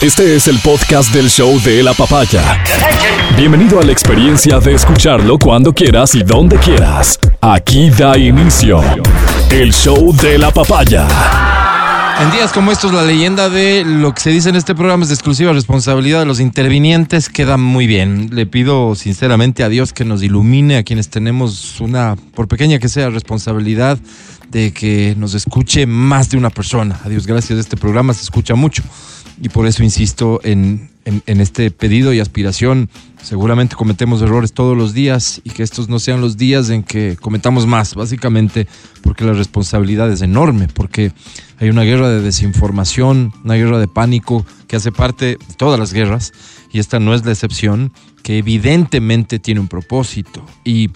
Este es el podcast del show de la papaya. Bienvenido a la experiencia de escucharlo cuando quieras y donde quieras. Aquí da inicio el show de la papaya. En días como estos, la leyenda de lo que se dice en este programa es de exclusiva responsabilidad de los intervinientes. Queda muy bien. Le pido sinceramente a Dios que nos ilumine a quienes tenemos una, por pequeña que sea, responsabilidad de que nos escuche más de una persona. A Dios gracias, este programa se escucha mucho. Y por eso insisto en, este pedido y aspiración. Seguramente cometemos errores todos los días y que estos no sean los días en que cometamos más, básicamente porque la responsabilidad es enorme, porque hay una guerra de desinformación, una guerra de pánico que hace parte de todas las guerras y esta no es la excepción, que evidentemente tiene un propósito y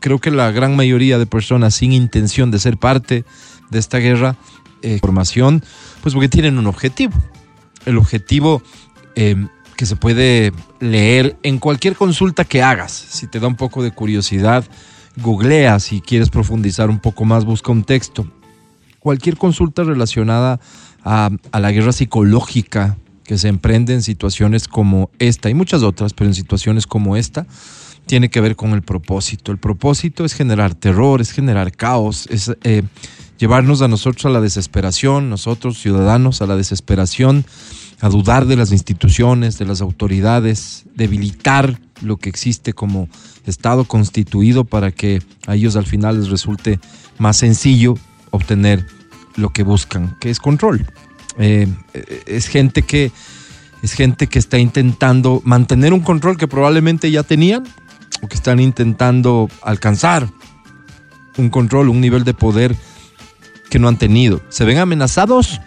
creo que la gran mayoría de personas sin intención de ser parte de esta guerra, eh, formación, pues porque tienen un objetivo. El objetivo eh, que se puede leer en cualquier consulta que hagas. Si te da un poco de curiosidad, googlea. Si quieres profundizar un poco más, busca un texto. Cualquier consulta relacionada a, a la guerra psicológica que se emprende en situaciones como esta y muchas otras, pero en situaciones como esta, tiene que ver con el propósito. El propósito es generar terror, es generar caos, es eh, llevarnos a nosotros a la desesperación, nosotros ciudadanos a la desesperación, a dudar de las instituciones, de las autoridades, debilitar lo que existe como Estado constituido para que a ellos al final les resulte más sencillo obtener lo que buscan, que es control. Eh, es gente que es gente que está intentando mantener un control que probablemente ya tenían o que están intentando alcanzar un control, un nivel de poder que no han tenido. ¿Se ven amenazados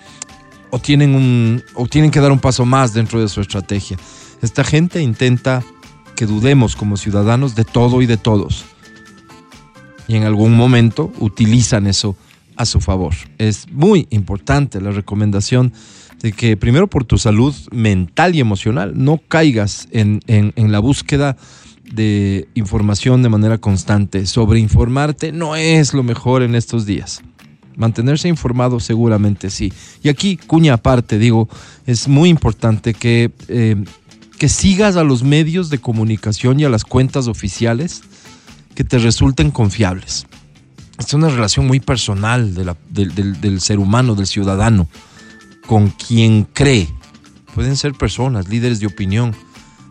o tienen, un, o tienen que dar un paso más dentro de su estrategia? Esta gente intenta que dudemos como ciudadanos de todo y de todos. Y en algún momento utilizan eso a su favor. Es muy importante la recomendación de que primero por tu salud mental y emocional no caigas en, en, en la búsqueda de información de manera constante. Sobre informarte no es lo mejor en estos días. Mantenerse informado seguramente sí. Y aquí, cuña aparte, digo, es muy importante que, eh, que sigas a los medios de comunicación y a las cuentas oficiales que te resulten confiables. Es una relación muy personal de del ser humano, del ciudadano, con quien cree. Pueden ser personas, líderes de opinión.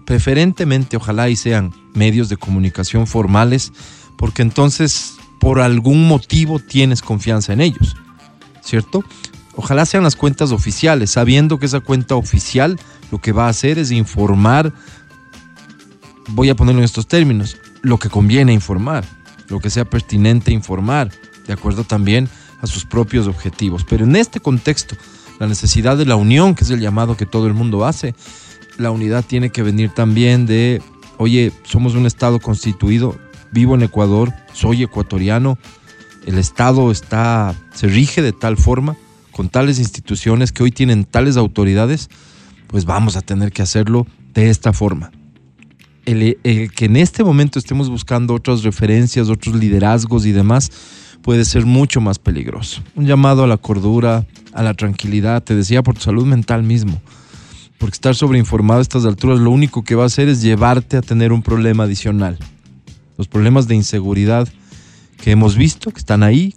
Preferentemente, ojalá y sean medios de comunicación formales, porque entonces por algún motivo tienes confianza en ellos, ¿cierto? Ojalá sean las cuentas oficiales, sabiendo que esa cuenta oficial lo que va a hacer es informar, voy a ponerlo en estos términos, lo que conviene informar, lo que sea pertinente informar, de acuerdo también a sus propios objetivos. Pero en este contexto, la necesidad de la unión, que es el llamado que todo el mundo hace, la unidad tiene que venir también de, oye, somos un Estado constituido, vivo en Ecuador, soy ecuatoriano, el Estado está, se rige de tal forma, con tales instituciones que hoy tienen tales autoridades, pues vamos a tener que hacerlo de esta forma. El, el, que en este momento estemos buscando otras referencias, otros liderazgos y demás, puede ser mucho más peligroso. Un llamado a la cordura, a la tranquilidad, te decía, por tu salud mental mismo. Porque estar sobreinformado a estas alturas lo único que va a hacer es llevarte a tener un problema adicional los problemas de inseguridad que hemos visto, que están ahí,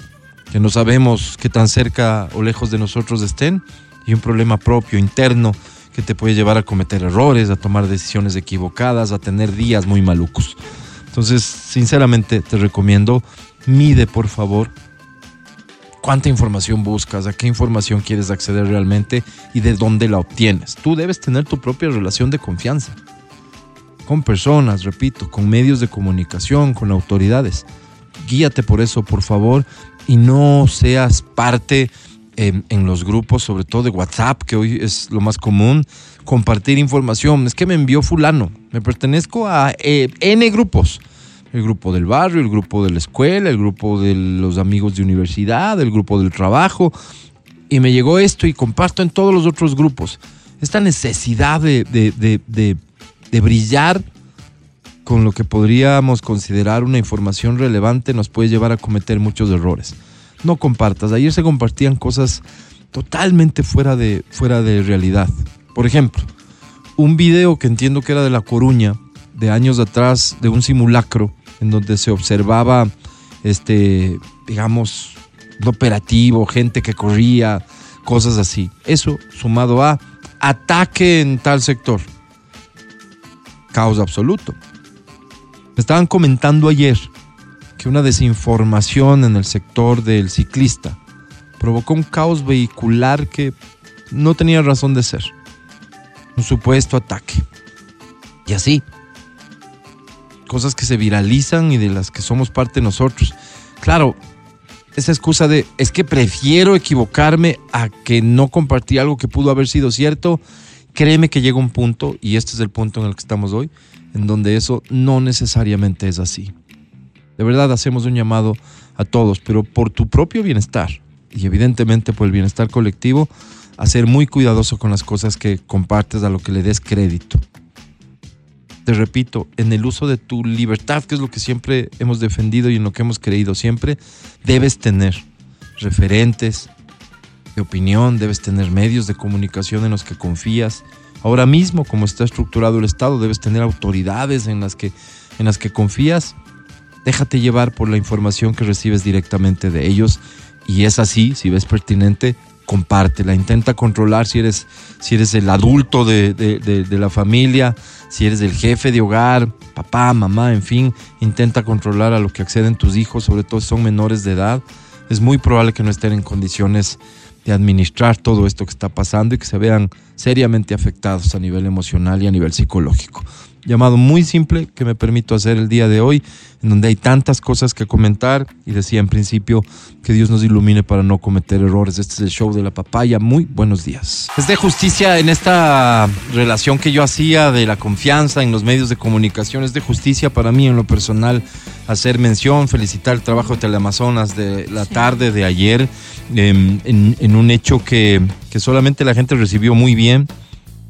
que no sabemos qué tan cerca o lejos de nosotros estén, y un problema propio, interno, que te puede llevar a cometer errores, a tomar decisiones equivocadas, a tener días muy malucos. Entonces, sinceramente, te recomiendo, mide por favor cuánta información buscas, a qué información quieres acceder realmente y de dónde la obtienes. Tú debes tener tu propia relación de confianza con personas, repito, con medios de comunicación, con autoridades. Guíate por eso, por favor, y no seas parte en, en, los grupos, sobre todo de WhatsApp, que hoy es lo más común, compartir información. Es que me envió fulano, me pertenezco a eh, N grupos. El grupo del barrio, el grupo de la escuela, el grupo de los amigos de universidad, el grupo del trabajo. Y me llegó esto y comparto en todos los otros grupos. Esta necesidad de de brillar con lo que podríamos considerar una información relevante nos puede llevar a cometer muchos errores. No compartas. Ayer se compartían cosas totalmente fuera de, fuera de realidad. Por ejemplo, un video que entiendo que era de La Coruña, de años atrás, de un simulacro, en donde se observaba, este, digamos, un operativo, gente que corría, cosas así. Eso sumado a ataque en tal sector. Caos absoluto. Me estaban comentando ayer que una desinformación en el sector del ciclista provocó un caos vehicular que no tenía razón de ser. Un supuesto ataque. Y así. Cosas que se viralizan y de las que somos parte nosotros. Claro, esa excusa de es que prefiero equivocarme a que no compartí algo que pudo haber sido cierto, créeme que llega un punto, y este es el punto en el que estamos hoy, en donde eso no necesariamente es así. De verdad hacemos un llamado a todos, pero por tu propio bienestar y evidentemente por el bienestar colectivo, a ser muy cuidadoso con las cosas que compartes, a lo que le des crédito. Te repito, en el uso de tu libertad, que es lo que siempre hemos defendido y en lo que hemos creído siempre, debes tener referentes de opinión, debes tener medios de comunicación en los que confías. Ahora mismo, como está estructurado el Estado, debes tener autoridades en las que, en las que confías. Déjate llevar por la información que recibes directamente de ellos y es así, si ves pertinente, compártela, intenta controlar si eres, si eres el adulto de, de, la familia, si eres el jefe de hogar, papá, mamá, en fin, intenta controlar a lo que acceden tus hijos, sobre todo si son menores de edad. Es muy probable que no estén en condiciones de administrar todo esto que está pasando y que se vean seriamente afectados a nivel emocional y a nivel psicológico llamado muy simple que me permito hacer el día de hoy, en donde hay tantas cosas que comentar y decía en principio que Dios nos ilumine para no cometer errores. Este es el show de la papaya. Muy buenos días. Es de justicia en esta relación que yo hacía de la confianza en los medios de comunicación. Es de justicia para mí en lo personal hacer mención, felicitar el trabajo de Teleamazonas de la tarde de ayer eh, en, en, un hecho que, que solamente la gente recibió muy bien.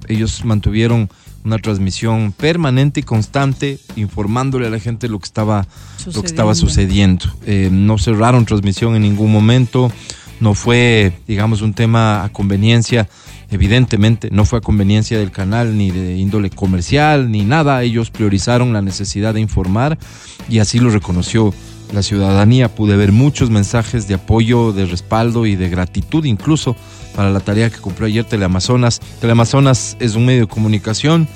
Ellos mantuvieron una transmisión permanente y constante informándole a la gente lo que estaba, lo que estaba sucediendo. Eh, no cerraron transmisión en ningún momento, no fue, digamos, un tema a conveniencia, evidentemente, no fue a conveniencia del canal ni de índole comercial ni nada, ellos priorizaron la necesidad de informar y así lo reconoció la ciudadanía. Pude ver muchos mensajes de apoyo, de respaldo y de gratitud incluso para la tarea que cumplió ayer Teleamazonas. Teleamazonas es un medio de comunicación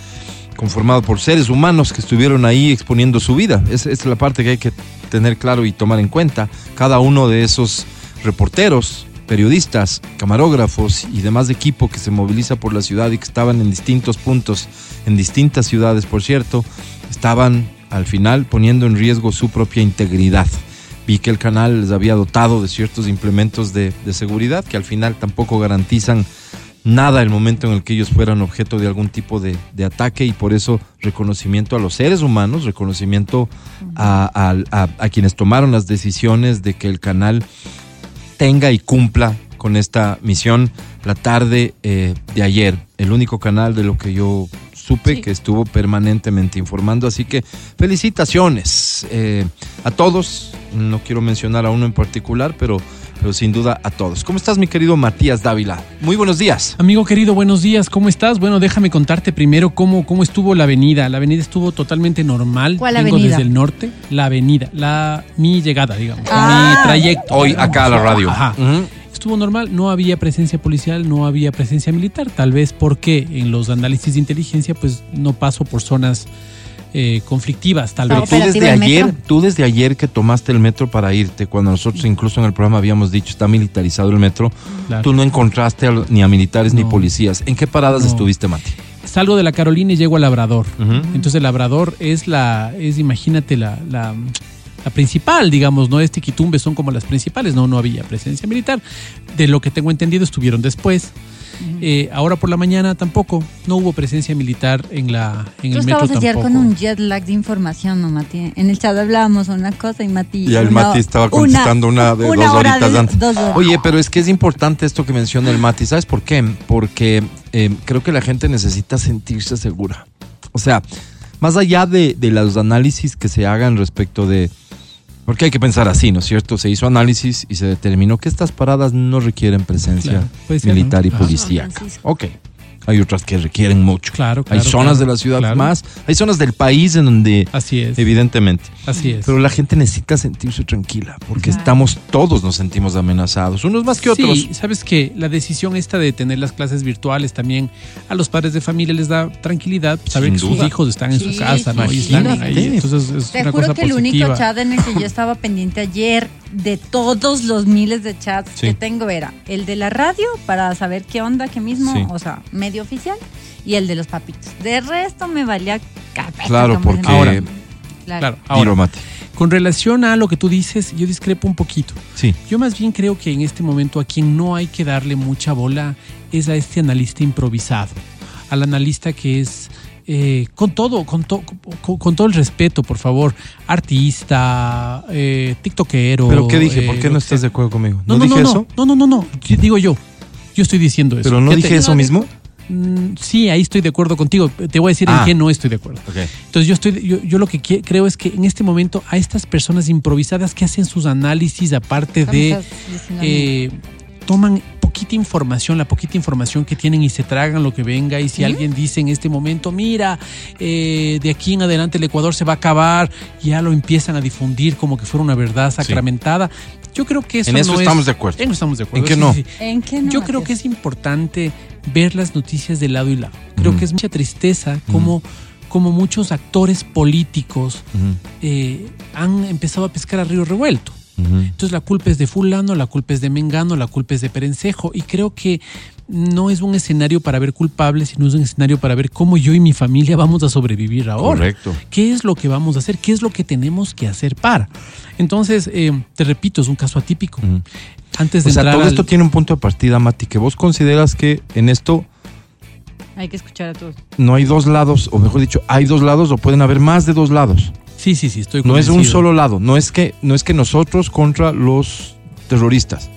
conformado por seres humanos que estuvieron ahí exponiendo su vida. Esa es la parte que hay que tener claro y tomar en cuenta. Cada uno de esos reporteros, periodistas, camarógrafos y demás equipo que se moviliza por la ciudad y que estaban en distintos puntos, en distintas ciudades, por cierto, estaban al final poniendo en riesgo su propia integridad. Vi que el canal les había dotado de ciertos implementos de, seguridad que al final tampoco garantizan nada el momento en el que ellos fueran objeto de algún tipo de, ataque y por eso reconocimiento a los seres humanos, reconocimiento a, quienes tomaron las decisiones de que el canal tenga y cumpla con esta misión la tarde eh, de ayer, el único canal de lo que yo supe sí. que estuvo permanentemente informando, así que felicitaciones eh, a todos, no quiero mencionar a uno en particular, pero pero sin duda a todos. ¿Cómo estás, mi querido Matías Dávila? Muy buenos días. Amigo querido, buenos días. ¿Cómo estás? Bueno, déjame contarte primero cómo, cómo estuvo la avenida. La avenida estuvo totalmente normal. ¿Cuál Vengo avenida? desde el norte. La avenida, la mi llegada, digamos, Ah. mi trayecto. Hoy acá a la radio. Ajá. Uh -huh. Estuvo normal, no había presencia policial, no había presencia militar, tal vez porque en los análisis de inteligencia pues no paso por zonas eh, conflictivas, tal Pero vez. tú desde ¿Operativa el ayer, metro? tú desde ayer que tomaste el metro para irte, cuando nosotros incluso en el programa habíamos dicho está militarizado el metro, Claro. tú no encontraste a ni a militares ni policías. ¿En qué paradas No. estuviste, Mati? Salgo de la Carolina y llego a Labrador. Entonces el Labrador es la, es imagínate la, la, la principal, digamos, ¿no? Este Quitumbe son como las principales, no, no había presencia militar. De lo que tengo entendido estuvieron después. Eh, ahora por la mañana tampoco, no hubo presencia militar en la en Tú el metro estabas ayer tampoco. con un jet lag de información, ¿no, Mati? En el chat hablábamos una cosa y Mati... Y el una- Mati estaba contestando una, de una dos horitas de- antes. dos horas. Oye, pero es que es importante esto que menciona el Mati. ¿Sabes por qué? Porque eh, creo que la gente necesita sentirse segura. O sea, más allá de, de los análisis que se hagan respecto de... Porque hay que pensar así, ¿no es cierto? Se hizo análisis y se determinó que estas paradas no requieren presencia Claro, ser, militar ¿no? y policíaca. Ok. Hay otras que requieren mucho. Claro, hay claro, zonas claro, de la ciudad claro. más, hay zonas del país en donde, Así es. evidentemente. Así es. Pero la gente necesita sentirse tranquila, porque Claro. estamos, todos nos sentimos amenazados, unos más que otros. Sí, sabes que la decisión esta de tener las clases virtuales también a los padres de familia les da tranquilidad, pues, saber Sin que sus hijos están en Sí, su casa, ¿no? Y están ahí. Entonces es Te una juro cosa que el único chat en el que yo estaba pendiente ayer de todos los miles de chats Sí. que tengo era el de la radio para saber qué onda, qué mismo, Sí. o sea, medio oficial, y el de los papitos. De resto me valía cabeza. Claro, porque-. Ahora, Claro. Claro, Tiro, ahora, mate. con relación a lo que tú dices, yo discrepo un poquito. Sí. Yo más bien creo que en este momento a quien no hay que darle mucha bola es a este analista improvisado, al analista que es eh, con todo, con, to- con, con todo el respeto, por favor, artista, eh, tiktokero. ¿Pero qué dije? ¿Por eh, qué no estás de acuerdo conmigo? No, ¿No, no, dije no, eso? no, no, no, no, digo yo. Yo estoy diciendo eso. ¿Pero no dije eso mismo? Mm, Sí, ahí estoy de acuerdo contigo. Te voy a decir Ah. en qué no estoy de acuerdo. Entonces yo estoy, yo, yo lo que creo es que en este momento a estas personas improvisadas que hacen sus análisis aparte ¿Cómo de eh, toman poquita información, la poquita información que tienen y se tragan lo que venga. Y si alguien dice en este momento, mira, eh, de aquí en adelante el Ecuador se va a acabar, ya lo empiezan a difundir como que fuera una verdad sacramentada. Yo creo que eso En eso no estamos es- de acuerdo. En eso estamos de acuerdo. ¿En qué no? sí, sí. ¿En qué no, Yo creo que es importante ver las noticias de lado y lado. Creo que es mucha tristeza como, como muchos actores políticos eh, han empezado a pescar a río revuelto. Entonces la culpa es de fulano, la culpa es de Mengano, la culpa es de Perencejo. Y creo que no es un escenario para ver culpables, sino es un escenario para ver cómo yo y mi familia vamos a sobrevivir ahora. Correcto. ¿Qué es lo que vamos a hacer? ¿Qué es lo que tenemos que hacer para? Entonces, eh, te repito, es un caso atípico. Antes de O sea, entrar todo al- esto tiene un punto de partida, Mati, que vos consideras que en esto Hay que escuchar a todos. no hay dos lados, o mejor dicho, hay dos lados o pueden haber más de dos lados. Sí, sí, sí, estoy No es un solo lado, no es que, no es que nosotros contra los terroristas.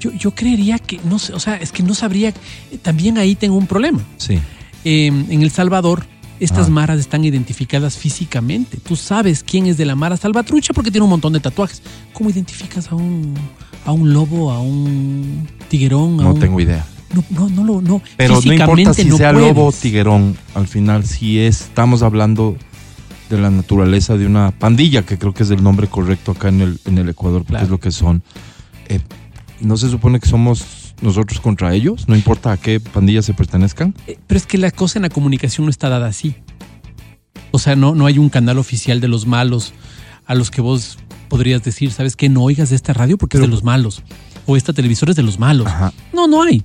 Yo, yo creería que, no sé, o sea, es que no sabría. También ahí tengo un problema. Sí. Eh, en El Salvador, estas Ah. maras están identificadas físicamente. Tú sabes quién es de la mara salvatrucha porque tiene un montón de tatuajes. ¿Cómo identificas a un, a un lobo, a un tiguerón? A No un- tengo idea. No, no, no, no. Pero no importa si no sea puedes. lobo o tiguerón, al final si es- estamos hablando de la naturaleza de una pandilla, que creo que es el nombre correcto acá en el, en el Ecuador, porque Claro. es lo que son. Eh, ¿No se supone que somos nosotros contra ellos? No importa a qué pandilla se pertenezcan. Eh, Pero es que la cosa en la comunicación no está dada así. O sea, no, no hay un canal oficial de los malos a los que vos podrías decir, ¿sabes qué? No oigas de esta radio porque es de los malos. O esta televisora es de los malos. Ajá. No, no hay.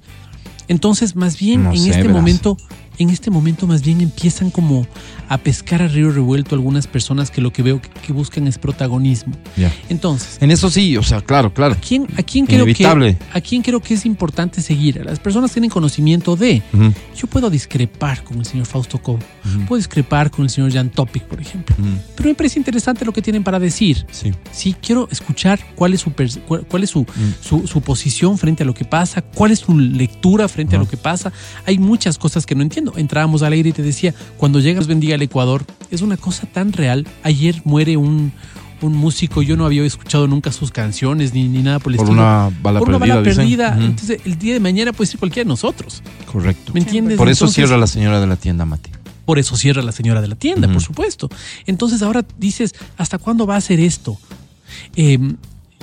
Entonces, más bien, No en sé, este verás. momento, en este momento, más bien empiezan como a pescar a río revuelto algunas personas que lo que veo que, que buscan es protagonismo. Ya. Entonces, En eso sí, o sea, claro, claro. ¿a quién, a quién creo que a quién creo que es importante seguir? A las personas que tienen conocimiento de. Ujú, Yo puedo discrepar con el señor Fausto Cobo, ujú, puedo discrepar con el señor Jan Topic, por ejemplo. ujú. Pero me parece interesante lo que tienen para decir. Sí. Sí, quiero escuchar cuál es su cuál, es su, su, su posición frente a lo que pasa, cuál es su lectura frente a lo que pasa. Hay muchas cosas que no entiendo. Entrábamos al aire y te decía, cuando llega Dios bendiga al Ecuador, es una cosa tan real. Ayer muere un, un músico, yo no había escuchado nunca sus canciones ni, ni nada por el Por estilo. una bala por una perdida. bala dicen. perdida. Entonces, el día de mañana puede ser cualquiera de nosotros. Correcto. ¿Me entiendes? Por eso Entonces, cierra la señora de la tienda, Mati. por eso cierra la señora de la tienda, por supuesto. Entonces ahora dices, ¿hasta cuándo va a hacer esto? Eh,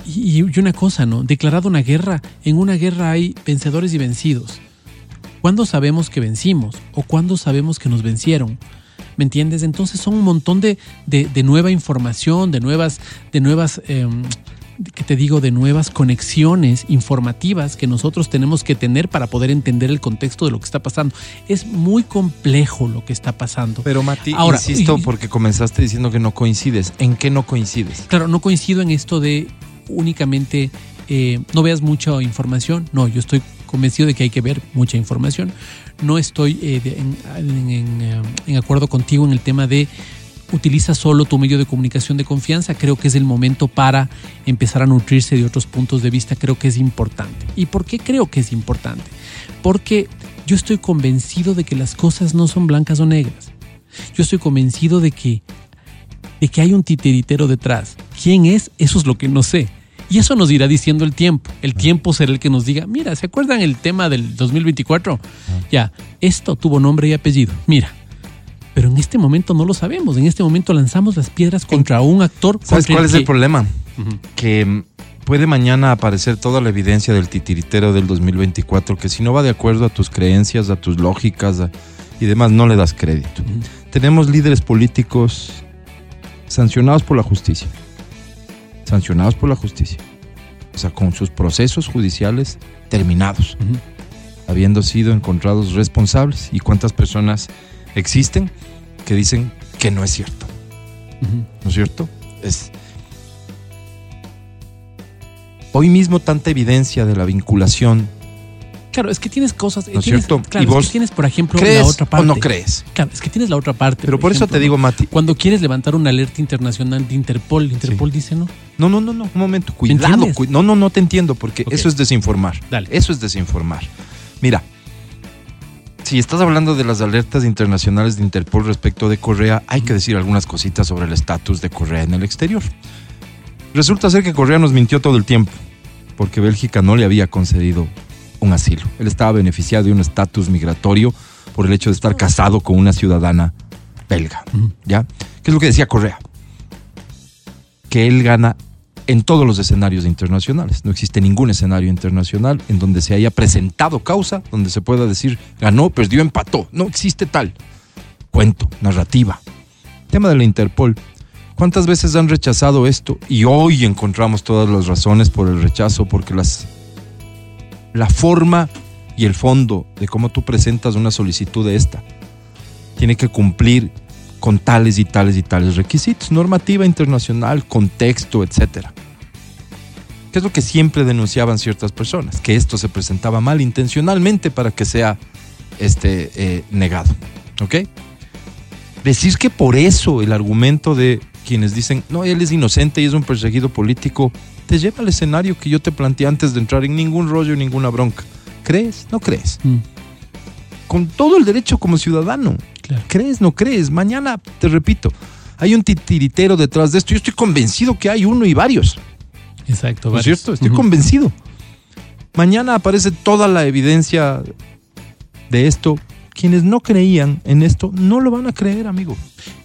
y, y una cosa, ¿no? Declarado una guerra, en una guerra hay vencedores y vencidos. ¿Cuándo sabemos que vencimos? ¿O cuándo sabemos que nos vencieron? ¿Me entiendes? Entonces son un montón de, de- de nueva información, de nuevas, de nuevas, eh, ¿qué te digo? De nuevas conexiones informativas que nosotros tenemos que tener para poder entender el contexto de lo que está pasando. Es muy complejo lo que está pasando. Pero Mati, Ahora, insisto, y- porque comenzaste diciendo que no coincides. ¿En qué no coincides? Claro, no coincido en esto de únicamente eh, no veas mucha información. No, yo estoy convencido de que hay que ver mucha información. No estoy eh, de- en, en- eh, en acuerdo contigo en el tema de utiliza solo tu medio de comunicación de confianza. Creo que es el momento para empezar a nutrirse de otros puntos de vista. Creo que es importante. ¿Y por qué creo que es importante? Porque yo estoy convencido de que las cosas no son blancas o negras. Yo estoy convencido de que de que hay un titiritero detrás. ¿Quién es? Eso es lo que no sé. Y eso nos irá diciendo el tiempo. El tiempo será el que nos diga, mira, ¿se acuerdan el tema del 2024? Ya, esto tuvo nombre y apellido. Mira. Pero en este momento no lo sabemos. En este momento lanzamos las piedras contra un actor. ¿Sabes cuál es el que- problema? Que mm, puede mañana aparecer toda la evidencia del titiritero del 2024 que si no va de acuerdo a tus creencias, a tus lógicas a- y demás, no le das crédito. Tenemos líderes políticos sancionados por la justicia. Sancionados por la justicia. O sea, con sus procesos judiciales terminados, habiendo sido encontrados responsables. ¿Y cuántas personas existen que dicen que no es cierto? ¿no es cierto? Es hoy mismo tanta evidencia de la vinculación, Claro, es que tienes cosas. ¿No es tienes- cierto? Claro, Y es vos que tienes, por ejemplo, ¿crees la otra parte. o no crees? Claro, es que tienes la otra parte. Pero por eso ejemplo, te digo. Mati, Cuando quieres levantar una alerta internacional de Interpol, Interpol dice no. no, no, no, no, un momento, cuidado, cu- no, no, no te entiendo porque eso es desinformar. Dale. Eso es desinformar. Mira, si estás hablando de las alertas internacionales de Interpol respecto de Correa, hay que decir algunas cositas sobre el estatus de Correa en el exterior. Resulta ser que Correa nos mintió todo el tiempo, porque Bélgica no le había concedido un asilo. Él estaba beneficiado de un estatus migratorio por el hecho de estar casado con una ciudadana belga. ¿Ya? ¿Qué es lo que decía Correa? Que él gana en todos los escenarios internacionales. No existe ningún escenario internacional en donde se haya presentado causa, donde se pueda decir ganó, perdió, empató. No existe tal. Cuento, narrativa. Tema de la Interpol. ¿Cuántas veces han rechazado esto? Y hoy encontramos todas las razones por el rechazo, porque las, la forma y el fondo de cómo tú presentas una solicitud de esta tiene que cumplir con tales y tales y tales requisitos, normativa internacional, contexto, etcétera. ¿Qué es lo que siempre denunciaban ciertas personas? Que esto se presentaba mal intencionalmente para que sea este, eh, negado. ¿Ok? Decir que por eso el argumento de quienes dicen, no, él es inocente y es un perseguido político, te lleva al escenario que yo te planteé antes de entrar en ningún rollo, ninguna bronca. ¿Crees? ¿No crees? Mm, Con todo el derecho como ciudadano. claro. ¿Crees? ¿No crees? Mañana, te repito, hay un titiritero detrás de esto. Yo estoy convencido que hay uno y varios. Exacto. ¿No es cierto? Estoy convencido. Mañana aparece toda la evidencia de esto. Quienes no creían en esto no lo van a creer, amigo.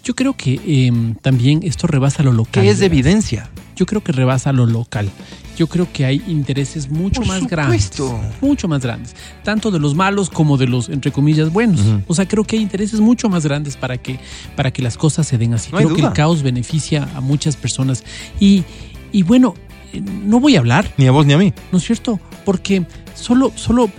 Yo creo que em, también esto rebasa lo local. ¿Qué es ¿verdad? evidencia? Yo creo que rebasa lo local. Yo creo que hay intereses mucho Por más supuesto. grandes. Mucho más grandes. Tanto de los malos como de los, entre comillas, buenos. O sea, creo que hay intereses mucho más grandes para que, para que las cosas se den así. No creo que el caos beneficia a muchas personas. Y, y bueno, eh, no voy a hablar, Ni a vos ni a mí. ¿no es cierto? Porque solo, solo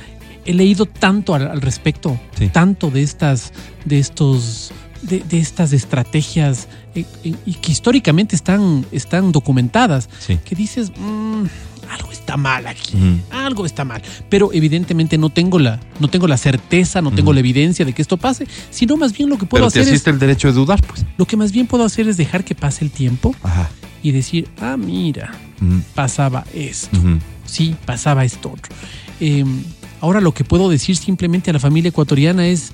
he leído tanto al, al respecto, Sí. tanto de estas, de estos, de, de estas estrategias eh, eh, y que históricamente están, están documentadas, Sí. que dices, "Mm, algo está mal aquí. Algo está mal, pero evidentemente no tengo la, no tengo la certeza, no tengo la evidencia de que esto pase, sino más bien lo que puedo Pero te hacer es, asiste el derecho de dudar, pues. lo que más bien puedo hacer es dejar que pase el tiempo Ajá. y decir, ah, mira, pasaba esto sí, pasaba esto otro. Eh, ahora lo que puedo decir simplemente a la familia ecuatoriana es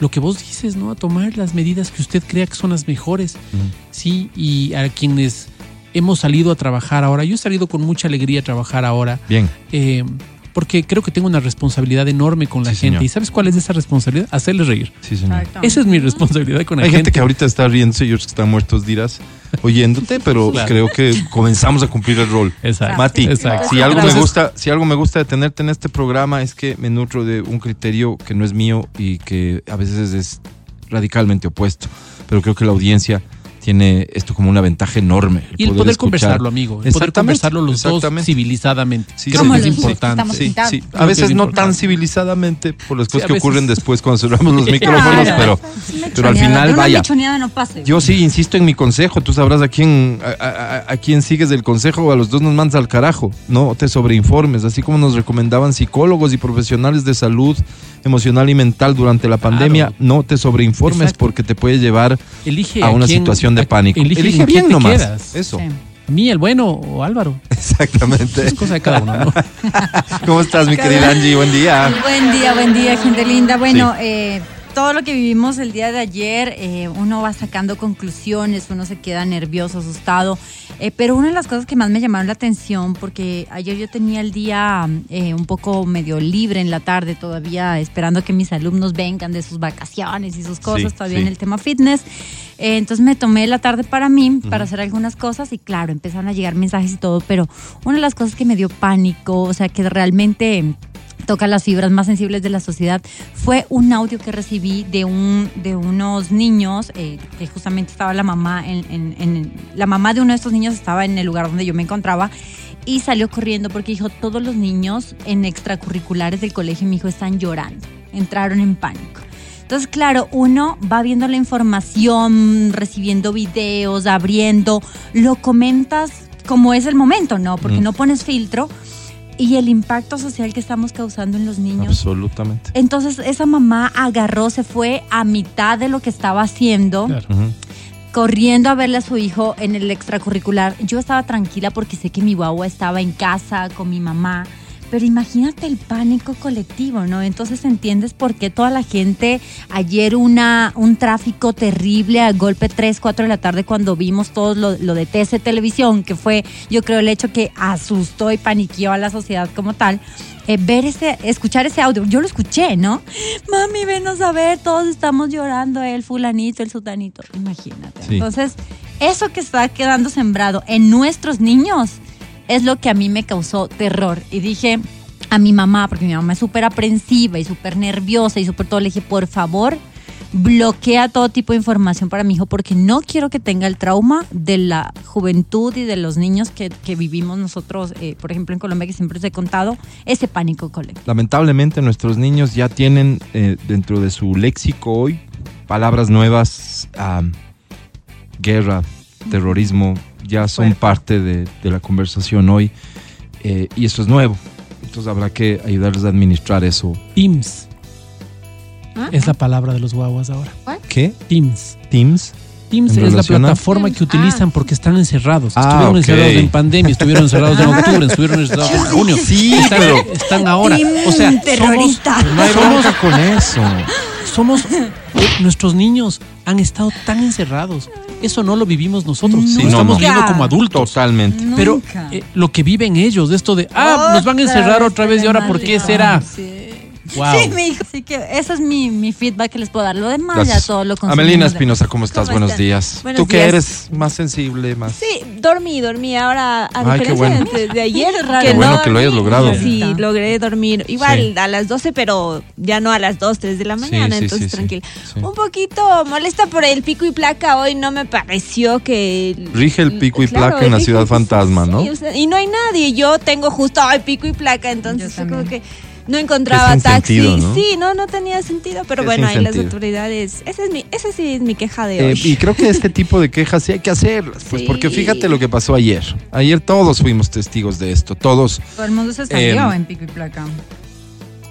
lo que vos dices, ¿no? A tomar las medidas que usted crea que son las mejores, sí, y a quienes hemos salido a trabajar ahora, yo he salido con mucha alegría a trabajar ahora, Bien. eh, porque creo que tengo una responsabilidad enorme con la Sí, gente. señor. ¿Y sabes cuál es esa responsabilidad? Hacerles reír. Sí, señor. Esa es mi responsabilidad con la Hay gente gente. que ahorita está riéndose y otros que están muertos dirás oyéndote, pero Claro. creo que comenzamos a cumplir el rol. Exacto. Mati, Exacto. si algo me gusta, si algo me gusta de tenerte en este programa es que me nutro de un criterio que no es mío y que a veces es radicalmente opuesto, pero creo que la audiencia tiene esto como una ventaja enorme. Y el poder conversarlo, amigo. El poder Exactamente, conversarlo los dos civilizadamente. Sí, Creo que es importante. Sí, sí. A veces es no tan civilizadamente por las Sí, cosas que ocurren después cuando cerramos los micrófonos, pero pero al final, vaya. no. Yo sí insisto en mi consejo. Tú sabrás a quién, a, a- a quién sigues del consejo o a los dos nos mandas al carajo. No te sobreinformes. Así como nos recomendaban psicólogos y profesionales de salud emocional y mental durante la pandemia, no te sobreinformes Exacto. porque te puede llevar Elige a una quién- situación de a- pánico. Elige, Elige bien nomás. Eso. Sí. Mí, el bueno o Álvaro. Exactamente. Es cosa de cada uno, ¿no? ¿Cómo estás, mi querida Angie? Buen día. Buen día, buen día, gente linda. Bueno, eh, todo lo que vivimos el día de ayer, eh, uno va sacando conclusiones, uno se queda nervioso, asustado. Eh, pero una de las cosas que más me llamaron la atención, porque ayer yo tenía el día eh, un poco medio libre en la tarde, todavía esperando que mis alumnos vengan de sus vacaciones y sus cosas, Sí, todavía sí. en el tema fitness. Entonces me tomé la tarde para mí, para hacer algunas cosas y claro, empezaron a llegar mensajes y todo, pero una de las cosas que me dio pánico, o sea, que realmente toca las fibras más sensibles de la sociedad, fue un audio que recibí de, un, de unos niños, eh, que justamente estaba la mamá, en, en- en- la mamá de uno de estos niños estaba en el lugar donde yo me encontraba y salió corriendo porque dijo, todos los niños en extracurriculares del colegio, mi hijo, están llorando, entraron en pánico. Entonces, claro, uno va viendo la información, recibiendo videos, abriendo, lo comentas como es el momento, ¿no? Porque Mm. no pones filtro y el impacto social que estamos causando en los niños. Absolutamente. Entonces, esa mamá agarró, se fue a mitad de lo que estaba haciendo, Claro. Corriendo a verle a su hijo en el extracurricular. Yo estaba tranquila porque sé que mi guagua estaba en casa con mi mamá. Pero imagínate el pánico colectivo, ¿no? Entonces entiendes por qué toda la gente, ayer una, un tráfico terrible a golpe 3, 4 de la tarde cuando vimos todo lo, lo de TC Televisión, que fue yo creo el hecho que asustó y paniqueó a la sociedad como tal. Eh, ver ese, escuchar ese audio, yo lo escuché, ¿no? Mami, venos a ver, todos estamos llorando, el fulanito, el sutanito, imagínate. Sí. Entonces, eso que está quedando sembrado en nuestros niños es lo que a mí me causó terror. Y dije a mi mamá, porque mi mamá es súper aprensiva y súper nerviosa y súper todo, le dije, por favor, bloquea todo tipo de información para mi hijo porque no quiero que tenga el trauma de la juventud y de los niños que, que vivimos nosotros, eh, por ejemplo, en Colombia, que siempre os he contado, ese pánico colectivo. Lamentablemente nuestros niños ya tienen eh, dentro de su léxico hoy palabras nuevas, ah, guerra, terrorismo, ya son parte de, de la conversación hoy eh, y eso es nuevo. Entonces habrá que ayudarles a administrar eso. Teams ¿Ah? es la palabra de los guaguas ahora. ¿Qué? Teams. Teams. Teams ¿En es la a? plataforma que utilizan Ah. porque están encerrados. Ah, estuvieron encerrados en pandemia, estuvieron encerrados en octubre, estuvieron encerrados en junio. Sí, están, pero- están ahora. O sea, Team. No hay bronca con eso. Somos, eh, nuestros niños han estado tan encerrados. Eso no lo vivimos nosotros. Sí, lo no, estamos no. viendo como adultos. Totalmente. Pero eh, lo que viven ellos, de esto de, ah, nos van a encerrar otra vez y ahora, ¿por qué será? Sí. Wow. Sí, mi hijo. Así que ese es mi, mi feedback que les puedo dar. Lo demás Gracias. ya todo lo consumimos Amelina Espinosa, ¿cómo estás? ¿Cómo Buenos están? días. Buenos Tú que días. eres más sensible, más... Sí, dormí, dormí. Ahora, a Ay, qué diferencia bueno. de de ayer, Qué raro. que Qué bueno no que lo hayas logrado. Sí, logré dormir. Igual Sí. a las 12, pero ya no a las 2, 3 de la mañana, sí, entonces sí, tranquila. Sí. Un poquito molesta por el pico y placa. Hoy no me pareció que. Rige el pico y Claro, placa en la ciudad fantasma, ¿no? Sí, o sea, y no hay nadie. Yo tengo justo ay, pico y placa, entonces como que. No encontraba taxi. sentido, ¿no? Sí, no, no tenía sentido. Pero bueno, ahí las autoridades. Esa es mi, esa sí es mi queja de Eh, hoy. y creo que este tipo de quejas sí hay que hacerlas, pues Sí. porque fíjate lo que pasó ayer. Ayer todos fuimos testigos de esto, todos. Todo el mundo se salió Em, en pico y placa.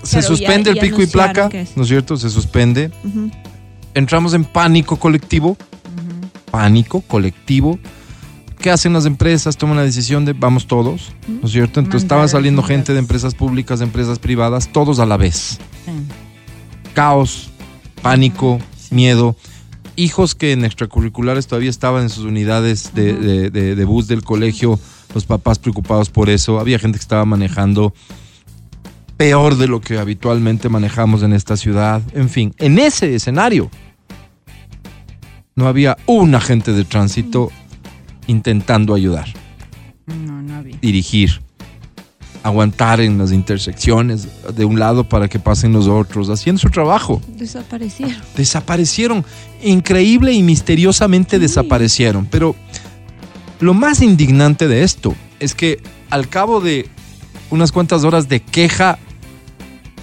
Se Pero suspende ya- el ya pico y placa. ¿no es cierto? Se suspende. Entramos en pánico colectivo, pánico colectivo. ¿Qué hacen las empresas? Toman la decisión de vamos todos, ¿no es cierto? Entonces estaba saliendo gente de empresas públicas, de empresas privadas, todos a la vez. Caos, pánico, miedo. Hijos que en extracurriculares todavía estaban en sus unidades de, Ujú. de- de- de bus del colegio, los papás preocupados por eso. Había gente que estaba manejando peor de lo que habitualmente manejamos en esta ciudad. En fin, en ese escenario no había un agente de tránsito intentando ayudar, No, no había. dirigir, aguantar en las intersecciones de un lado para que pasen los otros, haciendo su trabajo Desaparecieron. desaparecieron. Increíble y misteriosamente desaparecieron. Pero lo más indignante de esto es que al cabo de unas cuantas horas de queja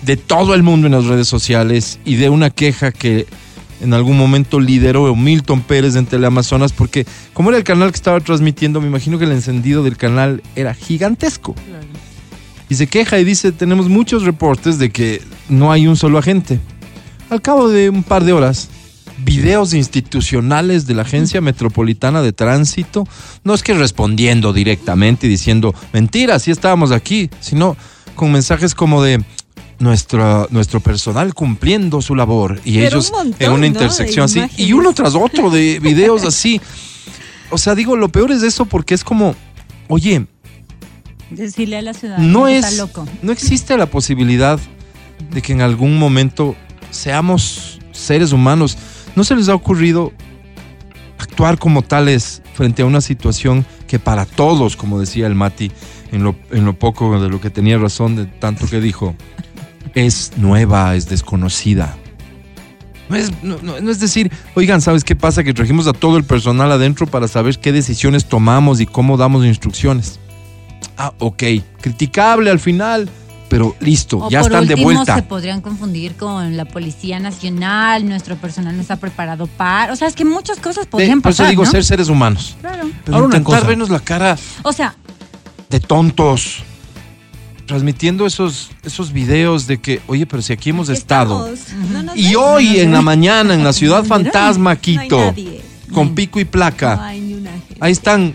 de todo el mundo en las redes sociales y de una queja que en algún momento lideró Milton Pérez en Teleamazonas, porque como era el canal que estaba transmitiendo, me imagino que el encendido del canal era gigantesco. Y se queja y dice, tenemos muchos reportes de que no hay un solo agente. Al cabo de un par de horas, videos institucionales de la Agencia Metropolitana de Tránsito, no es que respondiendo directamente y diciendo, mentira, sí estábamos aquí, sino con mensajes como de, nuestro, nuestro personal cumpliendo su labor y Pero ellos un montón, en una intersección así y uno tras otro de videos así. O sea, digo, lo peor es eso porque es como, oye, Decirle a la ciudad no es, está loco. no existe la posibilidad de que en algún momento seamos seres humanos. ¿No se les ha ocurrido actuar como tales frente a una situación que para todos, como decía el Mati, en lo, en lo poco de lo que tenía razón de tanto que dijo, es nueva, es desconocida? No es, no- no- no es decir, oigan, ¿sabes qué pasa? Que trajimos a todo el personal adentro para saber qué decisiones tomamos y cómo damos instrucciones. Ah, ok. Criticable al final, pero listo, O ya por están de vuelta. se podrían confundir con la Policía Nacional, nuestro personal no está preparado para... O sea, es que muchas cosas De- podrían por eso pasar, digo ¿no? ser seres humanos. Claro. Pero Ahora una intentar cosa. vernos la cara O sea, de tontos. Transmitiendo esos, esos videos de que, oye, pero si aquí hemos Aquí estado. No Y hoy en la mañana en la ciudad fantasma, Quito, nadie. con pico y placa. No hay. Ahí están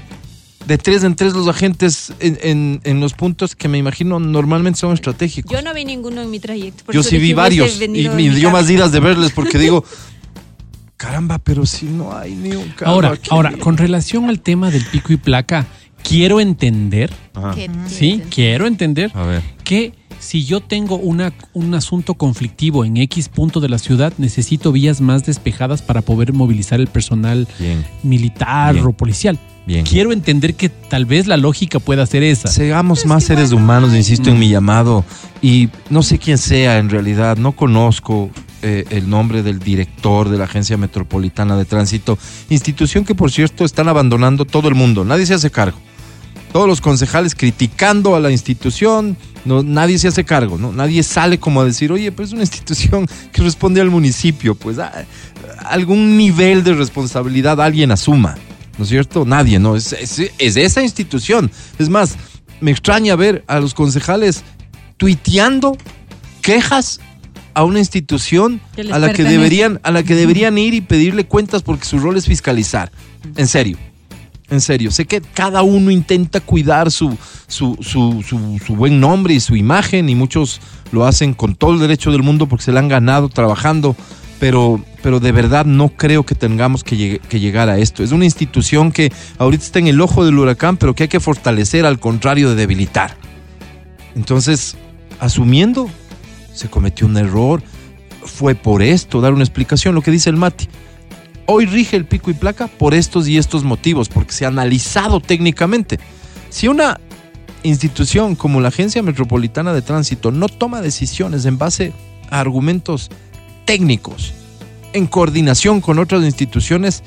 de tres en tres los agentes en, en- en los puntos que me imagino normalmente son estratégicos. Yo no vi ninguno en mi trayecto. por Yo sí vi varios y me dio más iras de verles porque digo, caramba, pero si no hay ni un carro Ahora, aquí. ahora, con relación al tema del pico y placa, quiero entender, Ajá. Sí, quiero entender A ver. que si yo tengo una, un asunto conflictivo en X punto de la ciudad, necesito vías más despejadas para poder movilizar el personal Bien, militar Bien. o policial. bien. Quiero entender que tal vez la lógica pueda ser esa. Seamos más seres humanos, insisto en mi llamado. Y no sé quién sea en realidad, no conozco eh, el nombre del director de la Agencia Metropolitana de Tránsito, institución que por cierto están abandonando todo el mundo, nadie se hace cargo. Todos los concejales criticando a la institución, no, nadie se hace cargo, ¿no? Nadie sale como a decir, oye, pues es una institución que responde al municipio, pues ah, algún nivel de responsabilidad alguien asuma, ¿no es cierto? Nadie, ¿no? Es, es, es esa institución. Es más, me extraña ver a los concejales tuiteando quejas a una institución a la que deberían a la que deberían ir y pedirle cuentas porque su rol es fiscalizar. En serio. En serio, sé que cada uno intenta cuidar su, su, su, buen nombre y su imagen y muchos lo hacen con todo el derecho del mundo porque se la han ganado trabajando, pero, pero de verdad no creo que tengamos que, que llegar a esto. Es una institución que ahorita está en el ojo del huracán, pero que hay que fortalecer al contrario de debilitar. Entonces, asumiendo, se cometió un error, fue por esto, dar una explicación, lo que dice el Mati. Hoy rige el pico y placa por estos y estos motivos, porque se ha analizado técnicamente. Si una institución como la Agencia Metropolitana de Tránsito no toma decisiones en base a argumentos técnicos, en coordinación con otras instituciones,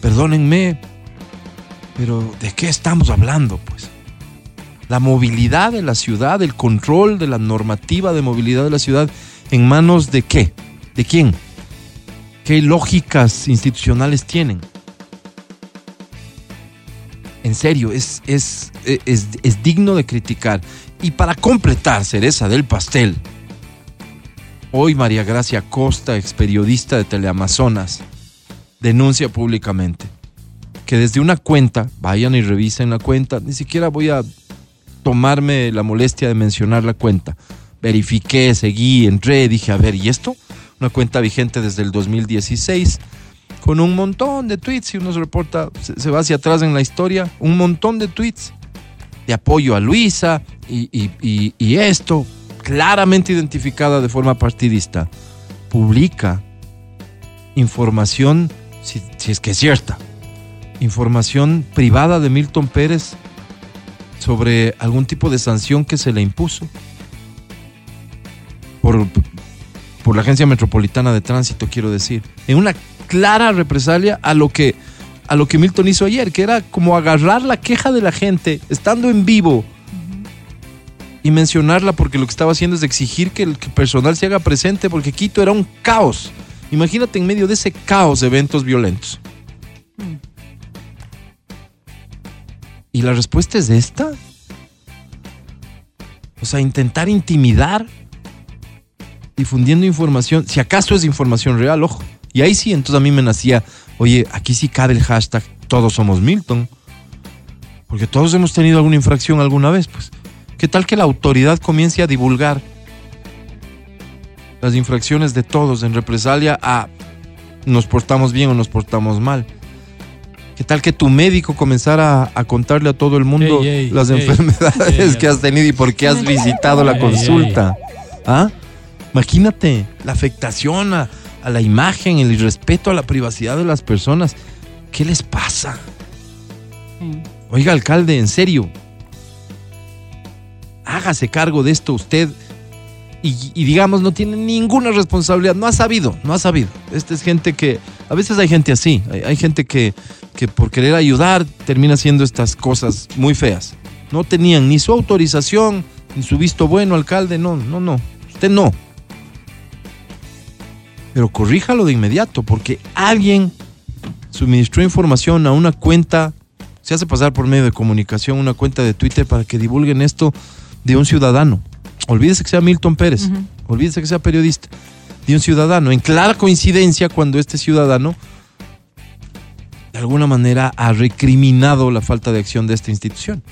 perdónenme, pero ¿de qué estamos hablando? Pues la movilidad de la ciudad, el control de la normativa de movilidad de la ciudad, ¿en manos de qué? ¿De quién? ¿Qué lógicas institucionales tienen? En serio, es, es, es, es digno de criticar. Y para completar, cereza del pastel, hoy María Gracia Costa, ex periodista de Teleamazonas, denuncia públicamente que desde una cuenta, vayan y revisen la cuenta, ni siquiera voy a tomarme la molestia de mencionar la cuenta. Verifiqué, seguí, entré, dije, a ver, ¿y esto? Una cuenta vigente desde el 2016, con un montón de tweets, y uno se reporta, se va hacia atrás en la historia, un montón de tweets de apoyo a Luisa y, y- y- y esto, claramente identificada de forma partidista, publica información, si, si es que es cierta, información privada de Milton Pérez sobre algún tipo de sanción que se le impuso por, por la Agencia Metropolitana de Tránsito, quiero decir, en una clara represalia a lo que a lo que Milton hizo ayer, que era como agarrar la queja de la gente estando en vivo y mencionarla porque lo que estaba haciendo es exigir que el personal se haga presente porque Quito era un caos. Imagínate en medio de ese caos de eventos violentos. ¿Y la respuesta es esta? O sea, intentar intimidar difundiendo información, si acaso es información real, ojo. Y ahí sí, entonces a mí me nacía, oye, aquí sí cabe el hashtag todos somos Milton. Porque todos hemos tenido alguna infracción alguna vez, pues. ¿Qué tal que la autoridad comience a divulgar las infracciones de todos en represalia a nos portamos bien o nos portamos mal. ¿Qué tal que tu médico comenzara a, a contarle a todo el mundo Ey, ey, las ey, enfermedades ey, que has tenido y por qué has visitado la consulta? ¿Ah? Imagínate la afectación a, a la imagen, el irrespeto a la privacidad de las personas. ¿Qué les pasa? Oiga, alcalde, en serio. Hágase cargo de esto usted. Y, y digamos, no tiene ninguna responsabilidad. No ha sabido, no ha sabido. Esta es gente que. A veces hay gente así. Hay, hay gente que, que por querer ayudar termina haciendo estas cosas muy feas. No tenían ni su autorización, ni su visto bueno, alcalde. No, no, no. Usted no. Pero corríjalo de inmediato, porque alguien suministró información a una cuenta, se hace pasar por medio de comunicación, una cuenta de Twitter para que divulguen esto de un ciudadano. Olvídese que sea Milton Pérez, olvídese que sea periodista, de un ciudadano, en clara coincidencia cuando este ciudadano de alguna manera ha recriminado la falta de acción de esta institución.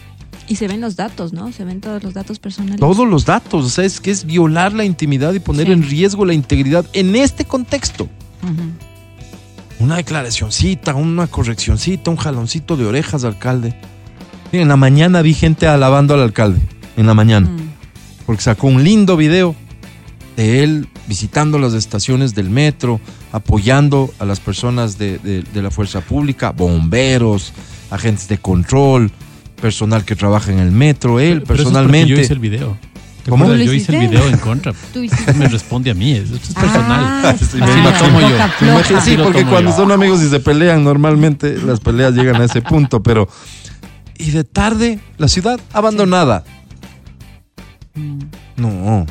Y se ven los datos, ¿no? Se ven todos los datos personales. Todos los datos, o sea, es que es violar la intimidad y poner Sí. en riesgo la integridad en este contexto. Una declaracioncita, una correccioncita, un jaloncito de orejas, alcalde. En la mañana vi gente alabando al alcalde, en la mañana, Mm. porque sacó un lindo video de él visitando las estaciones del metro, apoyando a las personas de, de- de la fuerza pública, bomberos, agentes de control, personal que trabaja en el metro, él Pero eso es personalmente. Yo hice el video. ¿Te ¿Cómo? Yo hice el video en contra. Tú me responde a mí. Esto es personal. Ah, Sí, me ah, imagino yo. floja, Me floja. imagino, Sí, lo porque cuando yo. son amigos y se pelean, normalmente las peleas llegan a ese punto, pero... Y de tarde, la ciudad abandonada. No,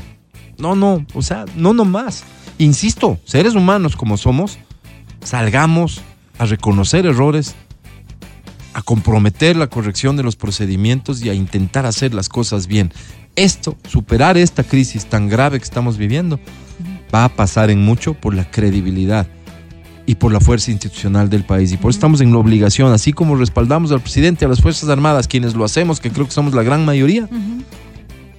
no, no, o sea, no nomás. Insisto, seres humanos como somos, salgamos a reconocer errores, a comprometer la corrección de los procedimientos y a intentar hacer las cosas bien. Esto, superar esta crisis tan grave que estamos viviendo, va a pasar en mucho por la credibilidad y por la fuerza institucional del país. Y por eso estamos en la obligación, así como respaldamos al presidente, a las Fuerzas Armadas, quienes lo hacemos, que creo que somos la gran mayoría,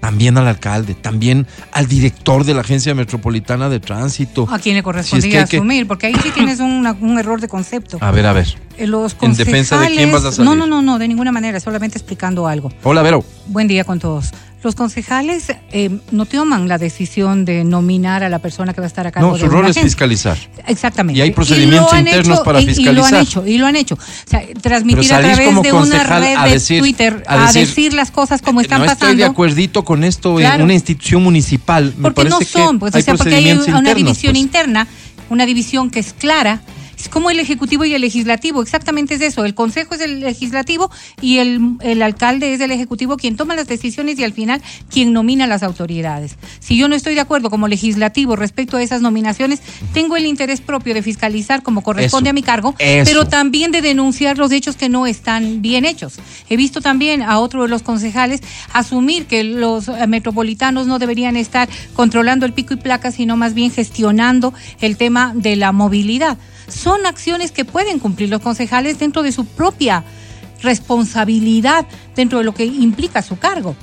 también al alcalde, también al director de la Agencia Metropolitana de Tránsito. A quien le correspondía Si es que hay que- asumir, porque ahí sí tienes una- un error de concepto. A ver, a ver. Eh, ¿En defensa de quién vas a salir? No, no, no, no, de ninguna manera, solamente explicando algo. Hola, Vero. Buen día con todos. Los concejales eh, no toman la decisión de nominar a la persona que va a estar a cargo No, de su una rol es agencia. fiscalizar. Exactamente. Y hay procedimientos internos hecho, para y- Y lo fiscalizar. han hecho, y lo han hecho. O sea, transmitir a través de una red a de decir- Twitter a a decir, las cosas como están no pasando. estoy de acuerdito con esto en Claro. una institución municipal. Me Porque no son, pues, hay o sea, porque hay una internos, división pues. interna, una división que es clara. Es como el Ejecutivo y el Legislativo, exactamente es eso. El Consejo es el Legislativo y el, el alcalde es el Ejecutivo quien toma las decisiones y al final quien nomina a las autoridades. Si yo no estoy de acuerdo como legislativo respecto a esas nominaciones, tengo el interés propio de fiscalizar como corresponde Eso, a mi cargo, eso. pero también de denunciar los hechos que no están bien hechos. He visto también a otro de los concejales asumir que los eh, metropolitanos no deberían estar controlando el pico y placa, sino más bien gestionando el tema de la movilidad. Son acciones que pueden cumplir los concejales dentro de su propia responsabilidad, dentro de lo que implica su cargo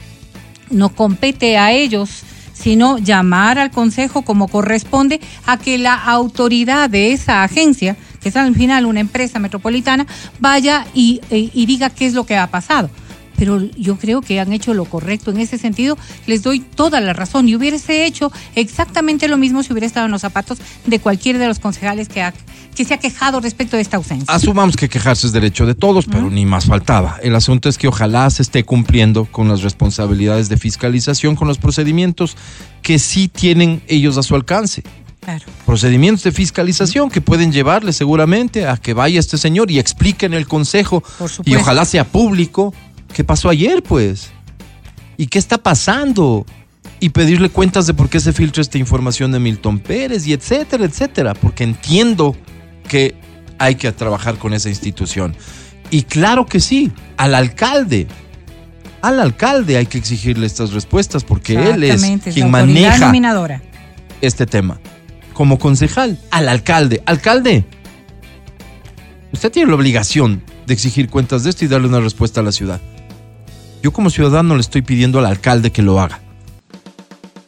no compete a ellos, sino llamar al Consejo como corresponde a que la autoridad de esa agencia, que es al final una empresa metropolitana, vaya y, y- y diga qué es lo que ha pasado. Pero yo creo que han hecho lo correcto en ese sentido, les doy toda la razón y hubiese hecho exactamente lo mismo si hubiera estado en los zapatos de cualquiera de los concejales que, ha- que se ha quejado respecto de esta ausencia. Asumamos que quejarse es derecho de todos, pero ni más faltaba. El asunto es que ojalá se esté cumpliendo con las responsabilidades de fiscalización, con los procedimientos que sí tienen ellos a su alcance. Claro. Procedimientos de fiscalización que pueden llevarle seguramente a que vaya este señor y explique en el consejo y ojalá sea público qué pasó ayer, pues. ¿Y qué está pasando? Y pedirle cuentas de por qué se filtra esta información de Milton Pérez y etcétera, etcétera. Porque entiendo que hay que trabajar con esa institución. Y claro que sí, al alcalde. Al alcalde hay que exigirle estas respuestas porque él es quien maneja nominadora. este tema. Como concejal, al alcalde. Alcalde, usted tiene la obligación de exigir cuentas de esto y darle una respuesta a la ciudad. Yo como ciudadano le estoy pidiendo al alcalde que lo haga.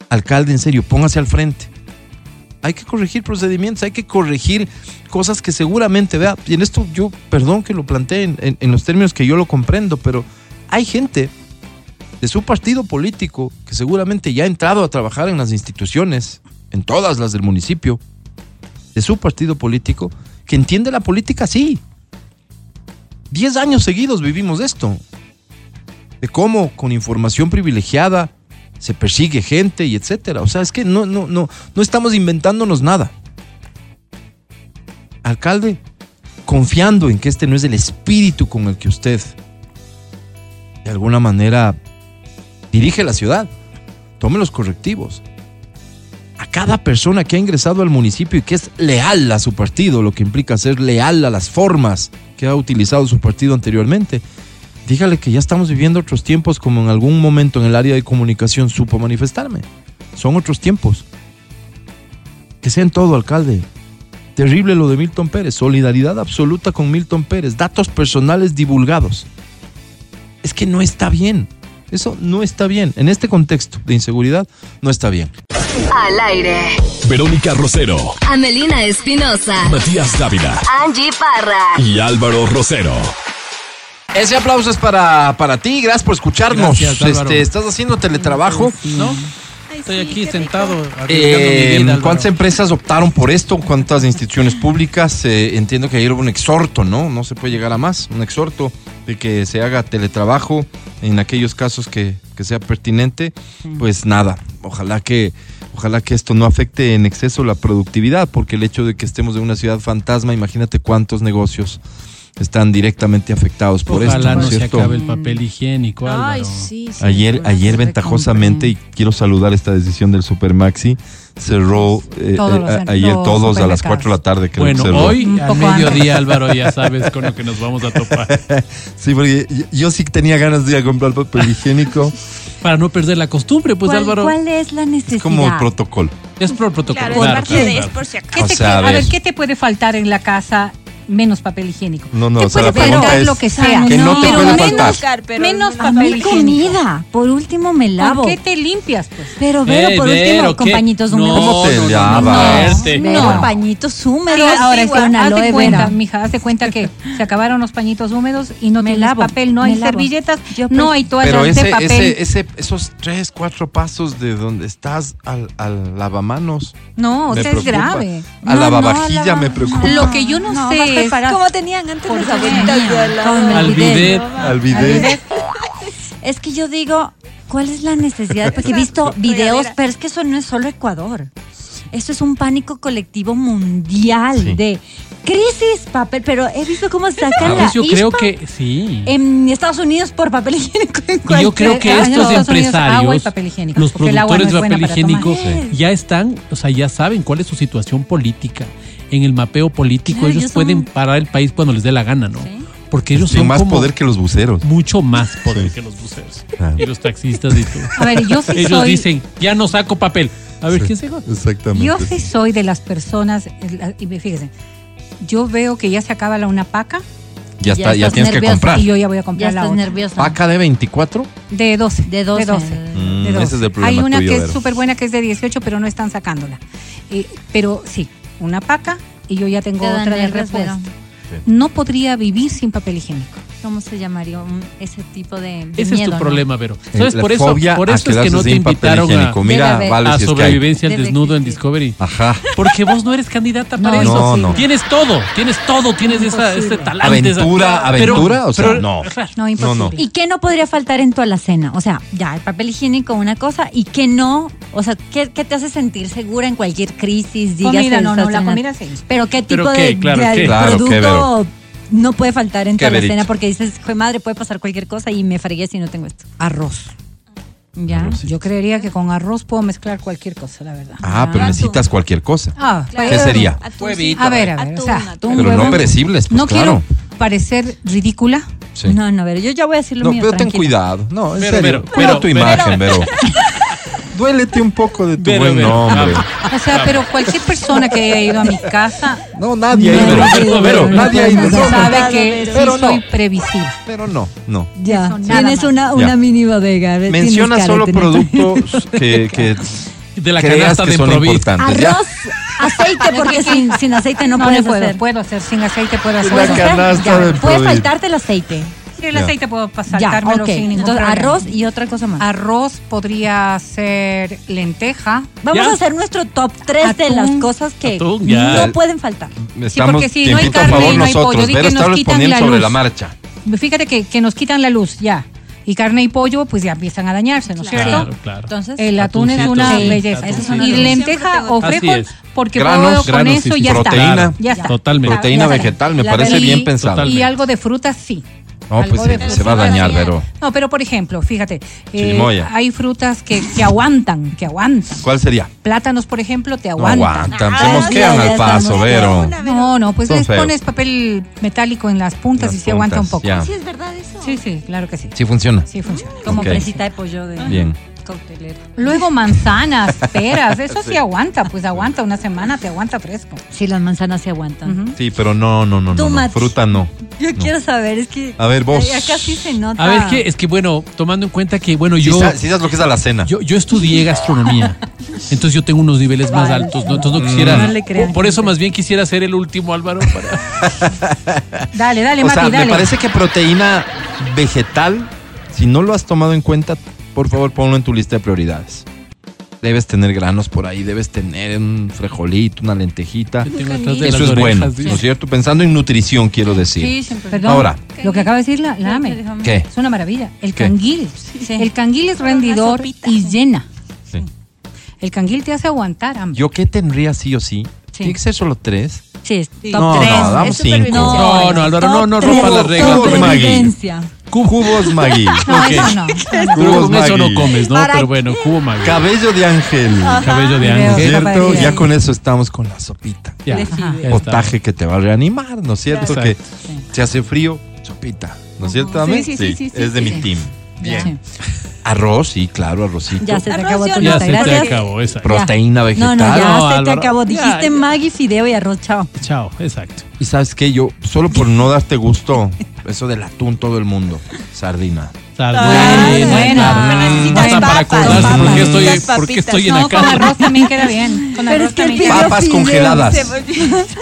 Alcalde, en serio, póngase al frente. hay que corregir procedimientos, hay que corregir cosas que seguramente, vea, y en esto yo, perdón que lo plantee en, en- en los términos que yo lo comprendo, pero hay gente de su partido político que seguramente ya ha entrado a trabajar en las instituciones, en todas las del municipio, de su partido político, que entiende la política así. Diez años seguidos vivimos esto, de cómo con información privilegiada se persigue gente y etcétera. O sea, es que no, no, no, no estamos inventándonos nada. Alcalde, confiando en que este no es el espíritu con el que usted de alguna manera dirige la ciudad, tome los correctivos. A cada persona que ha ingresado al municipio y que es leal a su partido, lo que implica ser leal a las formas que ha utilizado su partido anteriormente, dígale que ya estamos viviendo otros tiempos como en algún momento en el área de comunicación supo manifestarme. Son otros tiempos. Que sea en todo, alcalde. Terrible lo de Milton Pérez. Solidaridad absoluta con Milton Pérez. Datos personales divulgados. Es que no está bien. Eso no está bien. En este contexto de inseguridad, no está bien. Al aire. Verónica Rosero, Amelina Espinosa. Matías Dávila Angie Parra. y Álvaro Rosero. Ese aplauso es para, para ti. Gracias por escucharnos. Gracias, este, ¿Estás haciendo teletrabajo? ¿No? Estoy aquí sentado. mi Eh, vida. ¿Cuántas empresas optaron por esto? ¿Cuántas instituciones públicas? Eh, entiendo que ayer hubo un exhorto, ¿no? No se puede llegar a más. Un exhorto de que se haga teletrabajo en aquellos casos que, que sea pertinente. Pues nada, ojalá que, ojalá que esto no afecte en exceso la productividad, porque el hecho de que estemos en una ciudad fantasma, imagínate cuántos negocios están directamente afectados por Ojalá esto, ¿no no se cierto? acabe el papel higiénico, Álvaro. Ay, sí, sí. Ayer, ayer ventajosamente, y quiero saludar esta decisión del Supermaxi, cerró eh, Todos eh, a- ayer los todos a las supermercados. 4 de la tarde creo Bueno, que cerró. hoy poco mediodía, Álvaro, ya sabes con lo que nos vamos a topar. Sí, porque yo, yo sí tenía ganas de ir a comprar papel higiénico. Para no perder la costumbre, pues ¿Cuál, Álvaro. cuál es la necesidad? Es como protocolo. Es por protocolo. Claro, Claro, es parte claro, de claro. es por si acaso. ¿Qué O te sea, puede- a a, ver, ¿qué te puede faltar en la casa menos papel higiénico? No, no, te o sea, puede la pregunta es lo que sea. que no te pero puede menos, faltar. Pero menos no- papel higiénico. comida. Por último me lavo. ¿Por qué te limpias, pues? Pero, Vero, Eh, por Vero, último, con ¿qué? pañitos No, húmedos. ¿Cómo te no, no, lavas? no, No. pañitos húmedos. Ahora, ahora con sí, aloe vera. mija, hazte cuenta que se acabaron los pañitos húmedos y no Me tienes lavo, papel, no hay lavo. servilletas, Yo no pre- hay toallas Pero de ese, papel. ese, ese, esos tres, cuatro pasos de donde estás al, al lavamanos. no, o sea, es grave. A No, la no, lavavajilla lava- me preocupa. Lo que yo no, No, sé Como tenían antes ¿Por las abuelitas de al lado. Con el Al bidet. bidet. Al bidet. Es que yo digo, ¿cuál es la necesidad? Porque he visto videos, pero es que eso no es solo Ecuador. Esto es un pánico colectivo mundial Sí. de crisis papel, pero he visto cómo sacan la Pues yo creo ISPA que sí. en Estados Unidos por papel higiénico. en yo creo que Ah, estos Estados Unidos, agua y empresarios, papel higiénico, los porque el agua no productores de papel tomar. higiénico, ya están, o sea, ya saben cuál es su situación política. En el mapeo político, Claro, ellos ellos son- pueden parar el país cuando les dé la gana, ¿no? Sí. Porque ellos Tienen son más como poder que los buceros. mucho más poder Sí. que los buceros. Claro. Y los taxistas y todo. A ver, yo sí Ellos soy, dicen, ya no saco papel. A ver, ¿quién se? Exactamente. yo sí soy de las personas, y fíjense, yo veo que ya se acaba la una paca Ya, Ya está, ya tienes que comprar. y yo ya voy a Ya comprar la estás otra. nerviosa. ¿Paca de 24? De 12. De 12. Mm, de 12. ese es el problema Hay una tuyo, que es súper buena que es de 18, pero no están sacándola. Eh, pero sí, una paca y yo ya tengo otra de repuesto. No podría vivir sin papel higiénico. ¿Cómo se llamaría un- ese tipo de, de Ese miedo, es no? tu problema, Vero. ¿Sabes? la Por eso, por eso es que no te invitaron a. Mira, vale, a si sobrevivencia al desnudo en. Discovery. Ajá. Porque vos no eres candidata para No, eso. no, no. Tienes todo, tienes todo, tienes esa, ese talante. esa- Aventura, aventura, o sea, no. No, imposible. no. ¿Y qué no podría faltar en tu alacena? O sea, ya, el papel higiénico, una cosa, y qué no, o sea, ¿qué, qué te hace sentir segura en cualquier crisis? Dígase, Comida, no, no, la comida sí. Pero qué tipo ¿Pero qué? de, Claro, de ¿qué? Claro, producto. No puede faltar en ¿Qué, alacena? Verito? Porque dices, "Jue madre, puede pasar cualquier cosa y me fregué si no tengo esto. Arroz. Ya. Yo creería que con arroz puedo mezclar cualquier cosa, la verdad. Ah, pero necesitas cualquier cosa. Ah, Claro. ¿Qué sería? A ver, a ver, Atún, o sea, atún. Pero huevo- no perecibles, pues no claro. quiero parecer ridícula. Sí. No, no, pero yo ya voy a decir lo No, mío. pero ten cuidado. No, en Pero, serio. pero, Cuida pero, tu pero- imagen, Vero. Duélete un poco de tu Vero, buen Vero, nombre. O sea, pero cualquier persona que haya ido a mi casa No, nadie No, Vero. Vero, Vero, Nadie no, No, sabe no, que sí pero no. soy previsible. Pero no, no. Ya, tienes una, Ya. una mini bodega. Menciona solo productos que, que De la creas canasta que de son Provid. importantes. ¿ya? Arroz, Aceite, porque sin, sin aceite no, No, puedes puedo, hacer. puedo hacer sin aceite, puedo hacer. Hacer, canasta ya, de Puede faltarte el aceite. Sí, el Ya. aceite puedo saltármelo ok. sin ningún Entonces, problema. arroz y otra cosa más. Arroz podría ser lenteja. Vamos Ya. a hacer nuestro top 3 de Atún. las cosas que Atún, no pueden faltar. Estamos porque si no hay carne, favor no hay pollo. nosotros. Que está nos quitan la sobre luz. la marcha. Fíjate que, que nos quitan la luz, ya. Y carne y pollo, pues ya empiezan a dañarse, ¿no es cierto? Claro, claro. Entonces, El atún es una sí, belleza. atuncito. y Siempre lenteja o frijol, es. porque Granos, puedo con granos, eso sí, ya sí. está. Proteína. Ya está. Totalmente. Proteína vegetal, me La parece verdad- bien pensado. Totalmente. Y algo de frutas, sí. No, Algo pues de se, se va a dañar, Sí. Vero. No, pero por ejemplo, fíjate, eh, hay frutas que, que aguantan, que aguantan. ¿Cuál sería? Plátanos, por ejemplo, te No aguantan. aguantan, Ah, se mosquean al paso. Vero. No, no, pues Son les feos. pones papel metálico en las puntas Las y se aguanta un poco. ya. Sí, es verdad eso. Sí, sí, claro que sí. Sí funciona. Sí funciona. como Ok. presita de pollo de Bien. Luego manzanas, peras, eso sí aguanta, pues aguanta una semana, te aguanta fresco. Sí, las manzanas se aguantan. Sí, pero no, no, no, no, no. Tomate. Fruta no. Yo No. quiero saber, es que. A ver, vos. Acá sí se nota. A ver, ¿qué? Es que bueno, tomando en cuenta que, bueno, yo, si sabes lo que es a la cena. yo, yo estudié gastronomía. Entonces yo tengo unos niveles más Vale. altos, ¿no? Entonces no quisiera. No le crean, por eso más bien quisiera ser el último, Álvaro. Para... Dale, dale, o Mati, sea, dale. me parece que proteína vegetal, si no lo has tomado en cuenta, por favor ponlo en tu lista de prioridades. Debes tener granos por ahí, debes tener un frijolito, una lentejita. Eso es bueno, ¿no es cierto? Pensando en nutrición, quiero decir. Sí, siempre. Perdón, Ahora. lo que acaba de decir la, la AME. ¿Qué? Es una maravilla. El ¿Qué? canguil. El canguil es rendidor y llena. Sí. El canguil te hace aguantar hambre. ¿Yo qué tendría sí o sí? ¿Tiene que ser solo tres? Sí, es Sí. top No, 3. no, damos cinco. No, no, Álvaro, no, no rompa las reglas. Cubos. Cubo. Cubos Maggi. No, eso no. Pero Cubos con eso no comes, ¿no? Pero bueno, cubo Maggi. Cabello de ángel. Cabello de Creo. ángel. ¿Cierto? Ya con eso estamos con la sopita. Ya. Potaje que te va a reanimar, ¿no es cierto? Exacto. Que se hace frío, sopita. ¿No es cierto? Sí, sí, sí, Es de mi team. Bien. Arroz, sí, claro, arrocito. Ya se te Arroz acabó tu Ya se te gracias. acabó, exacto. Proteína vegetal. no, ya No, se te Álvaro. acabó. Ya, Dijiste ya. Maggi, fideo y arroz, chao. Chao, exacto. Y sabes qué, yo, solo por no darte gusto, eso del atún todo el mundo. Sardina. Sardina, bueno, claro. pero necesitas Hasta para acordarse papas, por qué estoy, necesitas por qué papitas. estoy en No, la con casa. arroz también queda bien. Con Pero arroz es también Papas congeladas.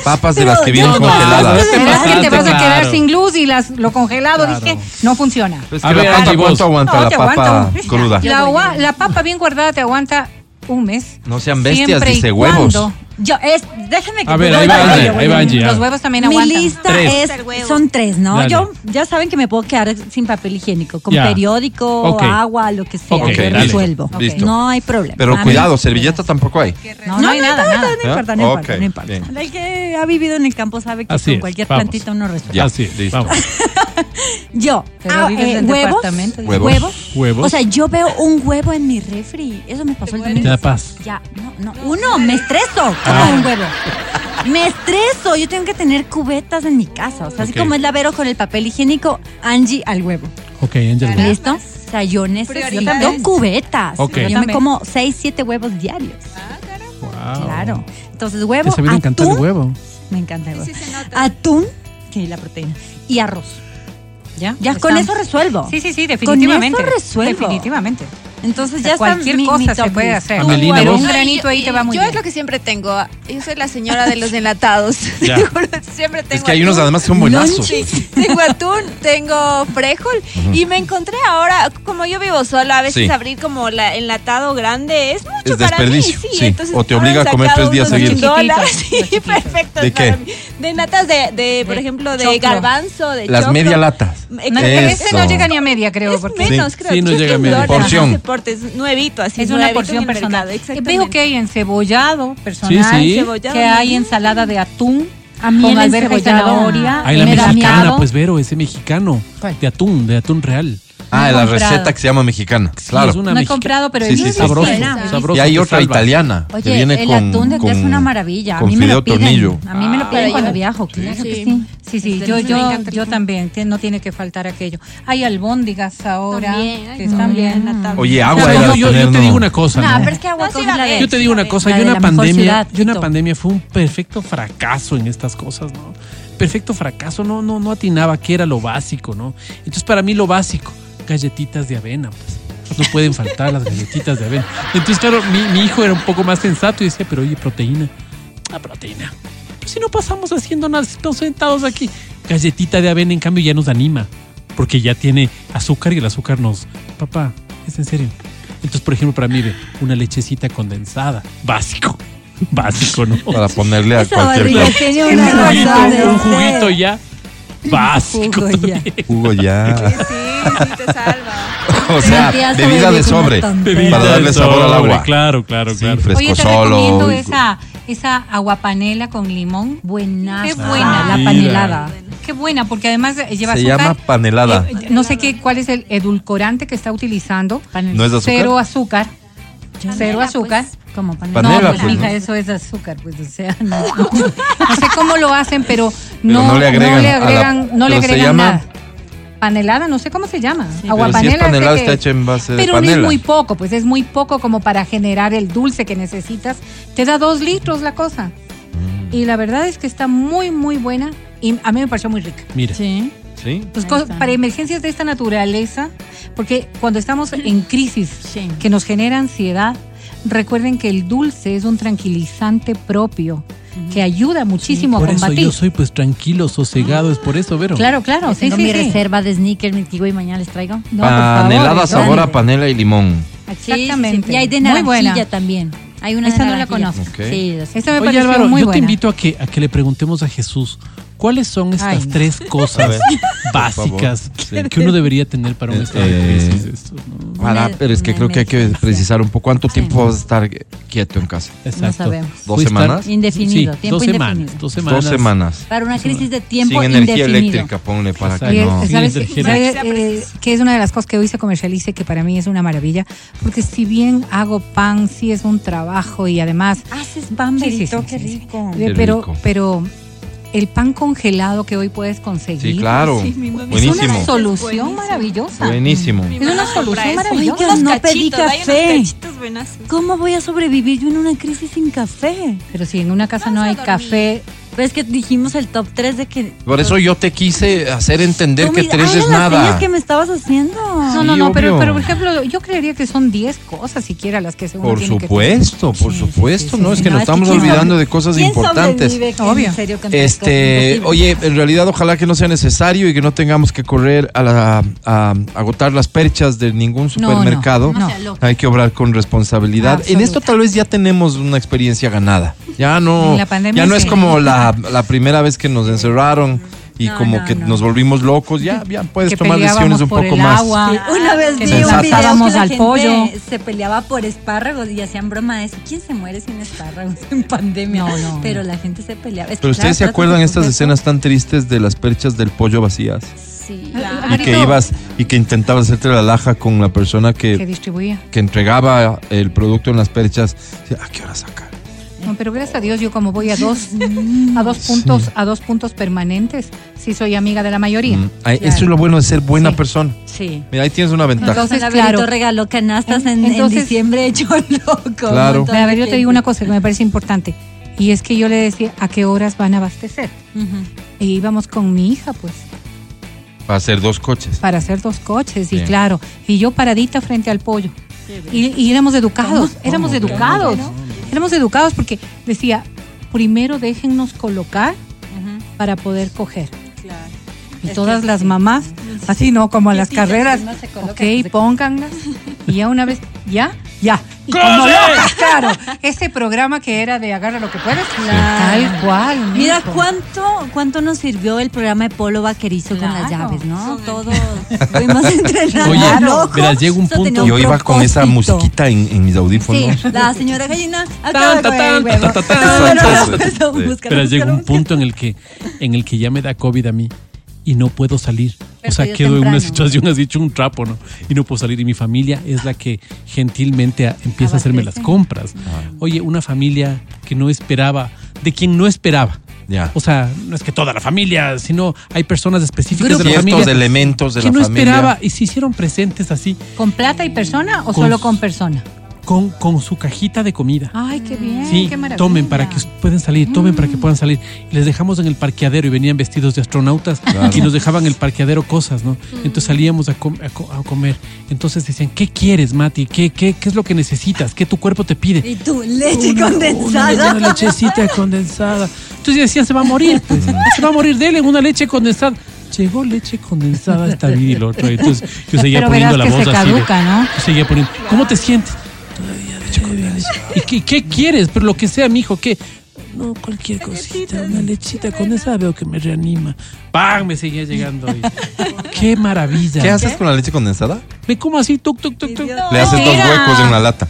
Papas de las que vienen no, no, congeladas. no, Verás que te vas a Claro. quedar sin luz y las, lo congelado, Claro. dije, no funciona. Pues A que ver, la papa. ¿cuánto aguanta No, la papa cruda? La, la papa bien guardada te aguanta un mes. No sean bestias, dice huevos. cuando- Yo, es, déjame que A ver, ahí va Angie, ahí va. Los huevos también Mi aguantan. lista Tres. es, son tres, ¿no? Dale. Yo ya saben que me puedo quedar sin papel higiénico, con Ya. periódico, Ok. agua, lo que sea, Ok, yo dale. resuelvo. Ok. Listo. No hay problema. Pero mí- cuidado, servilleta tampoco hay. No, no, hay nada, nada. No importa, no ¿Ah? importa, Ok, no importa. bien. El que ha vivido en el campo sabe que Así con es, cualquier vamos. plantita uno resuelve. Ya, Así listo. vamos. Yo, Pero ah, vives eh, en huevos, departamento. Huevos. huevos. Huevos. O sea, yo veo un huevo en mi refri. Eso me pasó el domingo. Te da paz. Ya, no, no. Uno, me estreso. Como Ah. un huevo. Me estreso. Yo tengo que tener cubetas en mi casa. O sea, así Ok. como es la Vero con el papel higiénico, Angie al huevo. Ok, Angel. ¿Listo? O sea, yo necesito Prioridades. cubetas. Ok. Yo Yo me también. como 6, 7 huevos diarios. Wow. Claro. Entonces, huevo, sabía encantar el atún. huevo. Me encanta el huevo. Sí, se nota. Atún, sí, la proteína. Y arroz. Ya, con eso resuelvo. Sí, sí, sí, definitivamente. Con eso resuelvo. Definitivamente. Entonces O sea, ya está cualquier mi- cosa mi se puede hacer. Amelina, Pero un No, granito ahí te va muy Yo bien. es lo que siempre tengo. Yo soy la señora de los enlatados. Ya. Siempre tengo Es que hay unos atún. además que son buenazos. Tengo atún, tengo frijol y me encontré ahora, como yo vivo sola, a veces Sí. abrir como la enlatado grande es mucho Es para mí. desperdicio, Sí, sí. entonces O te obliga a comer tres días unos seguidos. Sí, perfectos ¿De para qué? mí. De natas de, de, por De ejemplo, de choclo. garbanzo, de Las choclo. media latas. Exacto. este no llega ni a media, creo. Porque menos, creo. Sí, no llega a media. Porción. Es nuevito, así. es una porción personal. Veo que hay encebollado personal, Sí, sí. Cebollado. que hay ensalada de atún A mí con el alberja y encebollado- zanahoria. Ay, la mexicana, pues Vero, ese mexicano. ¿Cuál? De atún, de atún real. Ah, la comprado. receta que se llama mexicana. Sí, Claro. es una No he mexica- comprado, pero Sí, he sí, visto. sí. Sabroso. Y hay otra salva. italiana que Oye, viene el con, atún de con, es una maravilla. A con mí me fideo lo piden. tornillo. A mí me lo Ah, piden cuando yo- viajo, claro que Sí. sí. Sí, sí, yo, yo, yo también, no tiene que faltar aquello. Hay albóndigas ahora También, que ay, están también, bien. la tabla. Oye, agua era yo, yo- yo tener, te no. digo una cosa, No, ¿no? pero es que agua No, sí, la la ves. de- Yo te digo una cosa, La yo de una la mejor pandemia, ciudad, yo una Quito. pandemia fue un perfecto fracaso en estas cosas, ¿no? Perfecto fracaso, no, no, no atinaba qué era lo básico, ¿no? Entonces para mí lo básico, galletitas de avena, pues. No pueden faltar las galletitas de avena. Entonces, claro, mi, mi hijo era un poco más sensato y decía, pero oye, proteína. La proteína. Pues si no pasamos haciendo nada, si estamos sentados aquí. Galletita de avena, en cambio, ya nos anima. Porque ya tiene azúcar y el azúcar nos. Papá, es en serio. Entonces, por ejemplo, para mí, ve, una lechecita condensada. Básico. Básico, ¿no? Para ponerle a Esa cualquier cosa. tiene Un juguito, un ya. Básico. Jugo ya. también. Jugo ya. Sí, sí te salva. O sea, Tía bebida de sobre. Para darle sabor al agua. Claro, claro, Sí, claro. fresco Oye, te solo. recomiendo esa, esa aguapanela con limón. Buenaza. Qué buena. La Mira. panelada. Qué buena, porque además eh, lleva Se azúcar. llama panelada. Eh, no sé qué, cuál es el edulcorante que está utilizando. Panela. ¿No es azúcar? Cero azúcar. Cero Panela, azúcar. Como panela. Panela, no, pues, pues, mija, ¿no? eso es azúcar, pues, o sea, no, no sé cómo lo hacen, pero Pero no, no le agregan no le a la- agregan, no le se agregan llama- nada. Panelada, no sé cómo se llama. Pero si es panelada, que está hecha en base de Pero no es muy poco, pues es muy poco como para generar el dulce que necesitas. Te da dos litros la cosa. Mm. Y la verdad es que está muy, muy buena y a mí me pareció muy rica. Mira. Sí. ¿Sí? Pues para emergencias de esta naturaleza, porque cuando estamos en crisis Sí. que nos genera ansiedad, recuerden que el dulce es un tranquilizante propio que ayuda muchísimo Por a eso combatir. yo soy pues tranquilo, sosegado, es por eso, Vero. Claro, claro, sí, tengo sí, mi sí. reserva de sneakers, mi kiwi y mañana les traigo. No, por favor, Panelada, eso. sabor a panela y limón. Exactamente. Y hay de Muy naranjilla buena. también. Hay una Esa de no la conozco. Ok. Sí, la- Esta me Oye pareció Álvaro, muy yo buena. te invito a que, a que le preguntemos a Jesús cuáles son estas Ay, no. tres cosas ver, básicas que uno debería tener para un Eh, estado de crisis. de estos, ¿no? Para, pero es que creo que hay que precisar un poco cuánto Sí. tiempo vas a estar quieto en casa. Exacto. sabemos. ¿Dos semanas? Indefinido, Sí, tiempo dos indefinido. semanas, dos semanas. Dos semanas. Para una crisis de tiempo Sin energía indefinido. eléctrica, ponle para Exacto. que no. eh, ¿Sabes, energía sabe, eléctrica. eh, que es una de las cosas que hoy se comercializa y que para mí es una maravilla? Porque si bien hago pan, sí es un trabajo y además Haces pan, Sí, sí, Berito, sí, qué sí, sí. rico. Qué Eh, pero, rico. pero el pan congelado que hoy puedes conseguir Sí, claro. Sí, mi mamá. es Buenísimo. una solución Buenísimo. maravillosa. Buenísimo. Es una solución maravillosa. No pedí café. ¿Cómo voy a sobrevivir yo en una crisis sin café? Pero si en una casa no hay café, Pero es que dijimos el top 3 de que... Por eso yo te quise hacer entender que mira, tres ay, es las nada. señas que me estabas haciendo. no, Sí, no, no, pero, pero por ejemplo, yo creería que son 10 cosas siquiera las que se Por tiene que supuesto, por Sí, supuesto, sí, no, sí, es que No, nos es estamos ¿quién olvidando sobre- de cosas ¿Quién importantes. Obvio. en serio Este, cosas oye, en realidad ojalá que no sea necesario y que no tengamos que correr a, la- a agotar las perchas de ningún no, supermercado. no. Hay que obrar con responsabilidad. En esto tal vez ya tenemos una experiencia ganada. Ya no, En la pandemia ya no es como la, la primera vez que nos encerraron y No, como no, que no. nos volvimos locos. Ya, ya puedes Que tomar decisiones un por poco el más. agua. Sí, Una vez que vi un video que atábamos la al gente pollo. se peleaba por espárragos y hacían broma de eso. ¿Quién se muere sin espárragos en pandemia? No, no. Pero la gente se peleaba. Es Pero ustedes se acuerdan estas escenas tan tristes de las perchas del pollo vacías Sí. Claro. y que ibas y que intentabas hacerte la laja con la persona que que, distribuía. que entregaba el producto en las perchas. ¿A qué hora sacar? No, pero gracias a Dios yo como voy a dos a dos puntos a dos puntos permanentes, sí soy amiga de la mayoría. Mm, ay, Claro. Eso es lo bueno de ser buena Sí. persona. Sí. Mira, ahí tienes una ventaja. Entonces, la claro. Regaló canastas en, en Entonces- diciembre hecho loco. Claro. A ver, yo te digo una cosa que me parece importante. Y es que yo le decía, ¿a qué horas van a abastecer? Ujú. E íbamos con mi hija, pues, Para hacer dos coches. para hacer dos coches. Y Bien. claro, y yo paradita frente al pollo. Y, y éramos educados, éramos ¿Cómo? educados. Éramos educados porque decía, primero déjennos colocar para poder coger. Claro. Y Es todas las sí. mamás, así no, como a las carreras. Ok, pónganlas. Y ya una vez, ya, ya. Y como locas, claro. Ese programa que era de agarra lo que puedes. Claro. Tal cual. Mira mijo. cuánto cuánto nos sirvió el programa de Polo Vaquerizo con las Claro. llaves, ¿no? Todos fuimos entrenados. Oye, locos. verás, llega un punto- Yo iba con esa musiquita en, en mis audífonos. Sí, la señora gallina Pero llega un punto en el que en el que ya me da COVID a mí y no puedo salir. Pero o sea, quedo en una situación así hecho un trapo, ¿no? Y no puedo salir. Y mi familia es la que gentilmente empieza a hacerme las compras. Ah. Oye, una familia que no esperaba, de quien no esperaba. Ya. O sea, no es que toda la familia, sino hay personas específicas de la Ciertos familia elementos de que la no familia. esperaba y se hicieron presentes así. ¿Con plata y persona o Con- solo con persona? Con, con su cajita de comida. Ay, qué bien. Sí, qué maravilla. tomen para que puedan salir, tomen para que puedan salir. Les dejamos en el parqueadero y venían vestidos de astronautas y nos dejaban en el parqueadero cosas, ¿no? Entonces salíamos a, com- a co- a comer. Entonces decían, ¿qué quieres, Mati? ¿Qué, qué, ¿Qué es lo que necesitas? ¿Qué tu cuerpo te pide? Y tu leche Una- condensada. Una, una lechecita condensada. Entonces decían, se va a morir, pues. Se va a morir, dele una leche condensada. Llegó leche condensada esta vida y lo otro. Entonces yo seguía Pero poniendo la que voz se así. de- caduca, ¿no? yo seguía poniendo, ¿cómo te sientes? ¿Y qué, qué quieres? Pero lo que sea, mijo, ¿qué? No, cualquier cosita, una lechita condensada veo que me reanima. ¡Pam! Me seguía llegando ahí. ¡Qué maravilla! ¿Qué haces con la leche condensada? Me como así, tuc, tuc, tuc, tuc. Le haces dos huecos en la lata.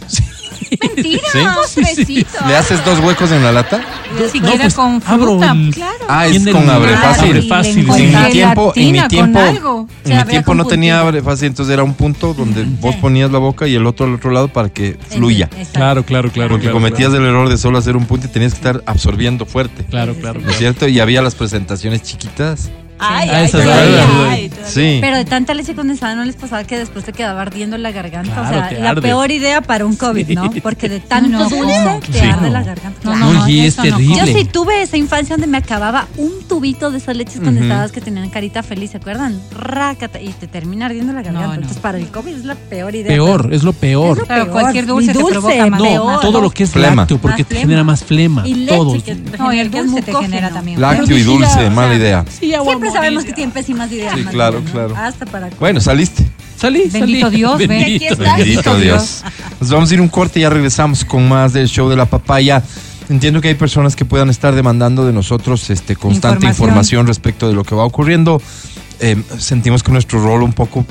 Mentira, ¿Sí? postrecito. ¿Le haces dos huecos en la lata? Ni siquiera pues, con abro fruta. el- Claro. Ah, es con abre fácil. abre fácil, sí. en mi tiempo, en mi tiempo, algo. en mi tiempo no tenía abre fácil, entonces era un punto donde vos ponías la boca y el otro al otro lado para que fluya. Claro, claro, claro. Porque claro, cometías el error de solo hacer un punto y tenías que estar absorbiendo fuerte. Claro, claro. ¿No es cierto? Y había las presentaciones chiquitas. Ay, Ah, ay, esas ay, ay, Sí. Pero de tanta leche condensada no les pasaba que después te quedaba ardiendo la garganta. Claro, o sea, la arde. peor idea para un COVID, ¿no? Porque de tanto No, no, dulce no. te Sí. arde la No. garganta. No, Claro. no, y es eso no. terrible. Yo sí tuve esa infancia donde me acababa un tubito de esas leches condensadas que tenían carita feliz, ¿se acuerdan? Rácata, y te termina ardiendo la garganta. No, no. Entonces, para el COVID es la peor idea. Peor, es lo Es peor. lo Claro, peor. cualquier dulce Y te provoca más- No, todo lo que es Flema. lácteo, porque te genera más flema. Y leche, Todo. que No, y el es dulce te genera también. Lácteo y dulce, mala idea. Siempre sabemos que tienen pésimas ideas. Sí, claro, ¿no? claro. Hasta para... Bueno, saliste. Salí, salí. Bendito Dios, ven. Bendito. Bendito Dios. Nos vamos a ir un corte y ya regresamos con más del show de la papaya. Entiendo que hay personas que puedan estar demandando de nosotros este, constante Información. información. respecto de lo que va ocurriendo. Eh, sentimos que nuestro rol un poco,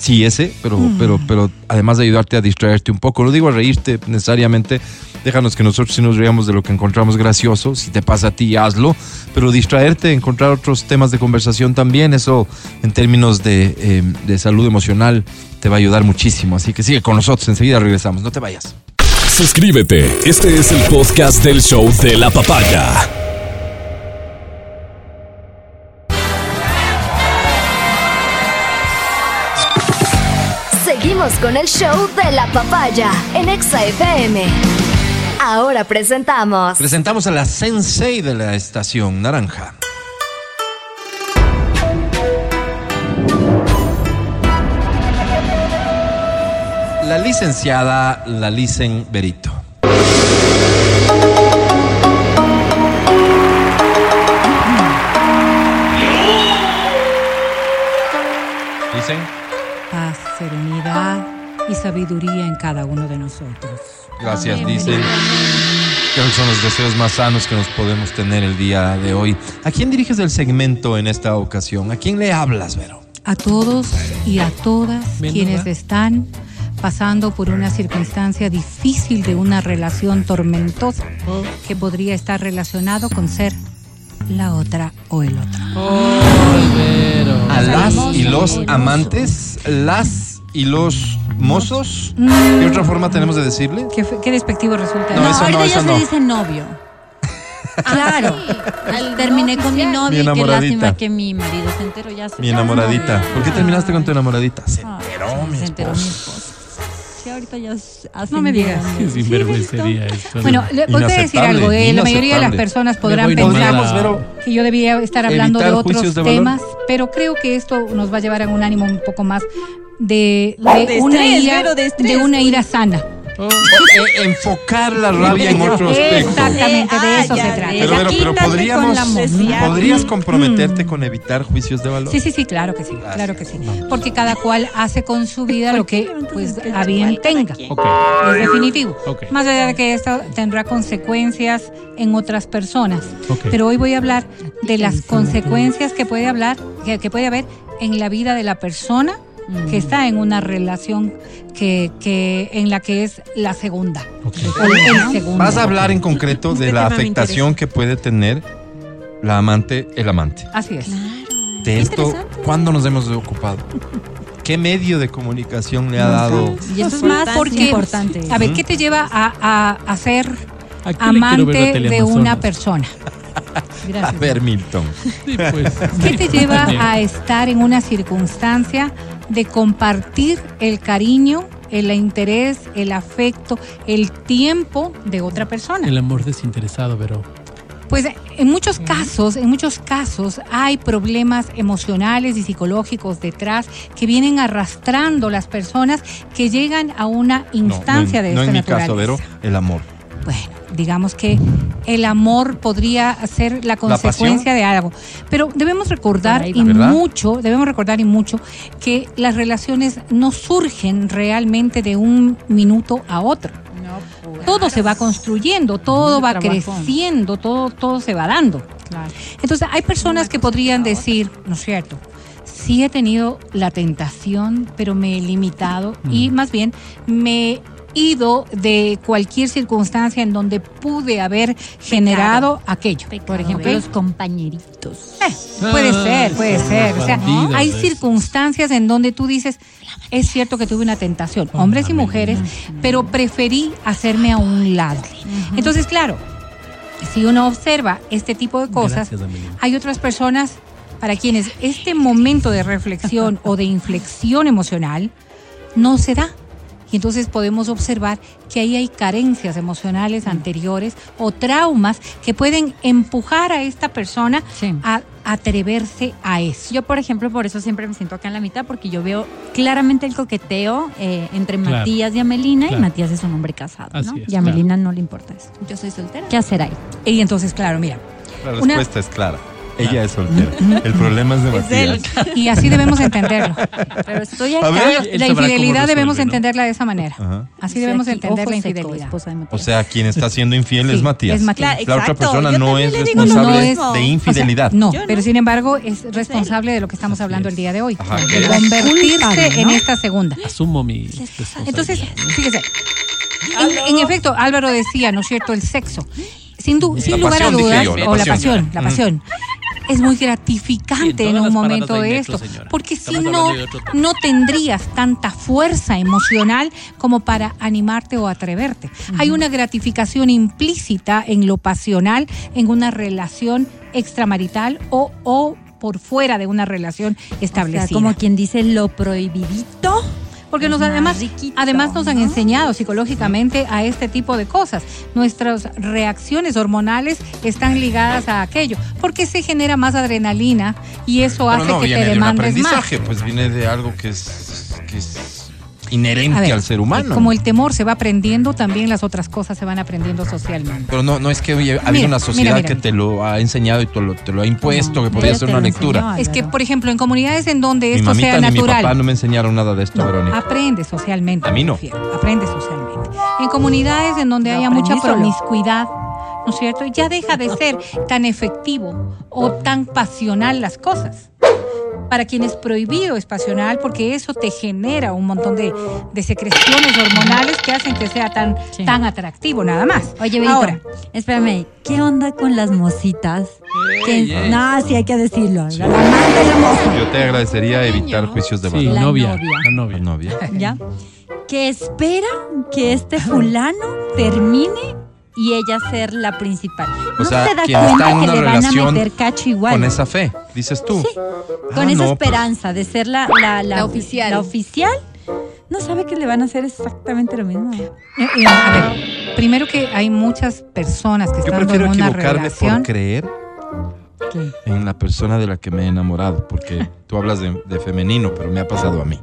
sí, ese, pero, pero, pero además de ayudarte a distraerte un poco, no digo a reírte necesariamente, déjanos que nosotros sí nos reamos de lo que encontramos gracioso, si te pasa a ti, hazlo, pero distraerte, encontrar otros temas de conversación también, eso en términos de, eh, de salud emocional te va a ayudar muchísimo, así que sigue con nosotros, enseguida regresamos, no te vayas. Suscríbete. Este es el podcast del show de la papaya. Con el show de la papaya en Exa FM. Ahora presentamos Presentamos a la sensei de la estación naranja. La licenciada, la licen Berito. Licen. Y sabiduría en cada uno de nosotros. Gracias, dicen. Creo que son los deseos más sanos que nos podemos tener el día de hoy. ¿A quién diriges el segmento en esta ocasión? ¿A quién le hablas, Vero? A todos y a todas Menuda. quienes están pasando por una circunstancia difícil de una relación tormentosa que podría estar relacionado con ser la otra o el otro. A las y los amantes, las y los mozos. ¿Qué otra forma tenemos de decirle? ¿Qué, despectivo resulta? No, No, eso ahorita eso ya no. se dice novio. Claro. Terminé no con mi novio Mi y qué lástima que mi marido se enteró ya. Mi enamoradita. ¿Por qué terminaste con tu enamoradita? Se Ah, enteró mi se enteró mi esposa. Sí, ahorita ya No me digas. Qué sinvergüencería esto. Bueno, le- voy a decir algo. eh, la mayoría de las personas podrán pensar a- que yo debía estar hablando de otros de temas, pero creo que esto nos va a llevar a un ánimo un poco más de, de De una estrés, ira, de estrés. de una ira sana. O- eh, enfocar la rabia en otro aspecto. Exactamente, de Ah, eso se trata. Pero, pero, pero Quítate con podríamos, mocia. podrías comprometerte con evitar juicios de valor. Sí, sí, sí, claro que sí, claro que sí. Porque cada cual hace con su vida lo que pues a bien tenga. Es definitivo. Más allá de que esto tendrá consecuencias en otras personas. Pero hoy voy a hablar de las consecuencias que puede hablar, que, que puede haber en la vida de la persona que está en una relación que, que en la que es la segunda. Ok. O el, el segundo. Vas a hablar en concreto de la afectación que puede tener la amante, el amante. Así es. De esto, ¿cuándo nos hemos ocupado? ¿Qué medio de comunicación le ha dado? Y eso es más Porque, importante. a ver, ¿qué te lleva a, a, a ser ¿A quién le quiero ver la amante de una persona? A ver, Milton. Sí, pues. ¿Qué te lleva a estar en una circunstancia de compartir el cariño el interés, el afecto, el tiempo de otra persona. El amor desinteresado, pero Pues en muchos casos, en muchos casos hay problemas emocionales y psicológicos detrás que vienen arrastrando las personas que llegan a una instancia no, de no esta en mi caso, naturaleza. Vero, el amor. Bueno, digamos que el amor podría ser la consecuencia de algo. Pero debemos recordar y mucho, debemos recordar y mucho que las relaciones no surgen realmente de un minuto a otro. Todo se va construyendo, todo va trabajo. creciendo, todo, todo se va dando. Entonces, hay personas que podrían decir, ¿no es cierto? Sí he tenido la tentación, pero me he limitado y más bien me he ido de cualquier circunstancia en donde pude haber generado aquello. Por ejemplo, ¿ok? los compañeritos. Eh, puede Ah, ser, puede son ser. O sea, bandidos hay circunstancias en donde tú dices, es cierto que tuve una tentación, hombres y mujeres, pero preferí hacerme a un lado. Entonces, claro, si uno observa este tipo de cosas, Gracias, hay otras personas para quienes este momento de reflexión o de inflexión emocional no se da. Y entonces podemos observar que ahí hay carencias emocionales anteriores o traumas que pueden empujar a esta persona Sí. a atreverse a eso. Yo, por ejemplo, por eso siempre me siento acá en la mitad, porque yo veo claramente el coqueteo eh, entre Claro. Matías y Amelina, Claro. y Matías es un hombre casado, ¿no? Es, y a Amelina no le importa eso. Yo soy soltera. ¿Qué hacer ahí? Y entonces, claro, mira, La Una- respuesta es clara. Ella es soltera. El problema es de Matías. y así debemos entenderlo. Pero estoy acá. ver. La infidelidad debemos resuelve, ¿no? entenderla de esa manera. Ajá. Así debemos entender la infidelidad. O sea, quien está siendo infiel es Matías. es Matías. Claro, La otra persona Yo no es responsable de O sea, infidelidad. no, pero sin embargo es responsable de lo que estamos hablando el día de hoy. Ajá, de convertirse en esta segunda. Asumo mi responsabilidad. Entonces, fíjese, en, en efecto, Álvaro decía, ¿no es cierto?, el sexo. Sin, du- sin lugar a dudas, yo, o la pasión. la pasión. Es muy gratificante en un momento de esto, señora. porque si no, no tendrías tanta fuerza emocional como para animarte o atreverte. Hay una gratificación implícita en lo pasional, en una relación extramarital o, o por fuera de una relación O sea, establecida. como quien dice lo prohibidito. Porque nos además, riquito, además nos han enseñado psicológicamente a este tipo de cosas. Nuestras reacciones hormonales están ligadas a aquello, porque se genera más adrenalina y eso Pero hace no que viene te de un demandes más. aprendizaje, pues viene de algo que es, que es inherente ver, al ser humano. Como el temor se va aprendiendo, también las otras cosas se van aprendiendo socialmente. Pero no, no es que oye, ha habido Mira, una sociedad mira, mira, que mira. te lo ha enseñado y te lo, te lo ha impuesto, No, que podría ser una lectura. enseñó. Es que, por ejemplo, en comunidades en donde Mi esto mamita sea ni mi natural. papá no me enseñaron nada de esto, Verónica. Aprende socialmente. A mí no. Aprende socialmente. En comunidades en donde Lo haya mucha promiscuidad, ¿no es cierto? Ya deja de ser tan efectivo o tan pasional las cosas. Para quien es prohibido es pasional porque eso te genera un montón de, de secreciones hormonales que hacen que sea tan, Sí. tan atractivo nada más. Oye, Benito, Ahora, espérame, ¿qué onda con las mositas? Que-. No, sí hay que decirlo. La mamá de la moza. Yo te agradecería evitar juicios de Sí, valor. La novia, novia. La novia. La novia. ¿Ya? Que espera que este fulano termine y ella ser la principal. O no sea, se da quien cuenta está en que una le van a relación meter cacho igual. Con esa fe, dices tú. Con Ah, esa no, pues, esperanza de ser la, la, La oficial. La oficial. No sabe que le van a hacer exactamente lo mismo. eh, eh, a ver, primero que hay muchas personas que Yo están en prefiero una equivocarme relación. por creer ¿Qué? en la persona de la que me he enamorado, porque tú hablas de, de femenino, pero me ha pasado a mí.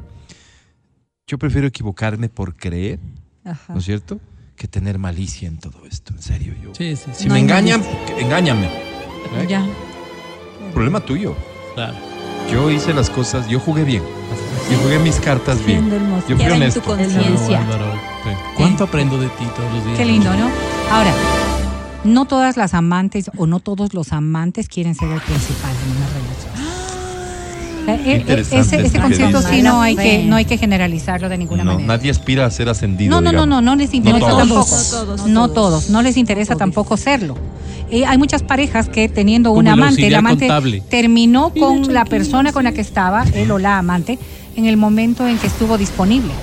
Yo prefiero equivocarme por creer, Ajá. ¿no es cierto? Que tener malicia en todo esto, en serio. Yo. Sí, sí, sí. Si No me engañan, engáñame. ¿eh? Ya. Problema tuyo. Claro. Yo hice las cosas, yo jugué bien. Yo jugué mis cartas bien. Yo fui en honesto. tu conciencia. Álvaro, Sí. ¿Cuánto aprendo de ti todos los días? Qué lindo, ¿no? Ahora, no todas las amantes o no todos los amantes quieren ser el principal en una relación. Eh, interesante ese, ese concepto sí no hay que no hay que generalizarlo de ninguna No, manera. nadie aspira a ser ascendido. No, no, no, no, no les interesa todos. tampoco. No todos, No no todos, no les interesa tampoco serlo. Eh, hay muchas parejas que teniendo Como un amante, el amante contable. terminó Mira, con la persona con la que estaba, él o la amante, en el momento en que estuvo disponible.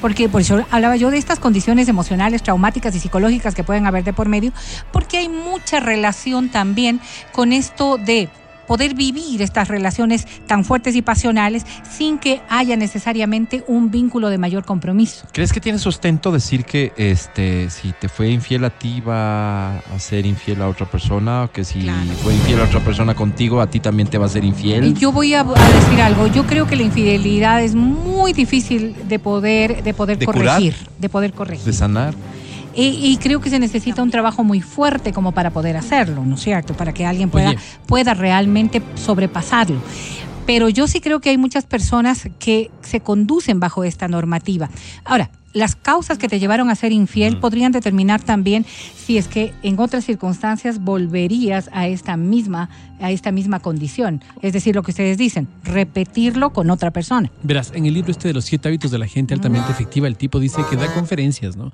Porque por eso hablaba yo de estas condiciones emocionales, traumáticas y psicológicas que pueden haber de por medio, porque hay mucha relación también con esto de poder vivir estas relaciones tan fuertes y pasionales sin que haya necesariamente un vínculo de mayor compromiso. ¿Crees que tiene sustento decir que este si te fue infiel a ti va a ser infiel a otra persona? O que si Claro. fue infiel a otra persona contigo, a ti también te va a ser infiel? Yo voy a, a decir algo. Yo creo que la infidelidad es muy difícil de poder, de poder ¿De curar? corregir, de poder corregir. ¿De sanar? Y, y creo que se necesita un trabajo muy fuerte como para poder hacerlo, ¿no es cierto? Para que alguien pueda, Oye. pueda realmente sobrepasarlo. Pero yo sí creo que hay muchas personas que se conducen bajo esta normativa. Ahora, las causas que te llevaron a ser infiel podrían determinar también si es que en otras circunstancias volverías a esta misma a esta misma condición, es decir, lo que ustedes dicen, repetirlo con otra persona. Verás, en el libro este de los siete hábitos de la gente altamente efectiva, el tipo dice que da conferencias, ¿no?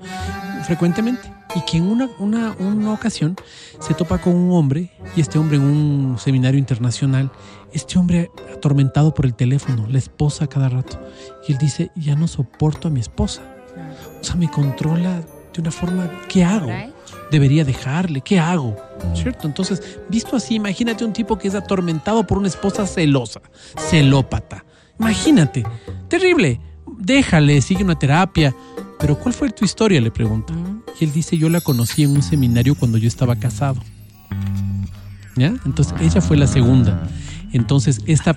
Frecuentemente. Y que en una, una, una ocasión se topa con un hombre, y este hombre en un seminario internacional, este hombre atormentado por el teléfono, la esposa cada rato. Y él dice, ya no soporto a mi esposa. O sea, me controla de una forma, ¿qué hago? Debería dejarle, ¿qué hago? ¿Cierto? Entonces, visto así, imagínate un tipo que es atormentado por una esposa celosa, celópata. Imagínate, terrible. Déjale, sigue una terapia. Pero ¿cuál fue tu historia? Le pregunto. Y él dice, yo la conocí en un seminario cuando yo estaba casado. ¿Ya? Entonces, ella fue la segunda. Entonces, esta,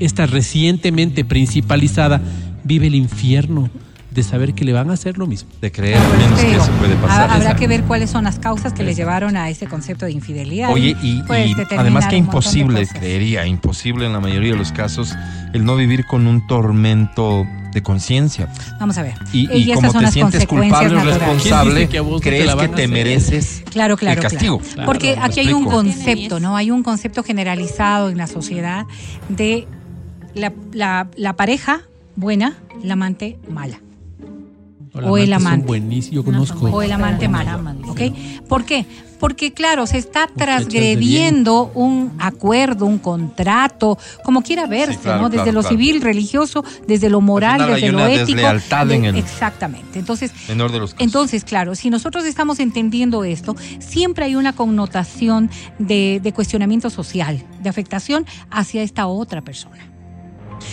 esta recientemente principalizada vive el infierno de saber que le van a hacer lo mismo. De creer al menos que eso puede pasar. Habrá que ver cuáles son las causas que le llevaron a ese concepto de infidelidad. Oye, y, además que imposible, creería, imposible en la mayoría de los casos, el no vivir con un tormento de conciencia. Vamos a ver. Y, como te sientes culpable o responsable, ¿Quién dice que a vos no te crees la que te mereces Claro, claro. el castigo. claro. Porque ¿me aquí hay un concepto, ¿no? Hay un concepto generalizado en la sociedad de la, la- la pareja buena, la amante mala. O el amante. buenísimos. Yo conozco. O el amante malo. Drama, ¿Ok? ¿Por qué? Porque, claro, se está transgrediendo un acuerdo, un contrato, como quiera verse, claro, ¿no? Desde claro, lo claro. civil, religioso, desde lo moral, final hay desde lo ético. deslealtad de- en el- Exactamente. Entonces, Menor de los casos. entonces, claro, si nosotros estamos entendiendo esto, siempre hay una connotación de, de cuestionamiento social, de afectación hacia esta otra persona.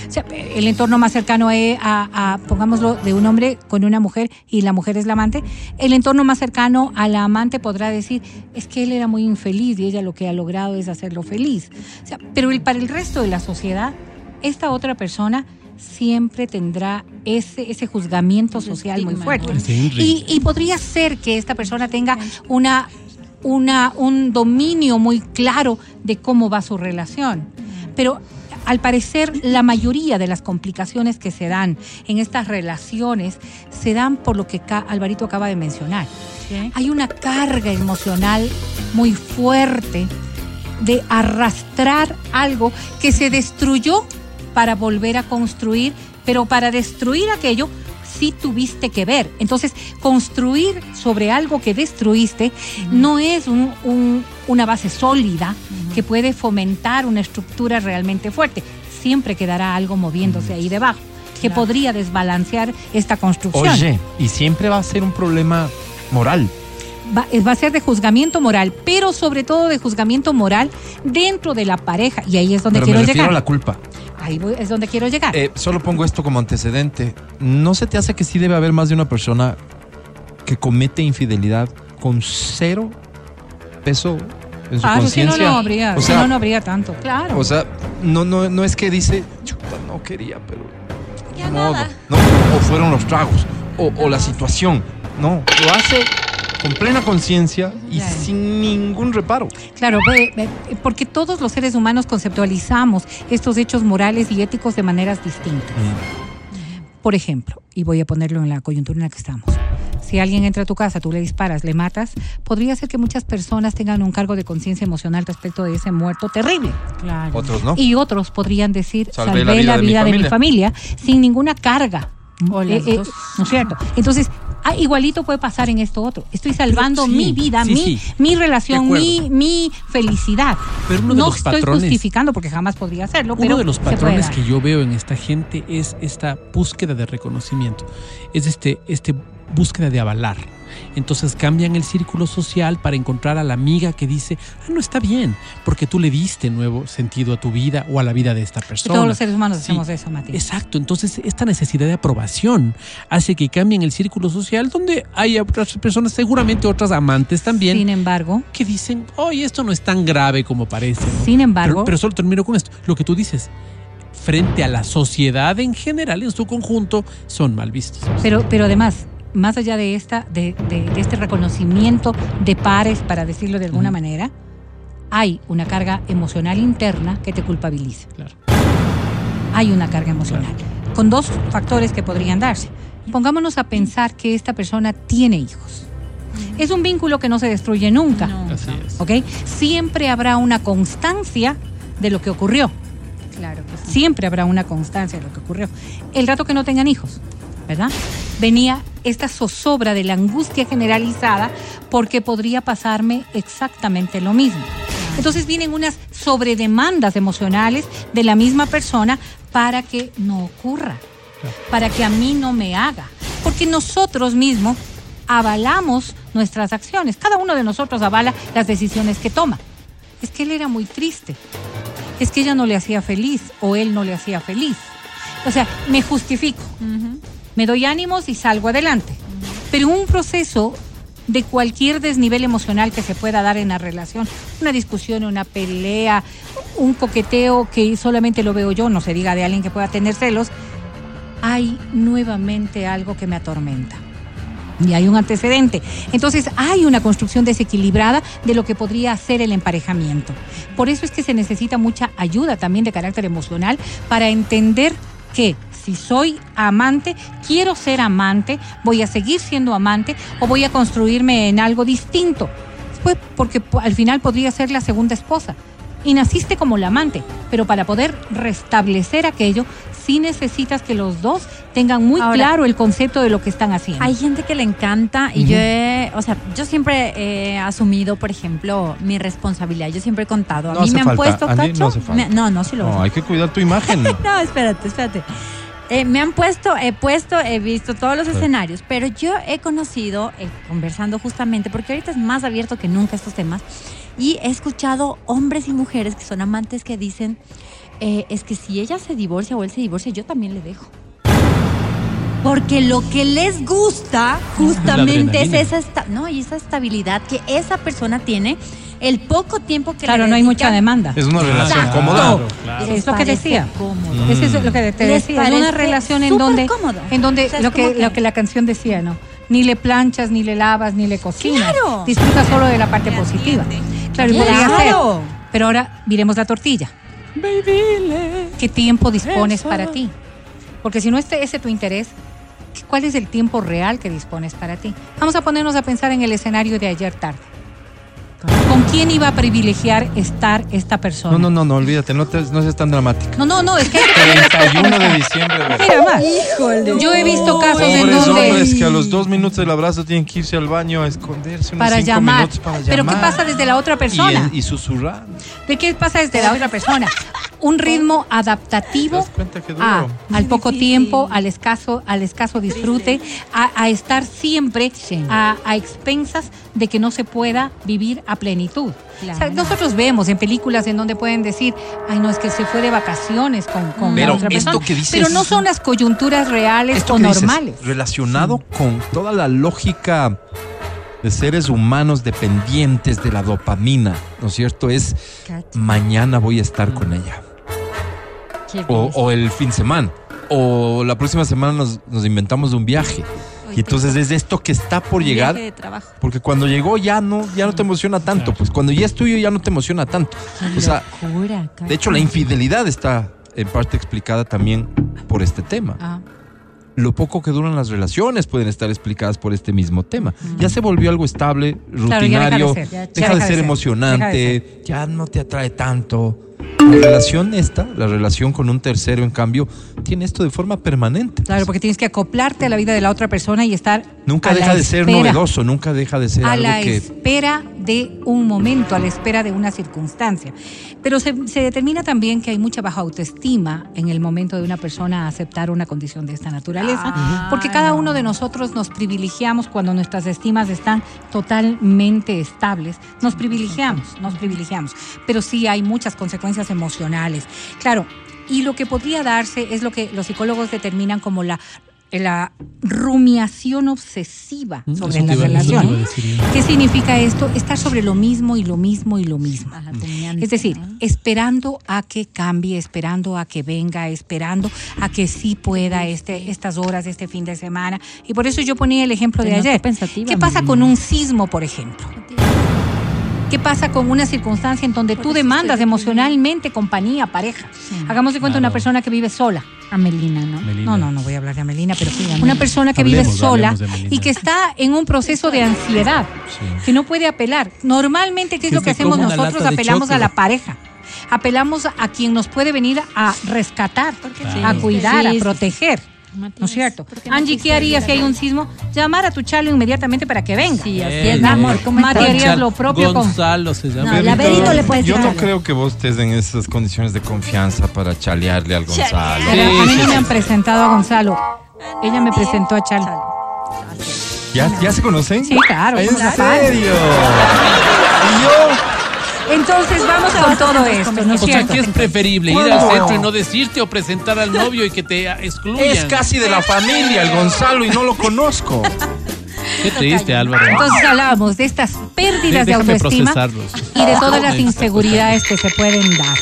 O sea, el entorno más cercano es a, a, pongámoslo, de un hombre con una mujer y la mujer es la amante. El entorno más cercano a la amante podrá decir, es que él era muy infeliz y ella lo que ha logrado es hacerlo feliz. O sea, pero el, para el resto de la sociedad, esta otra persona siempre tendrá ese, ese juzgamiento social muy fuerte. Y, y podría ser que esta persona tenga una, una, un dominio muy claro de cómo va su relación. Pero al parecer la mayoría de las complicaciones que se dan en estas relaciones se dan por lo que Alvarito acaba de mencionar. Hay una carga emocional muy fuerte de arrastrar algo que se destruyó para volver a construir, pero para destruir aquello sí tuviste que ver. Entonces, construir sobre algo que destruiste no es un- un- una base sólida que puede fomentar una estructura realmente fuerte. Siempre quedará algo moviéndose ahí debajo, que podría desbalancear esta construcción. Oye, y siempre va a ser un problema moral. Va, eh, va a ser de juzgamiento moral, pero sobre todo de juzgamiento moral dentro de la pareja. Y ahí es donde Pero quiero me refiero llegar. a la culpa. Ahí voy- es donde quiero llegar. Eh, solo pongo esto como antecedente. ¿No se te hace que sí debe haber más de una persona que comete infidelidad con cero peso en su Claro, si no, conciencia? no habría, o si sea, no, no habría tanto. Claro. o sea, no, no, no es que dice, chuta, no quería, pero Ya ni modo". nada. No, o fueron los tragos, o, o la situación. No, lo hace con plena conciencia y Claro. sin ningún reparo. Claro, porque todos los seres humanos conceptualizamos estos hechos morales y éticos de maneras distintas. Por ejemplo, y voy a ponerlo en la coyuntura en la que estamos. Si alguien entra a tu casa, tú le disparas, le matas, podría ser que muchas personas tengan un cargo de conciencia emocional respecto de ese muerto terrible. Claro. Otros no. Y otros podrían decir, Salvé salvé, la la vida de mi de, mi familia sin ninguna carga. O las Eh, eh. ¿No es cierto? Entonces, ah, igualito puede pasar en esto otro. Estoy salvando sí, mi vida, sí, mi, sí. mi relación, mi, mi felicidad. Pero uno de no los estoy patrones- justificando porque jamás podría hacerlo. Uno pero de los patrones que yo veo en esta gente es esta búsqueda de reconocimiento, es este, este búsqueda de avalar. Entonces cambian el círculo social para encontrar a la amiga que dice, ah, no está bien, porque tú le diste nuevo sentido a tu vida o a la vida de esta persona. Todos los seres humanos Sí, hacemos eso, Mati. Exacto, entonces esta necesidad de aprobación hace que cambien el círculo social donde hay otras personas, seguramente otras amantes también, Sin embargo, que dicen, oye, esto no es tan grave como parece. ¿no? sin embargo, Pero, pero solo termino con esto. Lo que tú dices, frente a la sociedad en general, en su conjunto, son mal vistos. Pero, pero además, más allá de esta, de, de- de este reconocimiento de pares, para decirlo de alguna manera, hay una carga emocional interna que te culpabiliza. Claro. Hay una carga emocional. Con dos factores que podrían darse. Pongámonos a pensar que esta persona tiene hijos. Es un vínculo que no se destruye nunca. No, Así es. ¿Ok? Siempre habrá una constancia de lo que ocurrió. claro que sí. Siempre habrá una constancia de lo que ocurrió. El rato que no tengan hijos, Venía esta zozobra de la angustia generalizada porque podría pasarme exactamente lo mismo. Entonces vienen unas sobredemandas emocionales de la misma persona para que no ocurra, para que a mí no me haga. Porque nosotros mismos avalamos nuestras acciones. Cada uno de nosotros avala las decisiones que toma. Es que él era muy triste es que ella no le hacía feliz o él no le hacía feliz. O sea, me justifico, me doy ánimos y salgo adelante. Pero un proceso de cualquier desnivel emocional que se pueda dar en la relación, una discusión, una pelea, un coqueteo que solamente lo veo yo, no se diga de alguien que pueda tener celos, hay nuevamente algo que me atormenta. Y hay un antecedente. Entonces hay una construcción desequilibrada de lo que podría ser el emparejamiento. Por eso es que se necesita mucha ayuda también de carácter emocional para entender que si soy amante, quiero ser amante, voy a seguir siendo amante o voy a construirme en algo distinto. Pues porque po- al final podría ser la segunda esposa. Y naciste como la amante, pero para poder restablecer aquello, sí necesitas que los dos tengan muy Ahora- claro el concepto de lo que están haciendo. Hay gente que le encanta y yo he, o sea, yo siempre he asumido, por ejemplo, mi responsabilidad. Yo siempre he contado. A No mí me han puesto Andy, cacho. no hace falta. me- no, no, sí lo No, hay que cuidar tu imagen. No, espérate, espérate. Eh, me han puesto, he puesto, he visto todos los Sí. escenarios, pero yo he conocido, eh, conversando justamente, porque ahorita es más abierto que nunca estos temas, y he escuchado hombres y mujeres que son amantes que dicen, eh, es que si ella se divorcia o él se divorcia, yo también le dejo. Porque lo que les gusta justamente es esa, esta- no, y esa estabilidad que esa persona tiene, el poco tiempo que Claro, le no hay mucha demanda. Es una relación Exacto. cómoda. les Es lo que decía. cómodo. Eso es lo que te decía, es una relación en donde, cómodo. en donde O sea, es lo, que, lo que la canción decía, ¿no? Ni le planchas, ni le lavas, ni le cocinas. Claro. Disfruta solo de la parte positiva. Claro, y podría ser. Claro. Pero ahora miremos la tortilla. ¿Qué tiempo dispones para ti? Porque si no es ese tu interés, ¿cuál es el tiempo real que dispones para ti? Vamos a ponernos a pensar en el escenario de ayer tarde. ¿Con quién iba a privilegiar estar esta persona? No, no, no, no, olvídate, no, te, no seas tan dramática. No, no, no, es que hay que 31 de diciembre. Mira, más. Yo he visto casos en Pobres donde hombres que a los dos minutos del abrazo tienen que irse al baño a esconderse unos para cinco llamar. minutos para Pero ¿qué llamar. pasa desde la otra persona? Y, y susurrar. ¿De qué pasa desde la otra persona? Un ritmo adaptativo ¿Te das cuenta qué duro? a, al poco tiempo, al escaso, al escaso disfrute, a, a estar siempre a, a expensas de que no se pueda vivir a plenitud. Claro. O sea, nosotros vemos en películas en donde pueden decir, ay no, es que se fue de vacaciones con, con Pero la otra esto persona. que dices- Pero no son las coyunturas reales Esto o que dices, normales. relacionado con toda la lógica de seres humanos dependientes de la dopamina, ¿no es cierto? Es Cacho, mañana voy a estar con ella. qué O, o el fin de semana. O la próxima semana nos, nos inventamos un viaje. Y entonces es esto que está por llegar. Viaje de trabajo. Porque cuando llegó ya no, ya no te emociona tanto. Pues cuando ya es tuyo ya no te emociona tanto. O sea, Locura, de hecho la infidelidad está en parte explicada también por este tema. Ah. Lo poco que duran las relaciones pueden estar explicadas por este mismo tema. Ya se volvió algo estable, Claro, ya deja de rutinario, ser, ya deja, de ser deja de emocionante, ser. ya no te atrae tanto. La relación esta, la relación con un tercero, en cambio, tiene esto de forma permanente. Claro, porque tienes que acoplarte a la vida de la otra persona y estar. Nunca a la deja de ser novedoso, nunca deja de ser A algo la que... espera de un momento, a la espera de una circunstancia. Pero se, se determina también que hay mucha baja autoestima en el momento de una persona aceptar una condición de esta naturaleza, Ah, porque cada uno de nosotros nos privilegiamos cuando nuestras estimas están totalmente estables. Nos privilegiamos, nos privilegiamos. Pero sí hay muchas consecuencias emocionales. Claro, y lo que podría darse es lo que los psicólogos determinan como la, la rumiación obsesiva Mm, sobre eso la relación. ¿Qué significa esto? Estar sobre lo mismo y lo mismo y lo mismo. Es decir, ¿no? esperando a que cambie, esperando a que venga, esperando a que sí pueda este, estas horas, este fin de semana. Y por eso yo ponía el ejemplo de ayer. ¿Qué pasa con un sismo, por ejemplo? ¿Qué pasa con una circunstancia en donde tú demandas emocionalmente compañía, pareja? Hagamos de cuenta una Claro. persona que vive sola. Amelina, ¿no? Melina. No, no, no voy a hablar de Amelina, pero Amelina. una persona que vive sola y que está en un proceso de ansiedad, que no puede apelar. Normalmente, ¿qué es lo que que hacemos una nosotros? Apelamos a la pareja. Apelamos a quien nos puede venir a rescatar, Claro. a cuidar, Sí, a sí. Proteger. ¿No es Matías, cierto? ¿por qué no Angie, ¿qué harías si hay un sismo? Llamar a tu chalo inmediatamente para que venga. Sí, así es, amor. ¿Cómo harías lo propio con... Gonzalo se llama. No, la Berito le puedes Yo no creo que vos estés en esas condiciones de confianza para chalearle al Gonzalo. A mí Sí, no sí, me han presentado a Gonzalo. Ella me presentó a Chalo. ¿Ya, ¿Ya se conocen? Sí, claro, ¿En serio? ¿Y yo? Entonces vamos con todo esto, ¿no es O sea? ¿qué es preferible? ¿Ir al centro y no decirte o presentar al novio y que te excluyan? Es casi de la familia el Gonzalo y no lo conozco. Qué triste, Álvaro. Entonces hablábamos de estas pérdidas de Déjame autoestima procesarlos. y de todas las inseguridades que se pueden dar.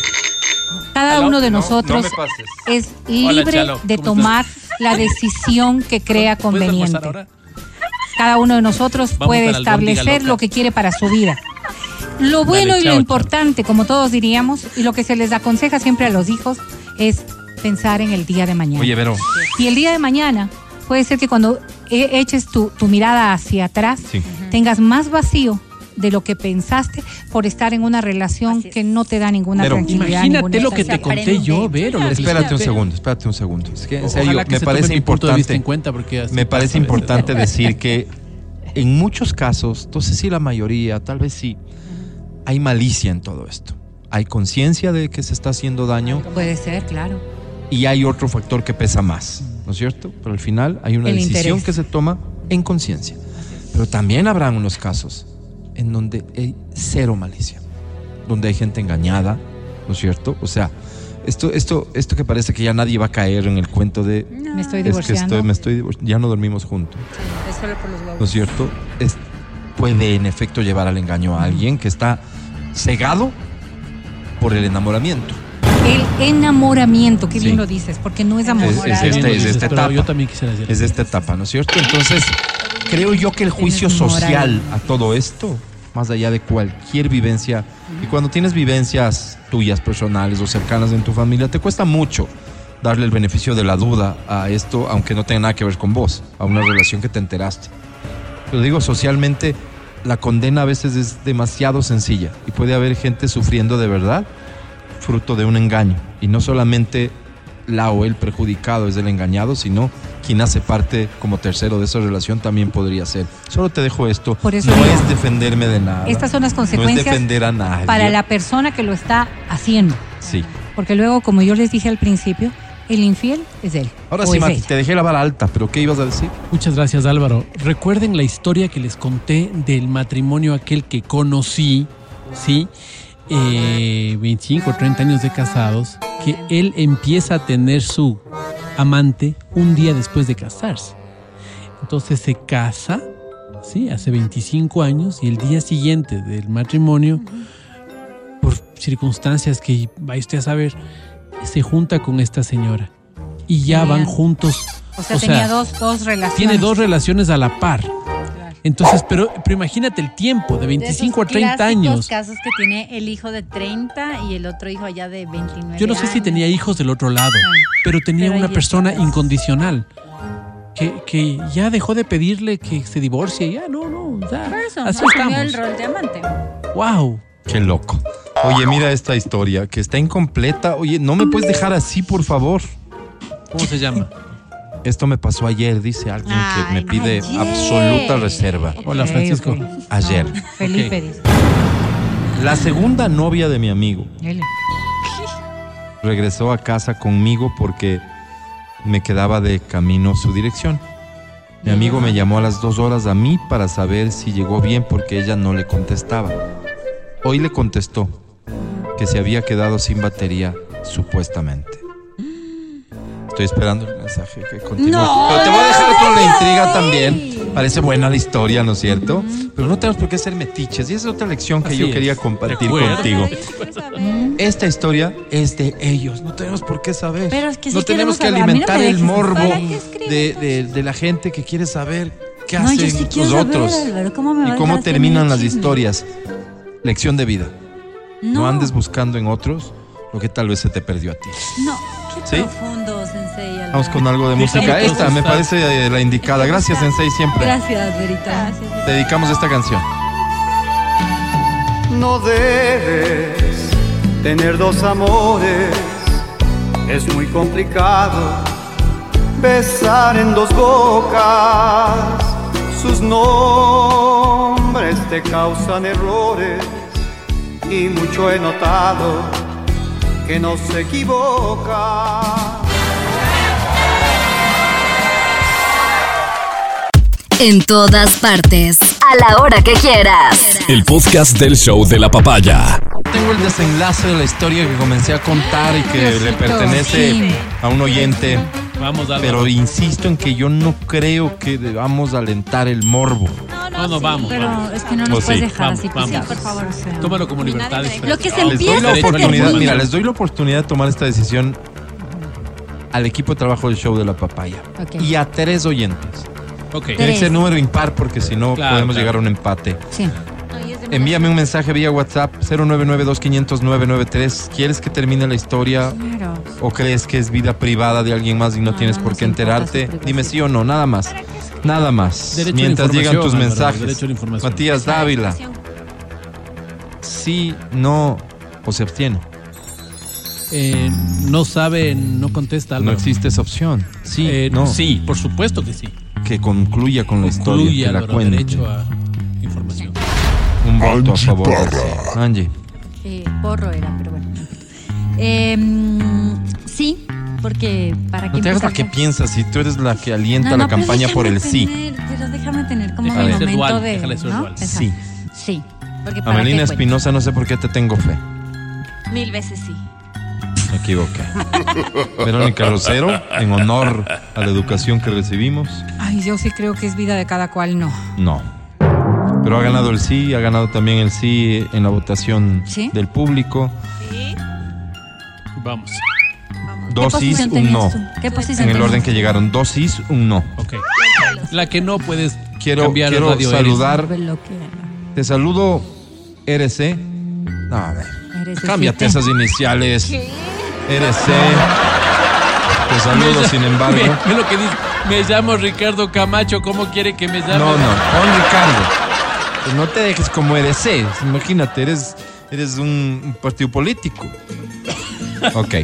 Cada Aló, uno de no, nosotros no me pases. es Hola, libre Chalo, de ¿cómo tomar la decisión que crea ¿Puedes conveniente. ahora? Cada uno de nosotros Vamos puede a la albóndiga establecer loca. lo que quiere para su vida. Lo bueno Dale, y lo chao, importante, como todos diríamos, y lo que se les aconseja siempre a los hijos, es pensar en el día de mañana. Oye, Vero. Y el día de mañana puede ser que cuando e- eches tu, tu mirada hacia atrás, Sí. tengas más vacío de lo que pensaste por estar en una relación es. que no te da ninguna Pero- tranquilidad. Imagínate ninguna lo que te conté aprende. yo, Vero. Espérate un segundo, espérate un segundo. Es que en Ojalá serio, que me se parece importante. en cuenta porque Me parece importante decir que en muchos casos, no sé si la mayoría, tal vez sí, hay malicia en todo esto. Hay conciencia de que se está haciendo daño Puede ser, claro. y hay otro factor que pesa más, ¿no es cierto? Pero al final hay una El decisión interés. que se toma en conciencia. Pero también habrán unos casos en donde hay cero malicia, donde hay gente engañada, ¿no es cierto? O sea, esto, esto, esto que parece que ya nadie va a caer en el cuento de Me estoy es que divorciando. estoy, me estoy ya no dormimos juntos, Es solo por los huevos. ¿no es cierto? Es- puede en efecto llevar al engaño a alguien que está cegado por el enamoramiento. El enamoramiento, qué bien Sí. lo dices, porque no es amor. Es- es Qué bien esta- lo es dices, esta pero etapa. Yo también quisiera decir. Es de esta etapa, ¿no es cierto? Entonces, creo yo que el juicio Tienes moral. social a todo esto, más allá de cualquier vivencia, y cuando tienes vivencias tuyas, personales o cercanas en tu familia, te cuesta mucho darle el beneficio de la duda a esto, aunque no tenga nada que ver con vos, a una relación que te enteraste. Pero digo, socialmente, la condena a veces es demasiado sencilla y puede haber gente sufriendo de verdad fruto de un engaño. Y no solamente la o el perjudicado es el engañado, sino quien hace parte como tercero de esa relación también podría ser. Solo te dejo esto. Por eso no es defenderme de nada. Estas son las No es consecuencias defender a nadie. para la persona que lo está haciendo. Sí. Porque luego, como yo les dije al principio, el infiel es él. Ahora sí, Mati, ella. te dejé la vara alta, pero ¿qué ibas a decir? Muchas gracias, Álvaro. Recuerden la historia que les conté del matrimonio aquel que conocí, ¿sí? Eh, 25 o 30 años de casados, que él empieza a tener su amante un día después de casarse. Entonces se casa, ¿sí? Hace 25 años y el día siguiente del matrimonio, por circunstancias que vaya usted a saber, se junta con esta señora. Y ya van juntos. O sea, tenía dos, dos relaciones. Tiene dos relaciones a la par. Entonces, pero, pero imagínate el tiempo, de De 25 a esos 30 clásicos años. casos que tiene el hijo de 30 y el otro hijo allá de 29 Yo no sé si tenía hijos del otro lado, Ay, pero tenía pero una persona incondicional. Que, que ya dejó de pedirle que se divorcie, ya no, no, ya, Por eso, así el rol de amante. Wow. Qué loco. Oye, mira esta historia, que está incompleta. Oye, no me puedes dejar así, por favor. ¿Cómo se llama? Esto me pasó ayer, dice alguien que me pide ayer. absoluta reserva. Hola, Francisco. Ayer. Felipe dice. La segunda novia de mi amigo Él. regresó a casa conmigo porque me quedaba de camino su dirección. Mi amigo me llamó a las dos horas a mí para saber si llegó bien porque ella no le contestaba. Hoy le contestó que se había quedado sin batería, supuestamente. Estoy esperando el mensaje que continúe. No. Pero te voy a dejar con la intriga también. Parece buena la historia, ¿no es cierto? Pero no tenemos por qué ser metiches. Y esa es otra lección que Así yo es. quería compartir contigo. Esta historia es de ellos, no tenemos por qué saber. Pero es que sí no tenemos que no alimentar me el morbo de, de- de la gente que quiere saber qué No, hacen sí los saber, otros Álvaro, ¿cómo me y cómo terminan las historias. Lección de vida. No. No, andes buscando en otros lo que tal vez se te perdió a ti. No, qué ¿Sí? profundo, Sensei. Vamos con algo de música. Esta me parece eh, la indicada. Gracias, Sensei, siempre. Gracias, Verita. Dedicamos esta canción. No debes tener dos amores, es muy complicado besar en dos bocas. Sus nombres te causan errores y mucho he notado que no se equivoca. En todas partes. A la hora que quieras. El podcast del show de la papaya. Tengo el desenlace de la historia que comencé a contar y que le pertenece sí. a un oyente. Vamos, Álvaro. Pero insisto en que yo no creo que debamos alentar el morbo. No, no, vamos. Pero vamos. es que no nos Pues puedes sí. dejar Vamos, así, vamos. pues, Sí, por favor. o sea. Tómalo como libertad de Lo que se Les doy empieza la a oportunidad, mira, les doy la oportunidad de tomar esta decisión al equipo de trabajo del show de la papaya y a tres oyentes. Ok. Tiene que Tres. ser número impar porque si no Claro, podemos claro. llegar a un empate. Sí. Envíame un mensaje vía WhatsApp 099-2500-993. ¿Quieres que termine la historia Claro. o crees que es vida privada de alguien más y no, No, tienes no por qué enterarte? Dime sí o no, nada más. Nada más. Derecho Mientras llegan tus mensajes. derecho a la información. Matías Dávila. Sí, no o se abstiene. Eh, no sabe, no contesta. No Álvaro. existe esa opción. Sí, Eh, no. Sí, por supuesto que sí. Que concluya con la historia, que la cuente. Un voto a favor. Angie. Eh, porro era, pero bueno. Eh, sí, porque para No te hagas la que piensas si tú eres la que alienta No, la no, pero campaña por el déjame sí. tener- Pero déjame tener como Déjale mi ser momento dual, de. déjale ser ¿no? dual. Sí. Sí. Porque para Amelina qué cuento. Espinosa, no sé por qué te tengo fe. Mil veces sí. Me equivoqué. Verónica Rosero, en honor a la educación que recibimos, Ay, yo sí creo que es vida de cada cual, no. no. Pero ha ganado el sí, ha ganado también el sí en la votación ¿Sí? del público. Vamos. ¿Qué Dos sís, posición un no. ¿Qué posición En el orden que llegaron, dos sís, un no. Ok. La que no puedes Quiero, cambiar quiero radio saludar, Bloquea. te saludo, RC. No, a ver, Eres cámbiate esas iniciales. RC. Te saludo, sin embargo. Ve, ve lo que dice. Me llamo Ricardo Camacho. ¿Cómo quiere que me llame? No, no, pon Ricardo. Pues no te dejes como RC. Imagínate, eres, eres un, un partido político. Ok.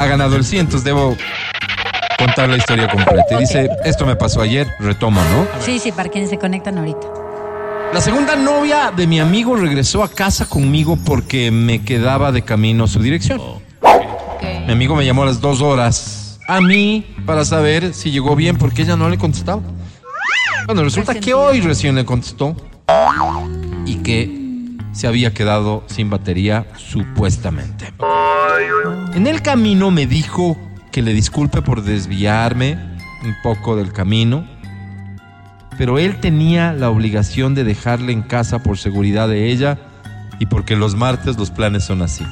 Ha ganado el sí, entonces debo contar la historia completa. Y dice, esto me pasó ayer, retoma, ¿no? Sí, sí, para quienes se conectan ahorita. La segunda novia de mi amigo regresó a casa conmigo porque me quedaba de camino a su dirección. Mi amigo me llamó a las dos horas a mí para saber si llegó bien porque ella no le contestaba. Bueno, resulta que hoy recién le contestó y que se había quedado sin batería supuestamente. En el camino me dijo que le disculpe por desviarme un poco del camino, pero él tenía la obligación de dejarle en casa por seguridad de ella y porque los martes los planes son así.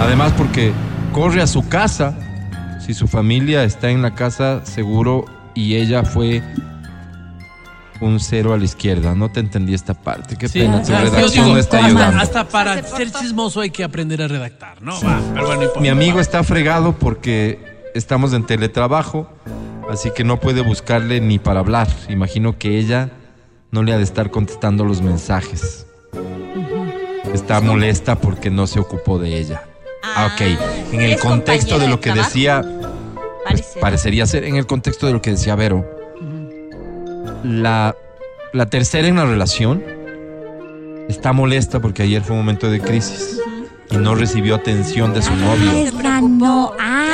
Además porque corre a su casa si su familia está en la casa seguro y ella fue un cero a la izquierda. No te entendí esta parte. Qué Sí, pena, tu ah, redacción digo, no está hasta- ayudando. Hasta para ser chismoso hay que aprender a redactar, ¿no? Va, pero bueno, no importa. Mi amigo está fregado porque estamos en teletrabajo, así que no puede buscarle ni para hablar. Imagino que ella no le ha de estar contestando los mensajes. está molesta porque no se ocupó de ella. Ah, ok. En el ¿es contexto de lo que decía, pues, Parece. parecería ser, en el contexto de lo que decía Vero, la, la tercera en la relación está molesta porque ayer fue un momento de crisis y no recibió atención de su novio. Es la no. Ah.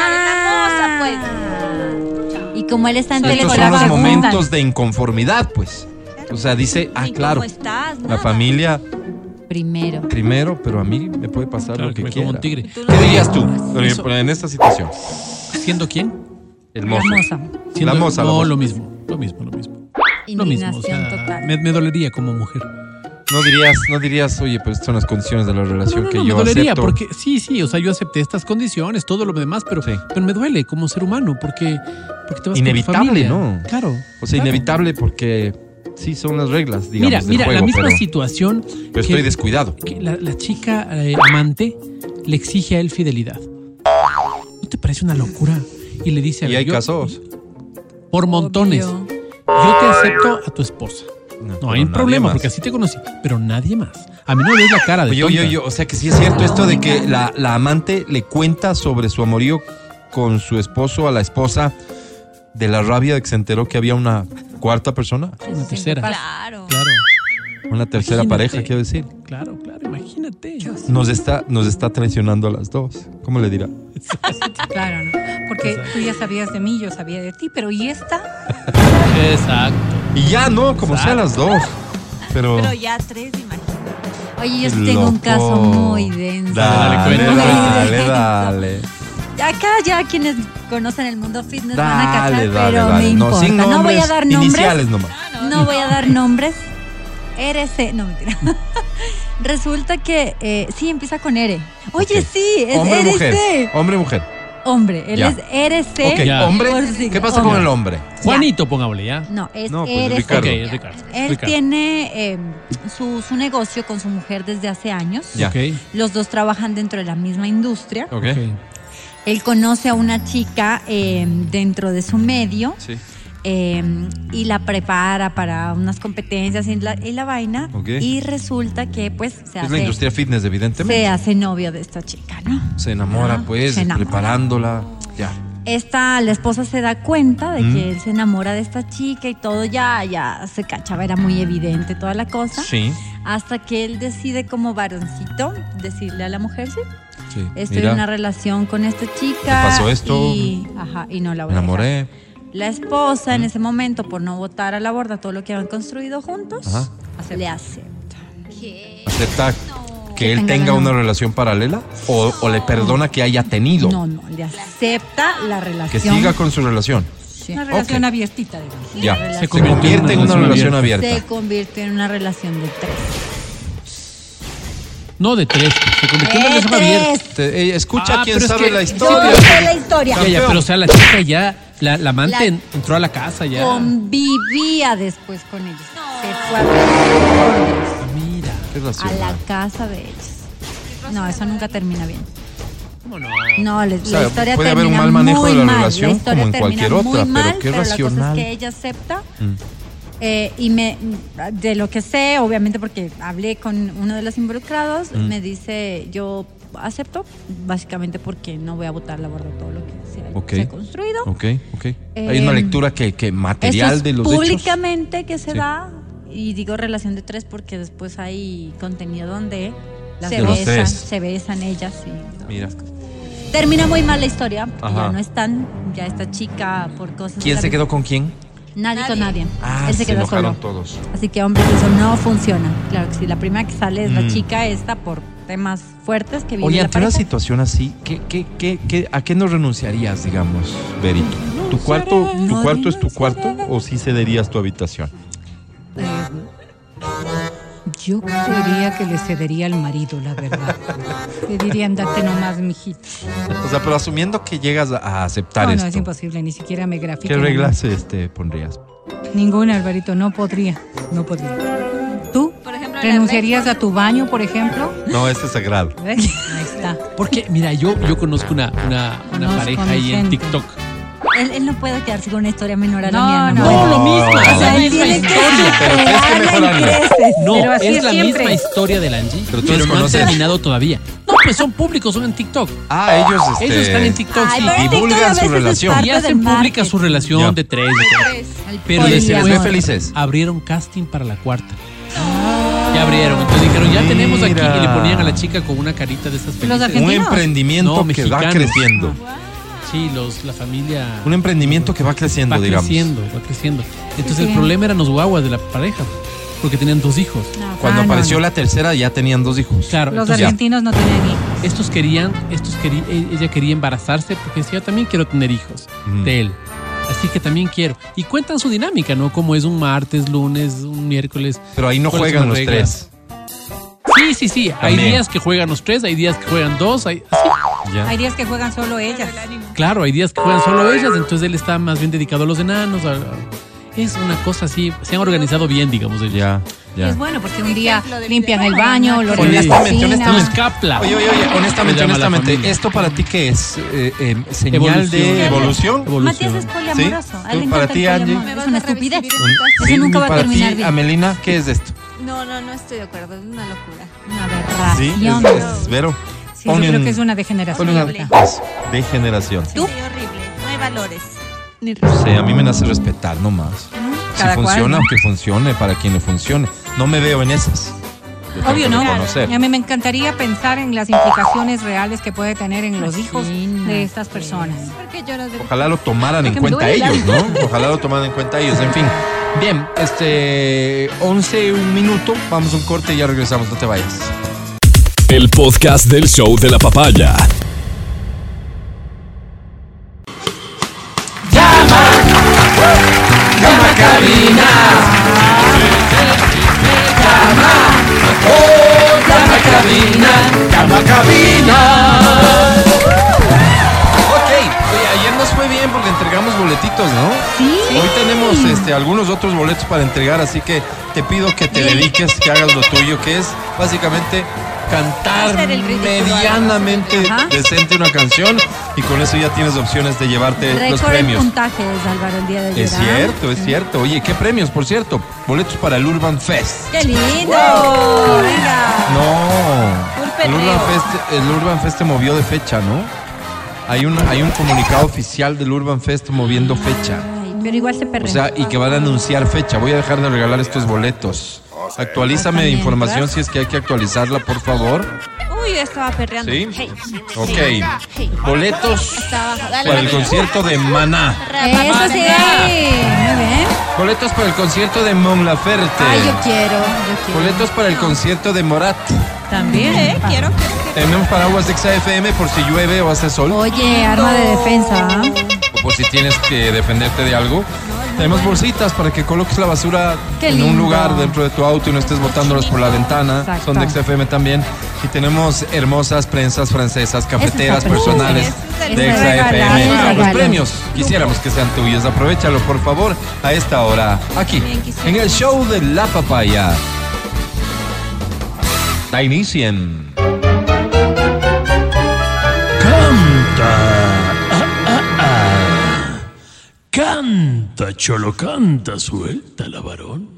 Y como él está en Estos son los momentos de inconformidad, pues. O sea, dice, ah, claro, ¿Cómo estás? la familia Primero. primero, pero a mí me puede pasar Claro, lo que que me como quiera. un tigre. ¿Qué no- dirías tú Eso. en esta situación? ¿Siendo quién? El La mozo. moza. La moza, la No, moza. lo mismo, lo mismo, lo mismo. Lo mismo, o Indignación sea, total. me, me dolería como mujer. No dirías, no dirías, oye, pero estas son las condiciones de la No, relación no, que no, yo me dolería acepto. porque sí, sí, o sea, yo acepté estas condiciones, todo lo demás, pero, Sí. pero me duele como ser humano porque, porque te vas Inevitable, familia. ¿no? Claro. O sea, claro. inevitable porque sí son las reglas, digamos, Mira, del mira, juego, la misma pero, situación pero que, estoy descuidado. que la, la chica eh, amante le exige a él fidelidad. ¿No te parece una locura? Y le dice a Y hay yo- casos. por montones. Obvio. Yo te acepto a tu esposa. No hay nadie problema, más. porque así te conocí, pero nadie más. A mí no me ves la cara de Oye, oye, tonta. oye, o sea que sí es cierto esto de que la, la amante le cuenta sobre su amorío con su esposo a la esposa de la rabia de que se enteró que había una cuarta persona, Una tercera. Claro. Claro, una tercera Imagínate. pareja, quiero decir. claro, claro, imagínate. Nos está, nos está traicionando a las dos. ¿Cómo le dirá? Claro, ¿no? Porque tú ya sabías de mí, yo sabía de ti, pero ¿y esta? Exacto. Y ya no, como sea las dos. Pero, Pero ya tres, imagínate. Oye, yo sí tengo un caso muy denso. Dale, Dale, dale, denso. dale. Acá ya quienes conocen el mundo fitness van a Dale, cachar, dale, pero dale. me No, importa. sin No, voy a dar nombres. Iniciales nomás. No voy a dar nombres. RC, no mentira. Resulta que eh, sí empieza con R. Oye, sí, es Hombre RC. mujer. Hombre o mujer. Hombre, él Ya. es RC. Hombre. ¿Qué pasa con el hombre? Juanito, pongámosle ya. No, es No, pues, RC. Ricardo. Es Ricardo. Él Ricardo. tiene eh, su, su negocio con su mujer desde hace años. Ya. Ok, Los dos trabajan dentro de la misma industria. Él conoce a una chica eh, dentro de su medio Sí. Eh, y la prepara para unas competencias y la, y la vaina. Y resulta que pues se Es la hace, industria fitness, evidentemente. se hace novio de esta chica, ¿no? Se enamora, pues, se enamora. preparándola. Ya. Esta, la esposa se da cuenta de Mm. que él se enamora de esta chica y todo ya, ya se cachaba, era muy evidente toda la cosa. Sí. Hasta que él decide como varoncito decirle a la mujer, sí, Sí. estoy Mira, en una relación con esta chica. Me pasó esto. Y, ajá, y no la voy a dejar. La esposa en ese momento, por no botar a la borda todo lo que habían construido juntos, Ajá. le acepta. ¿Acepta que Que él tenga una relación paralela? ¿O, o le perdona que haya tenido? No, no, le acepta la Que relación. siga con su relación. Sí. Una relación Ok. abiertita, digamos. Ya. Se convierte en una relación abierta. Se convirtió en una relación de tres. No de tres, se convirtió en una relación abierta. eh, escucha Ah, quién es sabe que la historia. Yo sé la historia. Ya, ya, pero o sea, la chica ya, la, la amante La- en- entró a la casa ya. Convivía después con ellos. Se fue a, Mira, a la casa de ellos. No, eso nunca termina bien. ¿cómo no? No, les- O sea, la historia puede haber un termina mal manejo muy de la mal. relación, la historia como en termina cualquier muy otra, pero mal, qué pero La cosa racional. es que ella acepta. Mm. eh, y me, de lo que sé, obviamente porque hablé con uno de los involucrados, Mm. me dice, yo acepto, básicamente porque no voy a botar la borda todo lo que se ha, se ha construido. Ok, ok. Hay una Eh, lectura que, material es de los hechos. públicamente que se Sí. da, y digo relación de tres porque después hay contenido donde Las se besan, se besan ellas y Mira. Termina muy mal la historia, porque Ajá. ya no están, ya esta chica por cosas. ¿Quién se quedó con quién? Nadie, con nadie. Ah, Él se, se quedó enojaron solo. todos. Así que hombre, eso no funciona. Claro que sí, la primera que sale es Mm. la chica esta por temas fuertes que vive Oye, ante una situación así, ¿qué, qué, qué, qué- a qué no renunciarías, digamos, Berito? ¿Tu cuarto, tu no cuarto es tu cuarto o sí cederías tu habitación? Eh, yo creería que le cedería al marido, la verdad. Le diría, andate nomás, mijito. O sea, pero asumiendo que llegas a- aceptar No, no, esto, es imposible, ni siquiera me grafique. ¿qué reglas este, pondrías? Ninguna, Alvarito, no podría. No podría. ¿Renunciarías a tu baño, por ejemplo? No, este es sagrado. Ahí está. Porque, mira, yo, yo conozco una, una, una Conozco pareja ahí en. TikTok Él, él no puede quedarse con una historia menor a la No, mía. no. No, lo mismo, O es sea, la él misma tiene que superarla y. No, Pero así es es la siempre. misma historia de la Angie, Pero tú pero, no han terminado todavía. No, pues son públicos, son en TikTok. Ah, ellos, este, Ellos están en TikTok, Ay, sí. TikTok divulgan su relación. Y hacen pública su relación de tres. de tres. Pero Y felices. abrieron casting para la cuarta. Ya abrieron. Entonces dijeron, ya tenemos aquí. Y le ponían a la chica con una carita de esas felices. Un emprendimiento No, que va mexicanos. creciendo. Sí, los, la familia Un emprendimiento que va creciendo, va digamos. creciendo, va creciendo. Entonces el problema eran los guaguas de la pareja, porque tenían dos hijos. No, Cuando ah, no, apareció no. la tercera ya tenían dos hijos. Claro, Los entonces, argentinos no tienen hijos. estos querían, estos querían, ella quería embarazarse porque decía, yo también quiero tener hijos Ujú. de él. Así que también quiero. Y cuentan su dinámica, ¿no? Como es un martes, lunes, un miércoles. Pero ahí no ¿Cuáles juegan los reglas? tres. Sí, sí, sí. Hay días que juegan los tres, hay días que juegan dos, hay, así. Ya. Hay días que juegan solo ellas. Claro, hay días que juegan solo ellas, entonces él está más bien dedicado a los enanos. a- a- es una cosa así, se han organizado bien, digamos. ellos. Ya, Y ya. es bueno porque un día limpian el baño, lo Honestamente, honestamente. Oye, oye, oye, honestamente, honestamente. ¿esto para ti qué es? Eh, eh, ¿Señal Evolución. de evolución? Evolución. Matías es poliamoroso. ¿Sí? ¿Tú- para ti, Angie? poliamor. ¿Me Es una estupidez. Eso Sí, nunca va a terminar ti, bien. Amelina, ¿qué es esto? No, no, no estoy de acuerdo. Es una locura. Una Sí, aberración. es, es Vero. Sí, yo creo que es una degeneración. una degeneración. Sí, horrible. No hay valores. Ni No sé, a mí me nace respetar nomás. Si Cada cual, funciona, ¿no? que funcione para quien le funcione. No me veo en esas. Yo Obvio no. reconocer. Y a mí me encantaría pensar en las implicaciones reales que puede tener en los hijos de estas personas. ¿Por qué lloras de Ojalá lo tomaran en cuenta ellos, ¿no? Ojalá lo tomaran en cuenta ellos. En fin. Bien, este 11, un minuto, vamos a un corte y ya regresamos, no te vayas. El podcast del show de la papaya. Ok, oye, ayer nos fue bien porque entregamos boletitos, ¿no? Sí. Hoy tenemos este, algunos otros boletos para entregar, así que te pido que te dediques, que hagas lo tuyo, que es básicamente cantar medianamente Ajá. decente una canción y con eso ya tienes opciones de llevarte los en premios. puntajes, Álvaro, el día de ayer. Es cierto, es cierto. Oye, ¿qué premios, por cierto? Boletos para el Urban Fest. ¡Qué lindo! Venga. No. El. Urban, Fest, el Urban Fest te movió de fecha, ¿no? Hay un, hay un comunicado oficial del Urban Fest moviendo fecha. Ay, pero igual se perrea. O sea, y que van a anunciar fecha. Voy a dejar de regalar estos boletos. Actualízame información ¿verdad? si es que hay que actualizarla, por favor. Uy, yo estaba perreando. ¿Sí? Hey. Ok. Hey. Boletos. Dale, para el dale. concierto de Maná. Eso sí. Muy bien. Boletos para el concierto de Mon Laferte. Ay, yo quiero. Yo quiero. Boletos para el concierto de Morat. También. Eh, quiero, quiero, quiero. Tenemos paraguas de XFM por si llueve o hace sol. Oye, arma de defensa. ¿ah? o por si tienes que defenderte de algo. Tenemos bolsitas para que coloques la basura Qué en un lindo. lugar dentro de tu auto y no estés botándolas por la ventana. Exacto. Son de XFM también. Y tenemos hermosas prensas francesas, cafeteras está personales Ese es de regalo, XFM. Los regalo. premios quisiéramos que sean tuyos. Aprovechalo, por favor, a esta hora, aquí, en el show de La Papaya. Da inicien. Canta, cholo, canta, suelta la varón.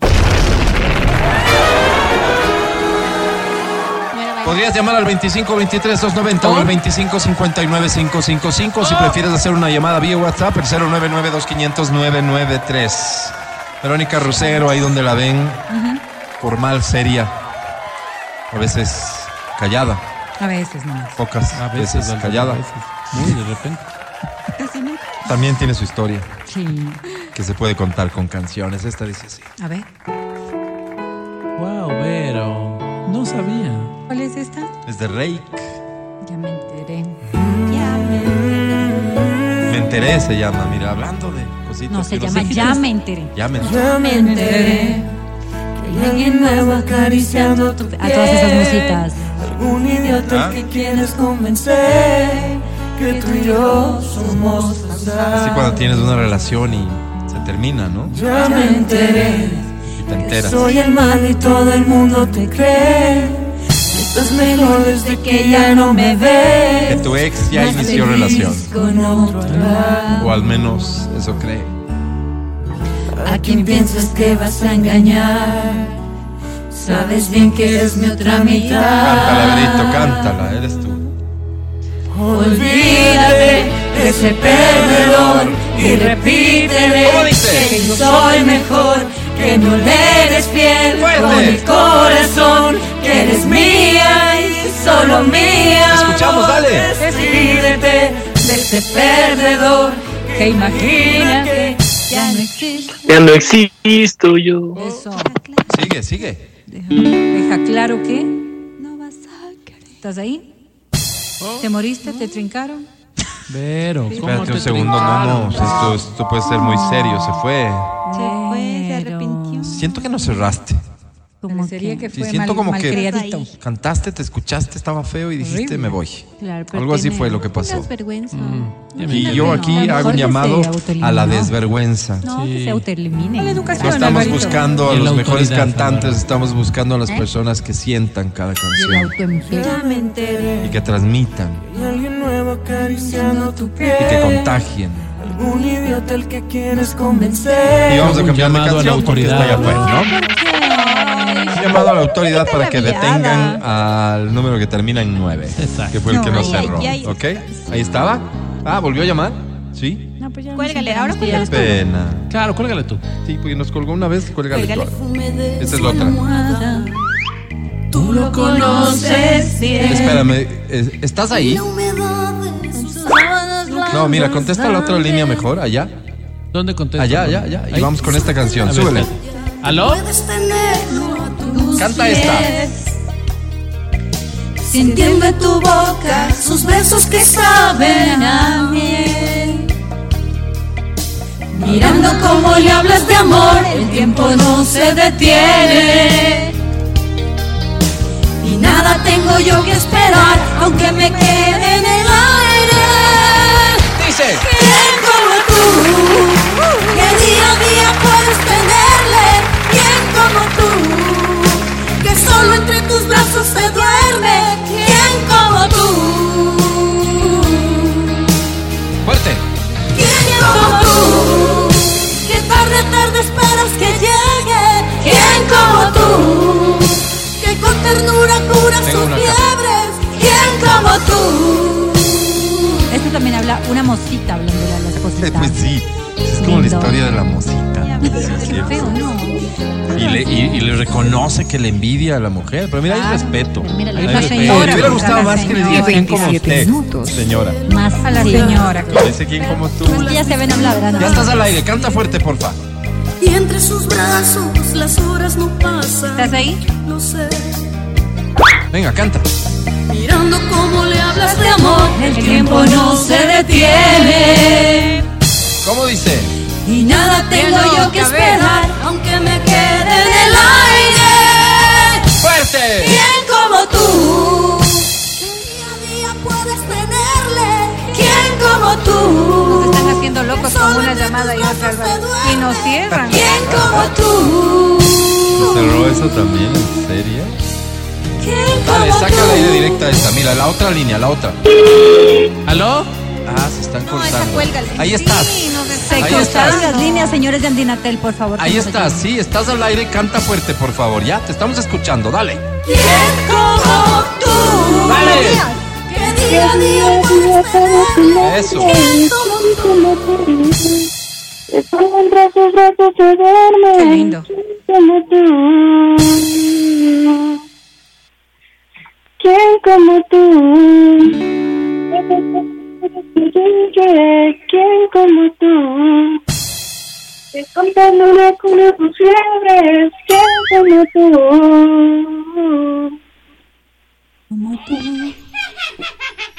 Podrías llamar al 25 23 290 o al 25 59 555 si prefieres hacer una llamada vía WhatsApp, el 099 2500 993. Verónica Rusero, ahí donde la ven, formal, seria, a veces callada, A veces nomás. pocas A veces, veces, callada. a veces. Muy de repente. También tiene su historia Sí. que se puede contar con canciones. Esta dice así. A ver, Wow, pero no sabía. ¿cuál es esta? Es de Rake. Ya me enteré. Me enteré, se llama. Mira, hablando de cositas. No, se llama sé. Ya me enteré. Ya me enteré. me enteré. Que alguien nuevo acariciando tu A todas esas musitas. Un idiota ¿Ah? que quieres convencer que tú y yo somos Así cuando tienes una relación y se termina, ¿no? Ya me enteré Y te que enteras. soy el mal y todo el mundo te cree. Que estás mejor desde que ya no me Que ves. tu ex ya inició relación. Con otro. O al menos eso cree. ¿A quién piensas que vas a engañar? Sabes bien que es mi otra mitad. Cántala, Brito, cántala, eres tú. Olvídate de ese perdedor y repítele que yo soy mejor, que no le eres fiel Fuerte. con el corazón, que eres mía y solo mía. Escuchamos, dale. Decídete de ese perdedor que imagina que ya no existe. Ya no existo yo. Eso. Sigue, sigue. Deja, deja claro que. ¿Estás ahí? ¿Te moriste? ¿Te trincaron? Pero, ¿cómo Espérate te un segundo, no, no. Esto, esto puede ser muy serio, se fue. Se fue, se arrepintió. Siento que no cerraste. Como Sería que Sí, fue siento mal, como que malcriadito. cantaste, te escuchaste, estaba feo y dijiste Horrible. me voy. Claro, Algo así fue lo que pasó. Ya me Y yo aquí lo hago un que llamado a la desvergüenza. No, que Sí. se autoelimine. La educación, No estamos Alvarito. buscando a Y los mejores cantantes, estamos buscando a las ¿Eh? personas que sientan cada Y canción enteré. y que transmitan nuevo acariciando tu piel. y que contagien. Algún idiota al que quieres convencer. Y vamos a cambiar de llamado a la canción porque está autoridad. ya fuera, ¿no? Un llamado a la autoridad para que detengan al número que termina en 9. Exacto. Que fue el que No, cerró. ¿Ok? Ahí estaba. Ah, ¿volvió a llamar? Sí. No, pues ya Cuélgale, ahora que Qué pena. Claro, cuélgale tú. Sí, porque nos colgó una vez, cuélgale tú. Perfume de Esa es la otra. Tú lo conoces bien. Espérame, ¿estás ahí? No, mira, contesta la otra línea mejor, allá. ¿Dónde contesta? Allá, allá, allá. Y vamos con esta canción, súbele. ¿Aló? Puedes tenerlo a tus Canta esta. Sintiendo en tu boca sus besos que saben a miel. Mirando cómo le hablas de amor, el tiempo no se detiene. Nada tengo yo que esperar, aunque me quede en el aire. Dice. ¿Quién como tú? Que día a día puedes tenerle. ¿Quién como tú? Que solo entre tus brazos se duerme. ¿Quién como tú? Fuerte. ¿Quién como tú? Que tarde, tarde esperas que llegue. ¿Quién como tú? Ternura cura Tengo sus fiebres. ¿Quién como tú? Esto también habla una mosquita hablándole a la esposita. Pues sí. Es como la Lindo. historia de la mosita. Y le, y, y le reconoce que le envidia a la mujer. Pero mira, hay Ah, respeto. mira, la Hay otra respeto. señora, Me hubiera gustado la más que le diga señora. quién como 27 usted. minutos. Señora. Más A la sí. señora. Dice quién como tú. Pues que ya se ven hablar, ¿verdad? Ya estás al aire. Canta fuerte, porfa. Y entre sus brazos las horas no pasan. ¿Estás ahí? No sé. Venga, canta. Mirando cómo le hablas de amor, el tiempo no se detiene. ¿Cómo dice? Y nada tengo yo que esperar, aunque me quede en el aire. ¡Fuerte! ¿Quién como tú? Que día a día puedes tenerle. ¿Quién como Nos tú? están haciendo locos con una llamada y otra. Y nos cierran. ¿Quién como tú? ¿Se cerró eso también? ¿En serio? ¿Quién Dale, tú? al aire directa esta. Mira, la otra línea, la otra. ¿Aló? Ah, se están cortando. Ahí estás. Sí, nos Se Ahí cortaron estás. las líneas, señores de Andinatel, por favor. Ahí estás, sí, estás al aire, canta fuerte, por favor, ya, te estamos escuchando, dale. ¿Quién como tú? Dale. Que día a día puedes tenerle. Eso. Qué lindo. ¿Quién como tú? ¿Quién como tú? Te contando una cuna tus fiebres. ¿Quién como tú? Como tú.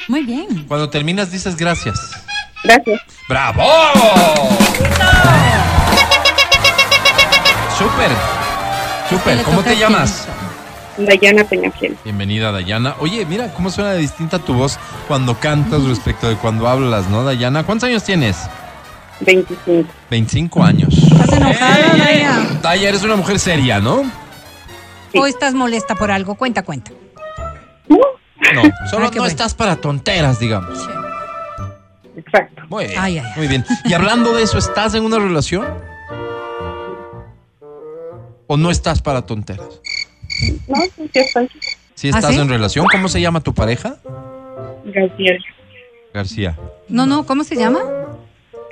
Muy bien. Cuando terminas dices gracias. Gracias. ¡Bravo! Súper, súper, ¿cómo te llamas? Dayana Peñafiel. Bienvenida, Dayana. Oye, mira cómo suena distinta tu voz cuando cantas respecto de cuando hablas, ¿no, Dayana? ¿Cuántos años tienes? 25. 25 años. ¿Estás enojada, Daya? Daya, eres una mujer seria, ¿no? ¿O estás molesta por algo? Cuenta, cuenta. No, solo Ah, no bueno. estás para tonteras, digamos. Exacto. Muy bien. Ay, ay, ay. Muy bien. Y hablando de eso, ¿estás en una relación? ¿O no estás para tonteras? No, sí estoy. Si ¿Ah, estás sí? en relación, ¿cómo se llama tu pareja? Gabriel. García. No, no, ¿cómo se llama?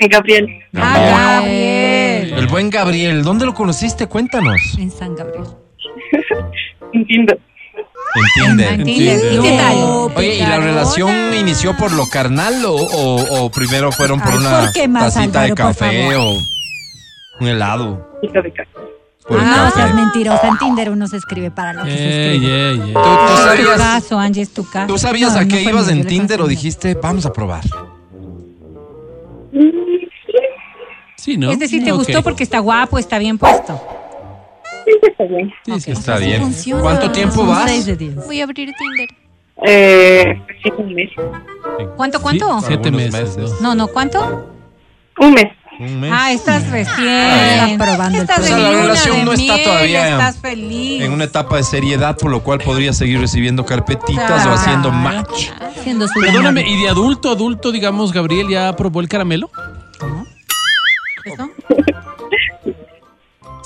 Gabriel. Ah, Gabriel. El buen Gabriel. ¿Dónde lo conociste? Cuéntanos. En San Gabriel. Entiendo. En Tinder. En Tinder. ¿Y qué tal? Oye, ¿y la relación inició por lo carnal o, o- o primero fueron por Ay, una ¿por qué más, tacita de Álvaro, café o un helado? De casa. Por Ah, no café. seas mentirosa. En Tinder uno se escribe para lo que se escribe. yeah, yeah. ¿Tú, tú tu sabías, caso, Angie, es tu caso. tú sabías No, a no qué fue ibas en Tinder o dijiste, vamos a probar? Sí, ¿no? Es decir, te Ok. gustó porque está guapo, está bien puesto. Sí, está bien. Sí, sí, Está bien. funciona. ¿Cuánto tiempo vas? seis de diez. Voy a abrir Tinder. Eh, sí, un mes. ¿Cuánto, cuánto? Sí, Siete meses. meses. ¿no? No, no, ¿cuánto? Un mes. Un mes. Ah, estás recién. Está probando el Estás O sea, en la relación no está miel, todavía Estás feliz. en una etapa de seriedad, por lo cual podría seguir recibiendo carpetitas o haciendo match. Haciendo su Perdóname. ¿y de adulto, adulto, digamos, Gabriel ya probó el caramelo? ¿Eso?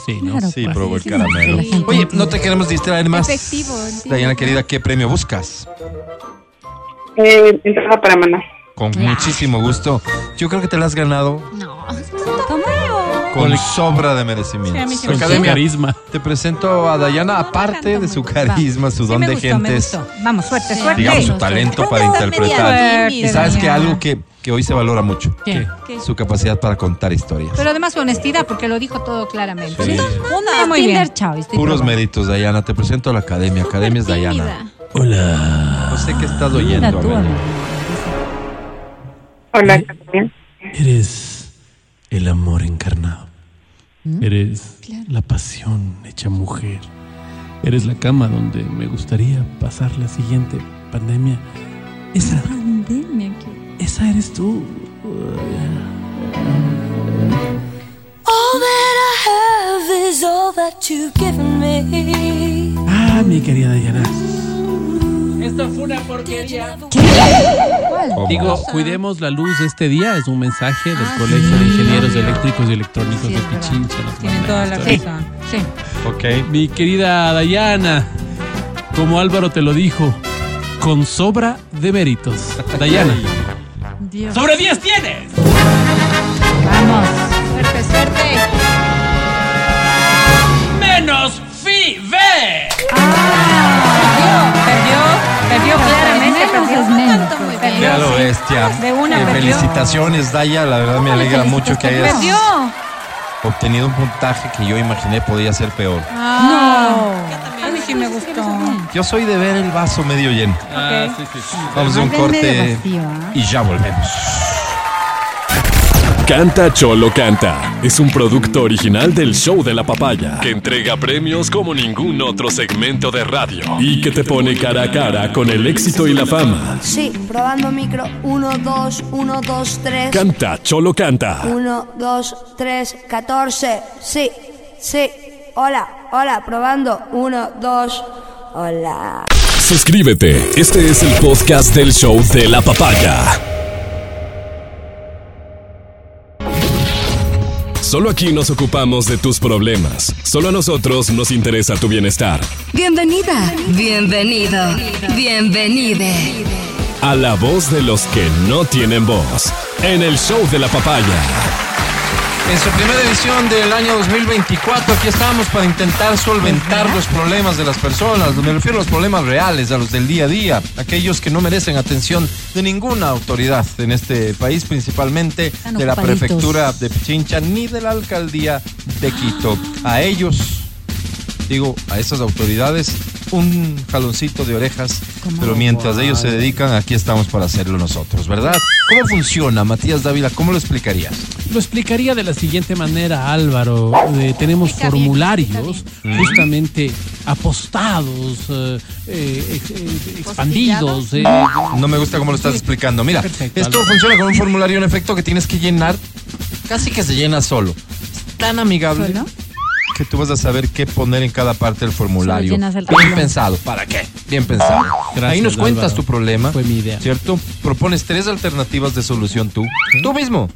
Sí, ¿no? Claro, Sí, pues, probó el caramelo. Oye, no te queremos distraer más. Efectivo. Diana querida, ¿qué premio buscas? Eh, entrada para Maná. Con muchísimo gusto. Yo creo que te la has ganado ¿Cómo? Con sobra de merecimiento. Sí, Academia, carisma. te presento a Dayana, aparte de su carisma, su Sí don me de gustó, me gentes, gustó. Vamos, suerte, suerte. digamos, su talento para interpretar. Y sabes que algo que, que hoy se valora mucho, ¿Qué? su capacidad para contar historias. Pero además su honestidad, porque lo dijo todo claramente. Sí. Una muy Tinder, bien. chao. estoy Puros probando. méritos, Dayana. Te presento a la academia. Academia es Dayana. Hola, No sé qué estás oyendo. Hola, Gabriel. eres el amor encarnado. Eres la pasión hecha mujer. Eres la cama donde me gustaría pasar la siguiente pandemia. Esa, Pandemia, ¿qué? esa eres tú. All that I have Ah, mi querida Diana. ¿Cómo? Digo, cuidemos la luz este día. Es un mensaje del Colegio de Ingenieros Eléctricos y Electrónicos Sí, de. Pichincha. Tienen toda la esto. razón. Sí. Ok. Mi querida Dayana, como Álvaro te lo dijo, con sobra de méritos. Dayana. Dios. ¡Sobre 10 tienes! Vamos. Suerte, suerte. Bestia. De una Eh. Felicitaciones, Daya. La verdad me alegra mucho que hayas Perdió. obtenido un puntaje que yo imaginé podía ser peor. No. A mí sí me gustó. Yo soy de ver el vaso medio lleno. Ah, sí, sí, sí. Vamos a un corte vacío, ¿ah? y ya volvemos. Canta Cholo Canta es un producto original del show de la papaya que entrega premios como ningún otro segmento de radio y que te pone cara a cara con el éxito y la fama. Sí, probando micro. 1, 2, 1, 2, 3. Canta Cholo Canta. 1, 2, 3, 14. Sí, sí. Hola, hola, probando. 1, 2. Hola. Suscríbete. Este es el podcast del show de la papaya. Solo aquí nos ocupamos de tus problemas. Solo a nosotros nos interesa tu bienestar. Bienvenida, bienvenido, bienvenide. A la voz de los que no tienen voz. En el show de la papaya. En su primera edición del año 2024, aquí estamos para intentar solventar los problemas de las personas. Me refiero a los problemas reales, a los del día a día, aquellos que no merecen atención de ninguna autoridad en este país, principalmente de la prefectura de Pichincha ni de la alcaldía de Quito. A ellos, digo, a esas autoridades, un jaloncito de orejas, pero mientras ellos se dedican, aquí estamos para hacerlo nosotros, ¿verdad? ¿Cómo funciona, Matías Dávila? ¿Cómo lo explicarías? Lo explicaría de la siguiente manera, Álvaro. Eh, tenemos Explica formularios bien. justamente apostados, eh, eh, ex- eh, expandidos. eh, No me gusta cómo lo estás explicando. Mira, Perfecto, esto Álvaro. funciona con un formulario en efecto que tienes que llenar, casi que se llena solo. Es tan amigable. ¿Solo? Que tú vas a saber qué poner en cada parte del formulario. Bien pensado. ¿Para qué? Bien pensado. Gracias, Ahí nos cuentas Álvaro. tu problema. Fue mi idea. ¿Cierto? Propones tres alternativas de solución tú. Tú mismo.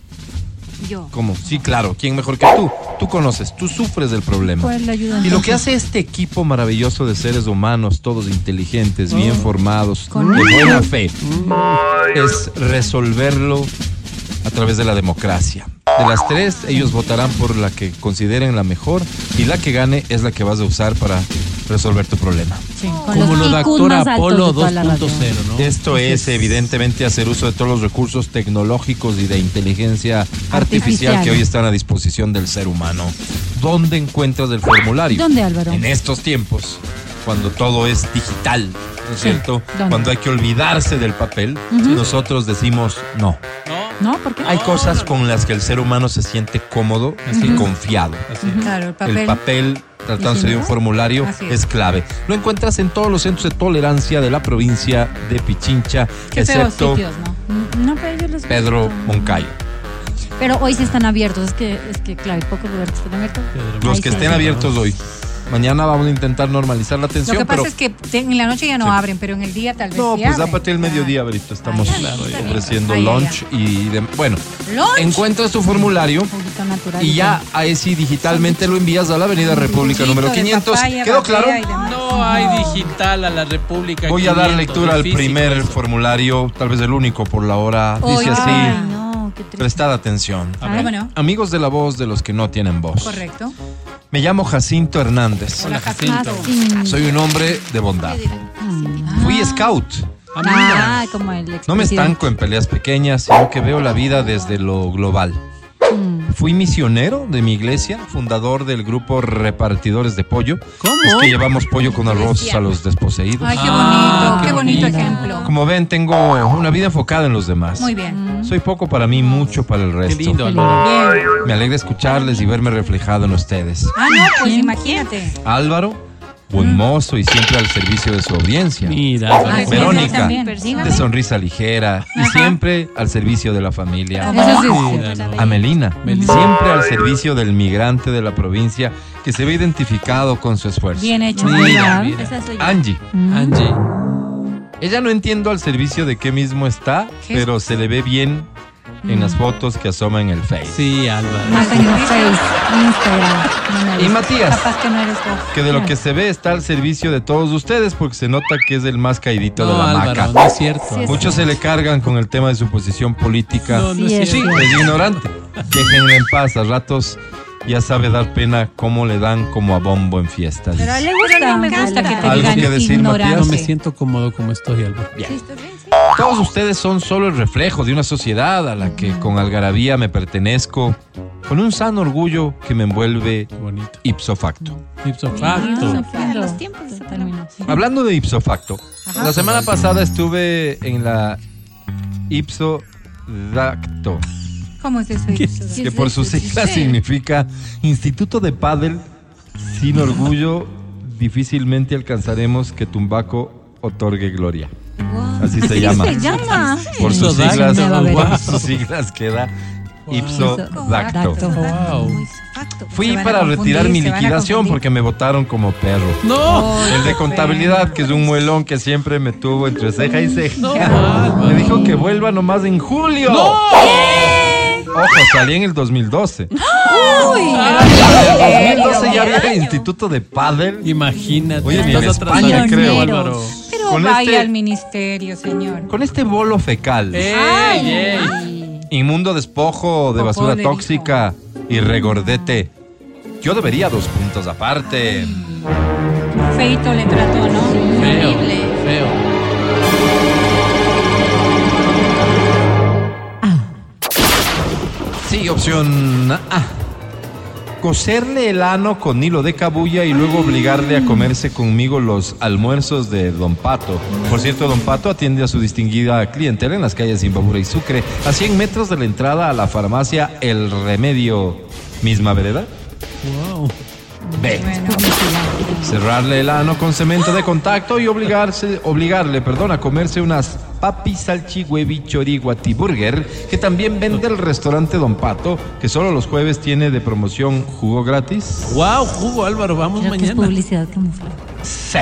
Yo. ¿Cómo? Sí, claro. ¿Quién mejor que tú? Tú conoces, tú sufres del problema. Y lo que hace este equipo maravilloso de seres humanos, todos inteligentes, bien formados, Con- de buena fe, es resolverlo a través de la democracia. De las tres, ellos votarán por la que consideren la mejor y la que gane es la que vas a usar para resolver tu problema. Sí, con Como lo de IQs actor más altos Apolo de toda la 2.0, radio. ¿no? Esto es evidentemente hacer uso de todos los recursos tecnológicos y de inteligencia artificial, Artificial. que hoy están a disposición del ser humano. ¿Dónde encuentras el formulario? ¿Dónde, Álvaro? En estos tiempos, cuando todo es digital, ¿no es cierto? ¿dónde? Cuando hay que olvidarse del papel, nosotros decimos no. ¿No? ¿Por qué? Hay cosas con las que el ser humano se siente cómodo y confiado. Claro, el papel. El papel, tratándose de un formulario, es. es clave. Lo encuentras en todos los centros de tolerancia de la provincia de Pichincha, Qué excepto sitios, ¿no? No, pero yo los Pedro Moncayo. Pero hoy sí están abiertos. Es que, es que claro, hay pocos lugares que están abiertos. Los que sí. estén abiertos hoy. Mañana vamos a intentar normalizar la Lo atención, que pasa pero es que en la noche ya no Sí. abren, pero en el día tal vez no, sí pues abren. aparte el mediodía, ahorita estamos Ay, claro, ya. ofreciendo Ay, ay, lunch y de- bueno, ¿Lunch? encuentras tu formulario y ya ahí sí digitalmente lo envías a la Avenida República número de 500. papaya, ¿Quedó claro? No hay digital a la República. Voy a dar 500, lectura al primer eso. formulario, tal vez el único por la hora. Oy, Dice así, ay, No, prestad atención. A ver. ¿Cómo no? Amigos de la voz de los que no tienen voz. Correcto. Me llamo Jacinto Hernández. Hola, Jacinto. Jacinto. Soy un hombre de bondad. Mm. Fui scout. Ah, mira. Ah, como el No me estanco en peleas pequeñas, sino que veo la vida desde lo global. Mm. Fui misionero de mi iglesia, fundador del grupo Repartidores de Pollo. ¿Cómo? Es que llevamos pollo con arroz a los desposeídos. Ay, qué bonito, Ah, qué, qué bonito, bonito. ejemplo. Como ven, tengo una vida enfocada en los demás. Muy bien. Soy poco para mí, mucho para el Qué resto. lindo, Álvaro. Bien. Me alegra escucharles y verme reflejado en ustedes. Ah, no, pues imagínate. Álvaro, buen mozo y siempre al servicio de su audiencia. Mira, Álvaro. Ah, Verónica, también. de sonrisa ligera y Ajá. siempre al servicio de la familia. Eso sí. Mira, no. Amelina, Melina. siempre al servicio del migrante de la provincia que se ve identificado con su esfuerzo. Bien hecho. Mira, mira. Esa soy yo. Angie, Mm. Angie. Ella no entiendo al servicio de qué mismo está, ¿Qué? pero se le ve bien en las fotos que asoma en el Face. Sí, Álvaro. Más en Face, Instagram. no Y. Matías, Capaz que no eres vos. que de lo que se ve está al servicio de todos ustedes porque se nota que es el más caidito No, de la Álvaro, maca. no es cierto. Sí, es Muchos se le cargan con el tema de su posición política. No, no Sí, es es Sí, cierto. es ignorante. Déjenle en paz. A ratos ya sabe dar pena cómo le dan como a bombo en fiestas. Pero a él le Pero gusta. no me gusta que te ¿Algo digan que decir. No me siento cómodo como estoy. Todos ustedes son solo el reflejo de una sociedad a la que con algarabía me pertenezco, con un sano orgullo que me envuelve bonito. ipso facto. Ipso facto. Los tiempos. Hablando de ipso facto, la semana pasada estuve en la ipso dacto, ¿Cómo es eso? que por sus siglas significa Instituto de Padel sin orgullo difícilmente alcanzaremos que Tumbaco otorgue gloria. Así se llama. se llama? Por sus siglas, por wow. sus siglas queda ipso Ipso dacto. Wow. Fui para retirar mi liquidación porque me votaron como perro. No. El de contabilidad, que es un muelón que siempre me tuvo entre ceja y ceja. No, Me dijo que vuelva nomás en julio. Ojo, salí en el 2012. En el 2012 ya había el Instituto de Padel. Imagínate. Oye, ni en estás España, atrasado, creo. Álvaro. Pero Con vaya este- al ministerio, señor. Con este bolo fecal, ¡Ey, ey! inmundo despojo de Popó basura de tóxica y regordete. Yo debería dos puntos aparte. Feito le trató, ¿no? Feo, Horrible. feo. Opción A. Coserle el ano con hilo de cabulla y luego obligarle a comerse conmigo los almuerzos de Don Pato. Por cierto, Don Pato atiende a su distinguida clientela en las calles Imbabura y Sucre, a 100 metros de la entrada a la farmacia El Remedio. ¿Misma vereda? Wow. B. Cerrarle el ano con cemento de contacto y obligarse, obligarle, perdón, a comerse unas Papi Salchi Huevi Chori Guati Burger, que también vende el restaurante Don Pato, que solo los jueves tiene de promoción jugo gratis. Wow, jugo Álvaro, vamos Creo que es mañana. publicidad camuflada. Sí.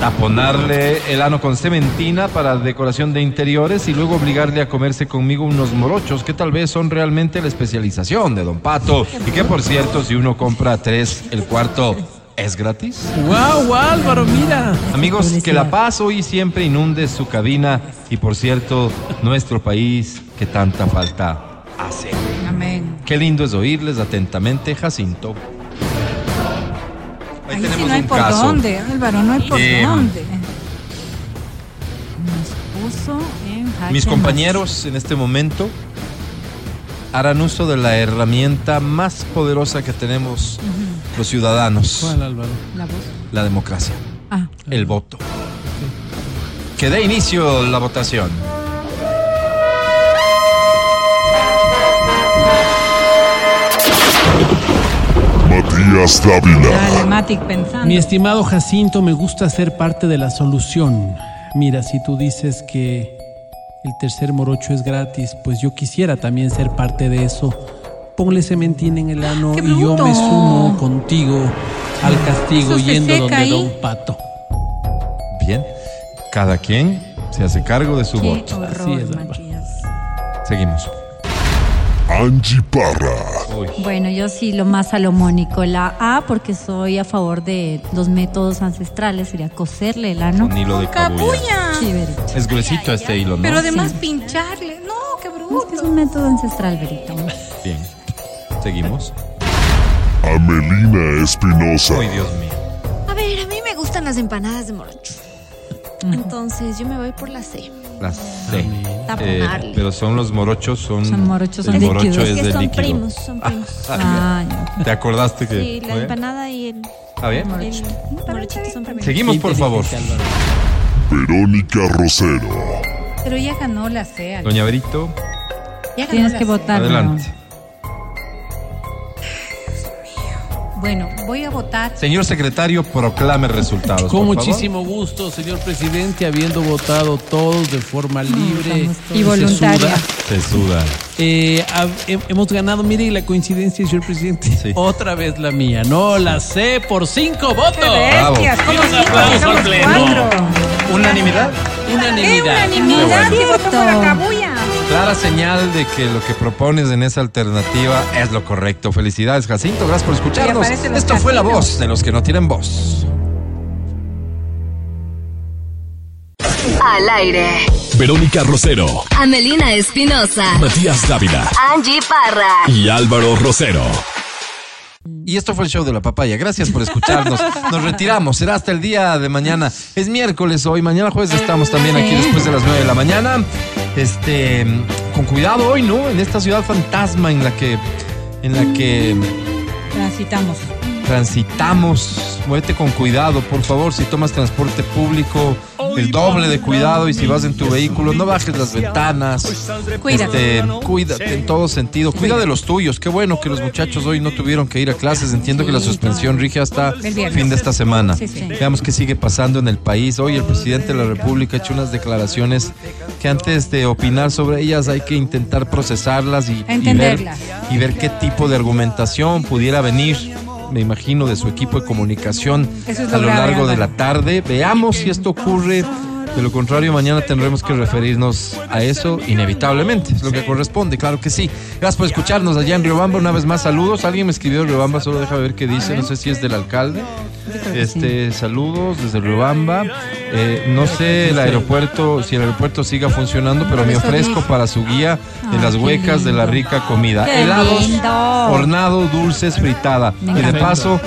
Taponarle el ano con cementina para decoración de interiores y luego obligarle a comerse conmigo unos morochos que tal vez son realmente la especialización de Don Pato. Y que por cierto, si uno compra tres, el cuarto es gratis. Wow, Álvaro, mira. Amigos, que la paz hoy siempre inunde su cabina y por cierto, nuestro país que tanta falta hace. Amén. Qué lindo es oírles atentamente, Jacinto. Ahí Ahí sí tenemos no hay un por caso. dónde, Álvaro, no hay por Eh, dónde. Nos puso en Mis compañeros en este momento harán uso de la herramienta más poderosa que tenemos los ciudadanos, ¿Cuál, Álvaro? La voz. la democracia, Ah, el voto. Que dé inicio la votación. Matías Dávila. Dale, Matic pensando. Mi estimado Jacinto, me gusta ser parte de la solución. Mira, si tú dices que el tercer morocho es gratis, pues yo quisiera también ser parte de eso. Ponle cementina en el ano ¡Qué y yo me sumo contigo al castigo ¿Eso se yendo donde ahí? Don Pato. Bien, cada quien se hace cargo de su qué voto. horror, Así es. Seguimos. Angie Parra. Bueno, yo sí lo más salomónico, la A, porque soy a favor de los métodos ancestrales, sería coserle el ano. Con hilo de cabuya. Capulla. Sí, Verito. Es gruesito este hilo, ¿no? Pero además pincharle. No, qué Es que bruto. es un método ancestral, Verito. Bien. Seguimos. Amelina Espinosa. Ay, Dios mío. A ver, a mí me gustan las empanadas de morocho. Entonces yo me voy por la C. La C. Taponarle. Eh, pero son los morochos, son. Son morochos, el son morocho líquidos. es que son líquido. primos, son primos. Ah, ya. ¿Te acordaste que.? Sí, la empanada y el, ¿Está bien? el morochito son primos. Seguimos, por favor. Verónica Rosero. Pero ya ganó la C. Doña Berito, Ya ganó Tienes la que C. votar. ¿no? adelante. Bueno, voy a votar. Señor secretario, proclame resultados. Con por favor. muchísimo gusto, señor presidente, habiendo votado todos de forma libre. Y voluntaria. Se suda. Eh, hemos ganado, mire la coincidencia, señor presidente. Sí. Otra vez la mía, no la sé por cinco votos. Bestias, como Un aplauso al pleno. ¿Unanimidad? ¡Qué Unanimidad. unanimidad! Qué votó por la cabulla. Clara señal de que lo que propones en esa alternativa es lo correcto. Felicidades, Jacinto. Gracias por escucharnos. Esto fue la voz de los que no tienen voz. Al aire. Verónica Rosero, Amelina Espinosa. Matías Dávila Angie Parra. y Álvaro Rosero. Y esto fue el show de la papaya. Gracias por escucharnos. Nos retiramos. Será hasta el día de mañana. Es miércoles hoy. Mañana jueves estamos también aquí después de las 9 de la mañana. Este, con cuidado hoy, ¿no? En esta ciudad fantasma en la que, en la que Transitamos. transitamos. Muévete con cuidado, por favor. Si tomas transporte público, el doble de cuidado. Y si vas en tu vehículo, no bajes las ventanas. Cuídate. Este, cuídate en todo sentido. Cuida de los tuyos. Qué bueno que los muchachos hoy no tuvieron que ir a clases. Entiendo que la suspensión rige hasta El fin de esta semana. Sí, sí. Veamos qué sigue pasando en el país. Hoy el presidente de la República ha hecho unas declaraciones que antes de opinar sobre ellas hay que intentar procesarlas y, y ver, y ver qué tipo de argumentación pudiera venir. Me imagino de su equipo de comunicación Eso es a lo largo de la tarde. Veamos si esto ocurre. De lo contrario, mañana tendremos que referirnos a eso inevitablemente. Es lo que corresponde, claro que sí. Gracias por escucharnos allá en Riobamba. Una vez más, saludos. Alguien me escribió Riobamba, solo deja ver qué dice. No sé si es del alcalde. Este, saludos desde Riobamba. Eh, no sé el aeropuerto, si el aeropuerto siga funcionando, pero me ofrezco para su guía de las huecas de la rica comida. Helados, hornado, dulces, fritada. Y de paso,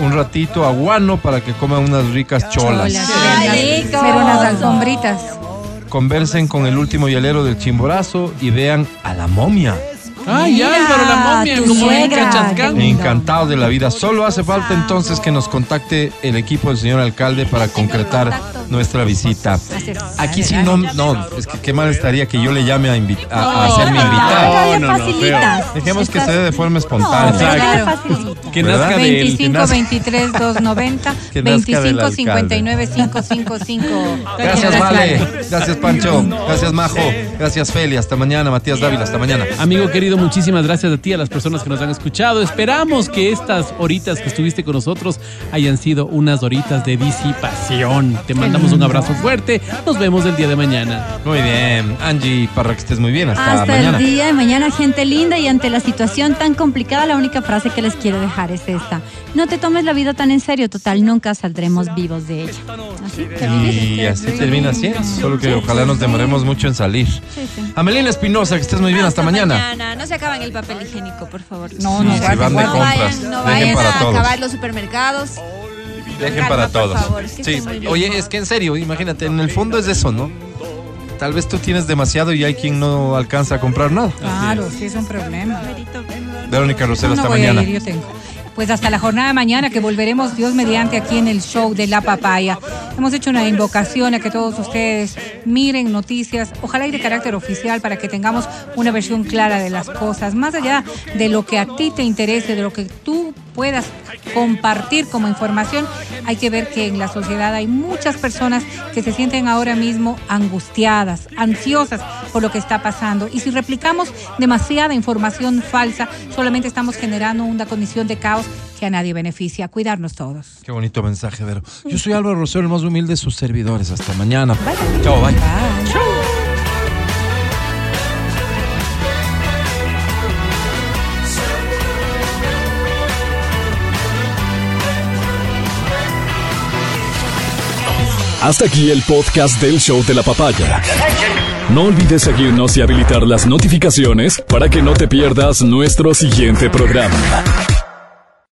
un ratito aguano para que coman unas ricas cholas. Unas alfombritas. Conversen con el último hielero del Chimborazo y vean a la momia. Ay, Mira, Álvaro, la momia, tu como en. Encantado de la vida. Solo hace falta entonces que nos contacte el equipo del señor alcalde para concretar nuestra visita. Aquí sí no, no, es que qué mal estaría que yo le llame a, invi- a, a No, ser mi no, invitado. Facilitas. Dejemos que se dé de forma No, espontánea. Que nazca de él. que 25 nazca- 23 290 Que nazca del 25 alcalde. 59 555. Gracias, Vale. Gracias, Pancho. Gracias, Majo. Gracias, Feli. Hasta mañana, Matías Dávila. Hasta mañana. Amigo querido, muchísimas gracias a ti, a las personas que nos han escuchado. Esperamos que estas horitas que estuviste con nosotros hayan sido unas horitas de disipación. Te mandamos un abrazo fuerte. Nos vemos el día de mañana. Muy bien. Angie Parra, que estés muy bien. Hasta, Hasta mañana. el día de mañana, gente linda, y ante la situación tan complicada, la única frase que les quiero dejar es esta. No te tomes la vida tan en serio, total, nunca saldremos vivos de ella. Así, Y así termina así. Solo que ojalá nos demoremos mucho en salir. Sí, sí. Amelina Espinosa, que estés muy bien. Hasta, mañana. Mañana. No se acaban el papel higiénico, por favor. No, Sí, no, si guarda, van de guarda. No compras, vayan, no vayan para a todos. acabar los supermercados. Dejen Calma, para todos. favor, es que Sí. Oye, es que en serio, imagínate, en el fondo es eso, ¿no? Tal vez tú tienes demasiado y hay quien no alcanza a comprar nada. Claro, sí es un problema. Verónica Rosero, no hasta voy mañana. a ir, yo tengo. Pues hasta la jornada de mañana que volveremos Dios mediante aquí en el show de La Papaya. Hemos hecho una invocación a que todos ustedes miren noticias, ojalá y de carácter oficial para que tengamos una versión clara de las cosas, más allá de lo que a ti te interese, de lo que tú puedas compartir como información, hay que ver que en la sociedad hay muchas personas que se sienten ahora mismo angustiadas, ansiosas por lo que está pasando. Y si replicamos demasiada información falsa, solamente estamos generando una condición de caos que a nadie beneficia. Cuidarnos todos. Qué bonito mensaje, Vero. Yo soy Álvaro Rosero, el más humilde de sus servidores. Hasta mañana. Chao, bye. Hasta aquí el podcast del show de la papaya. No olvides seguirnos y habilitar las notificaciones para que no te pierdas nuestro siguiente programa.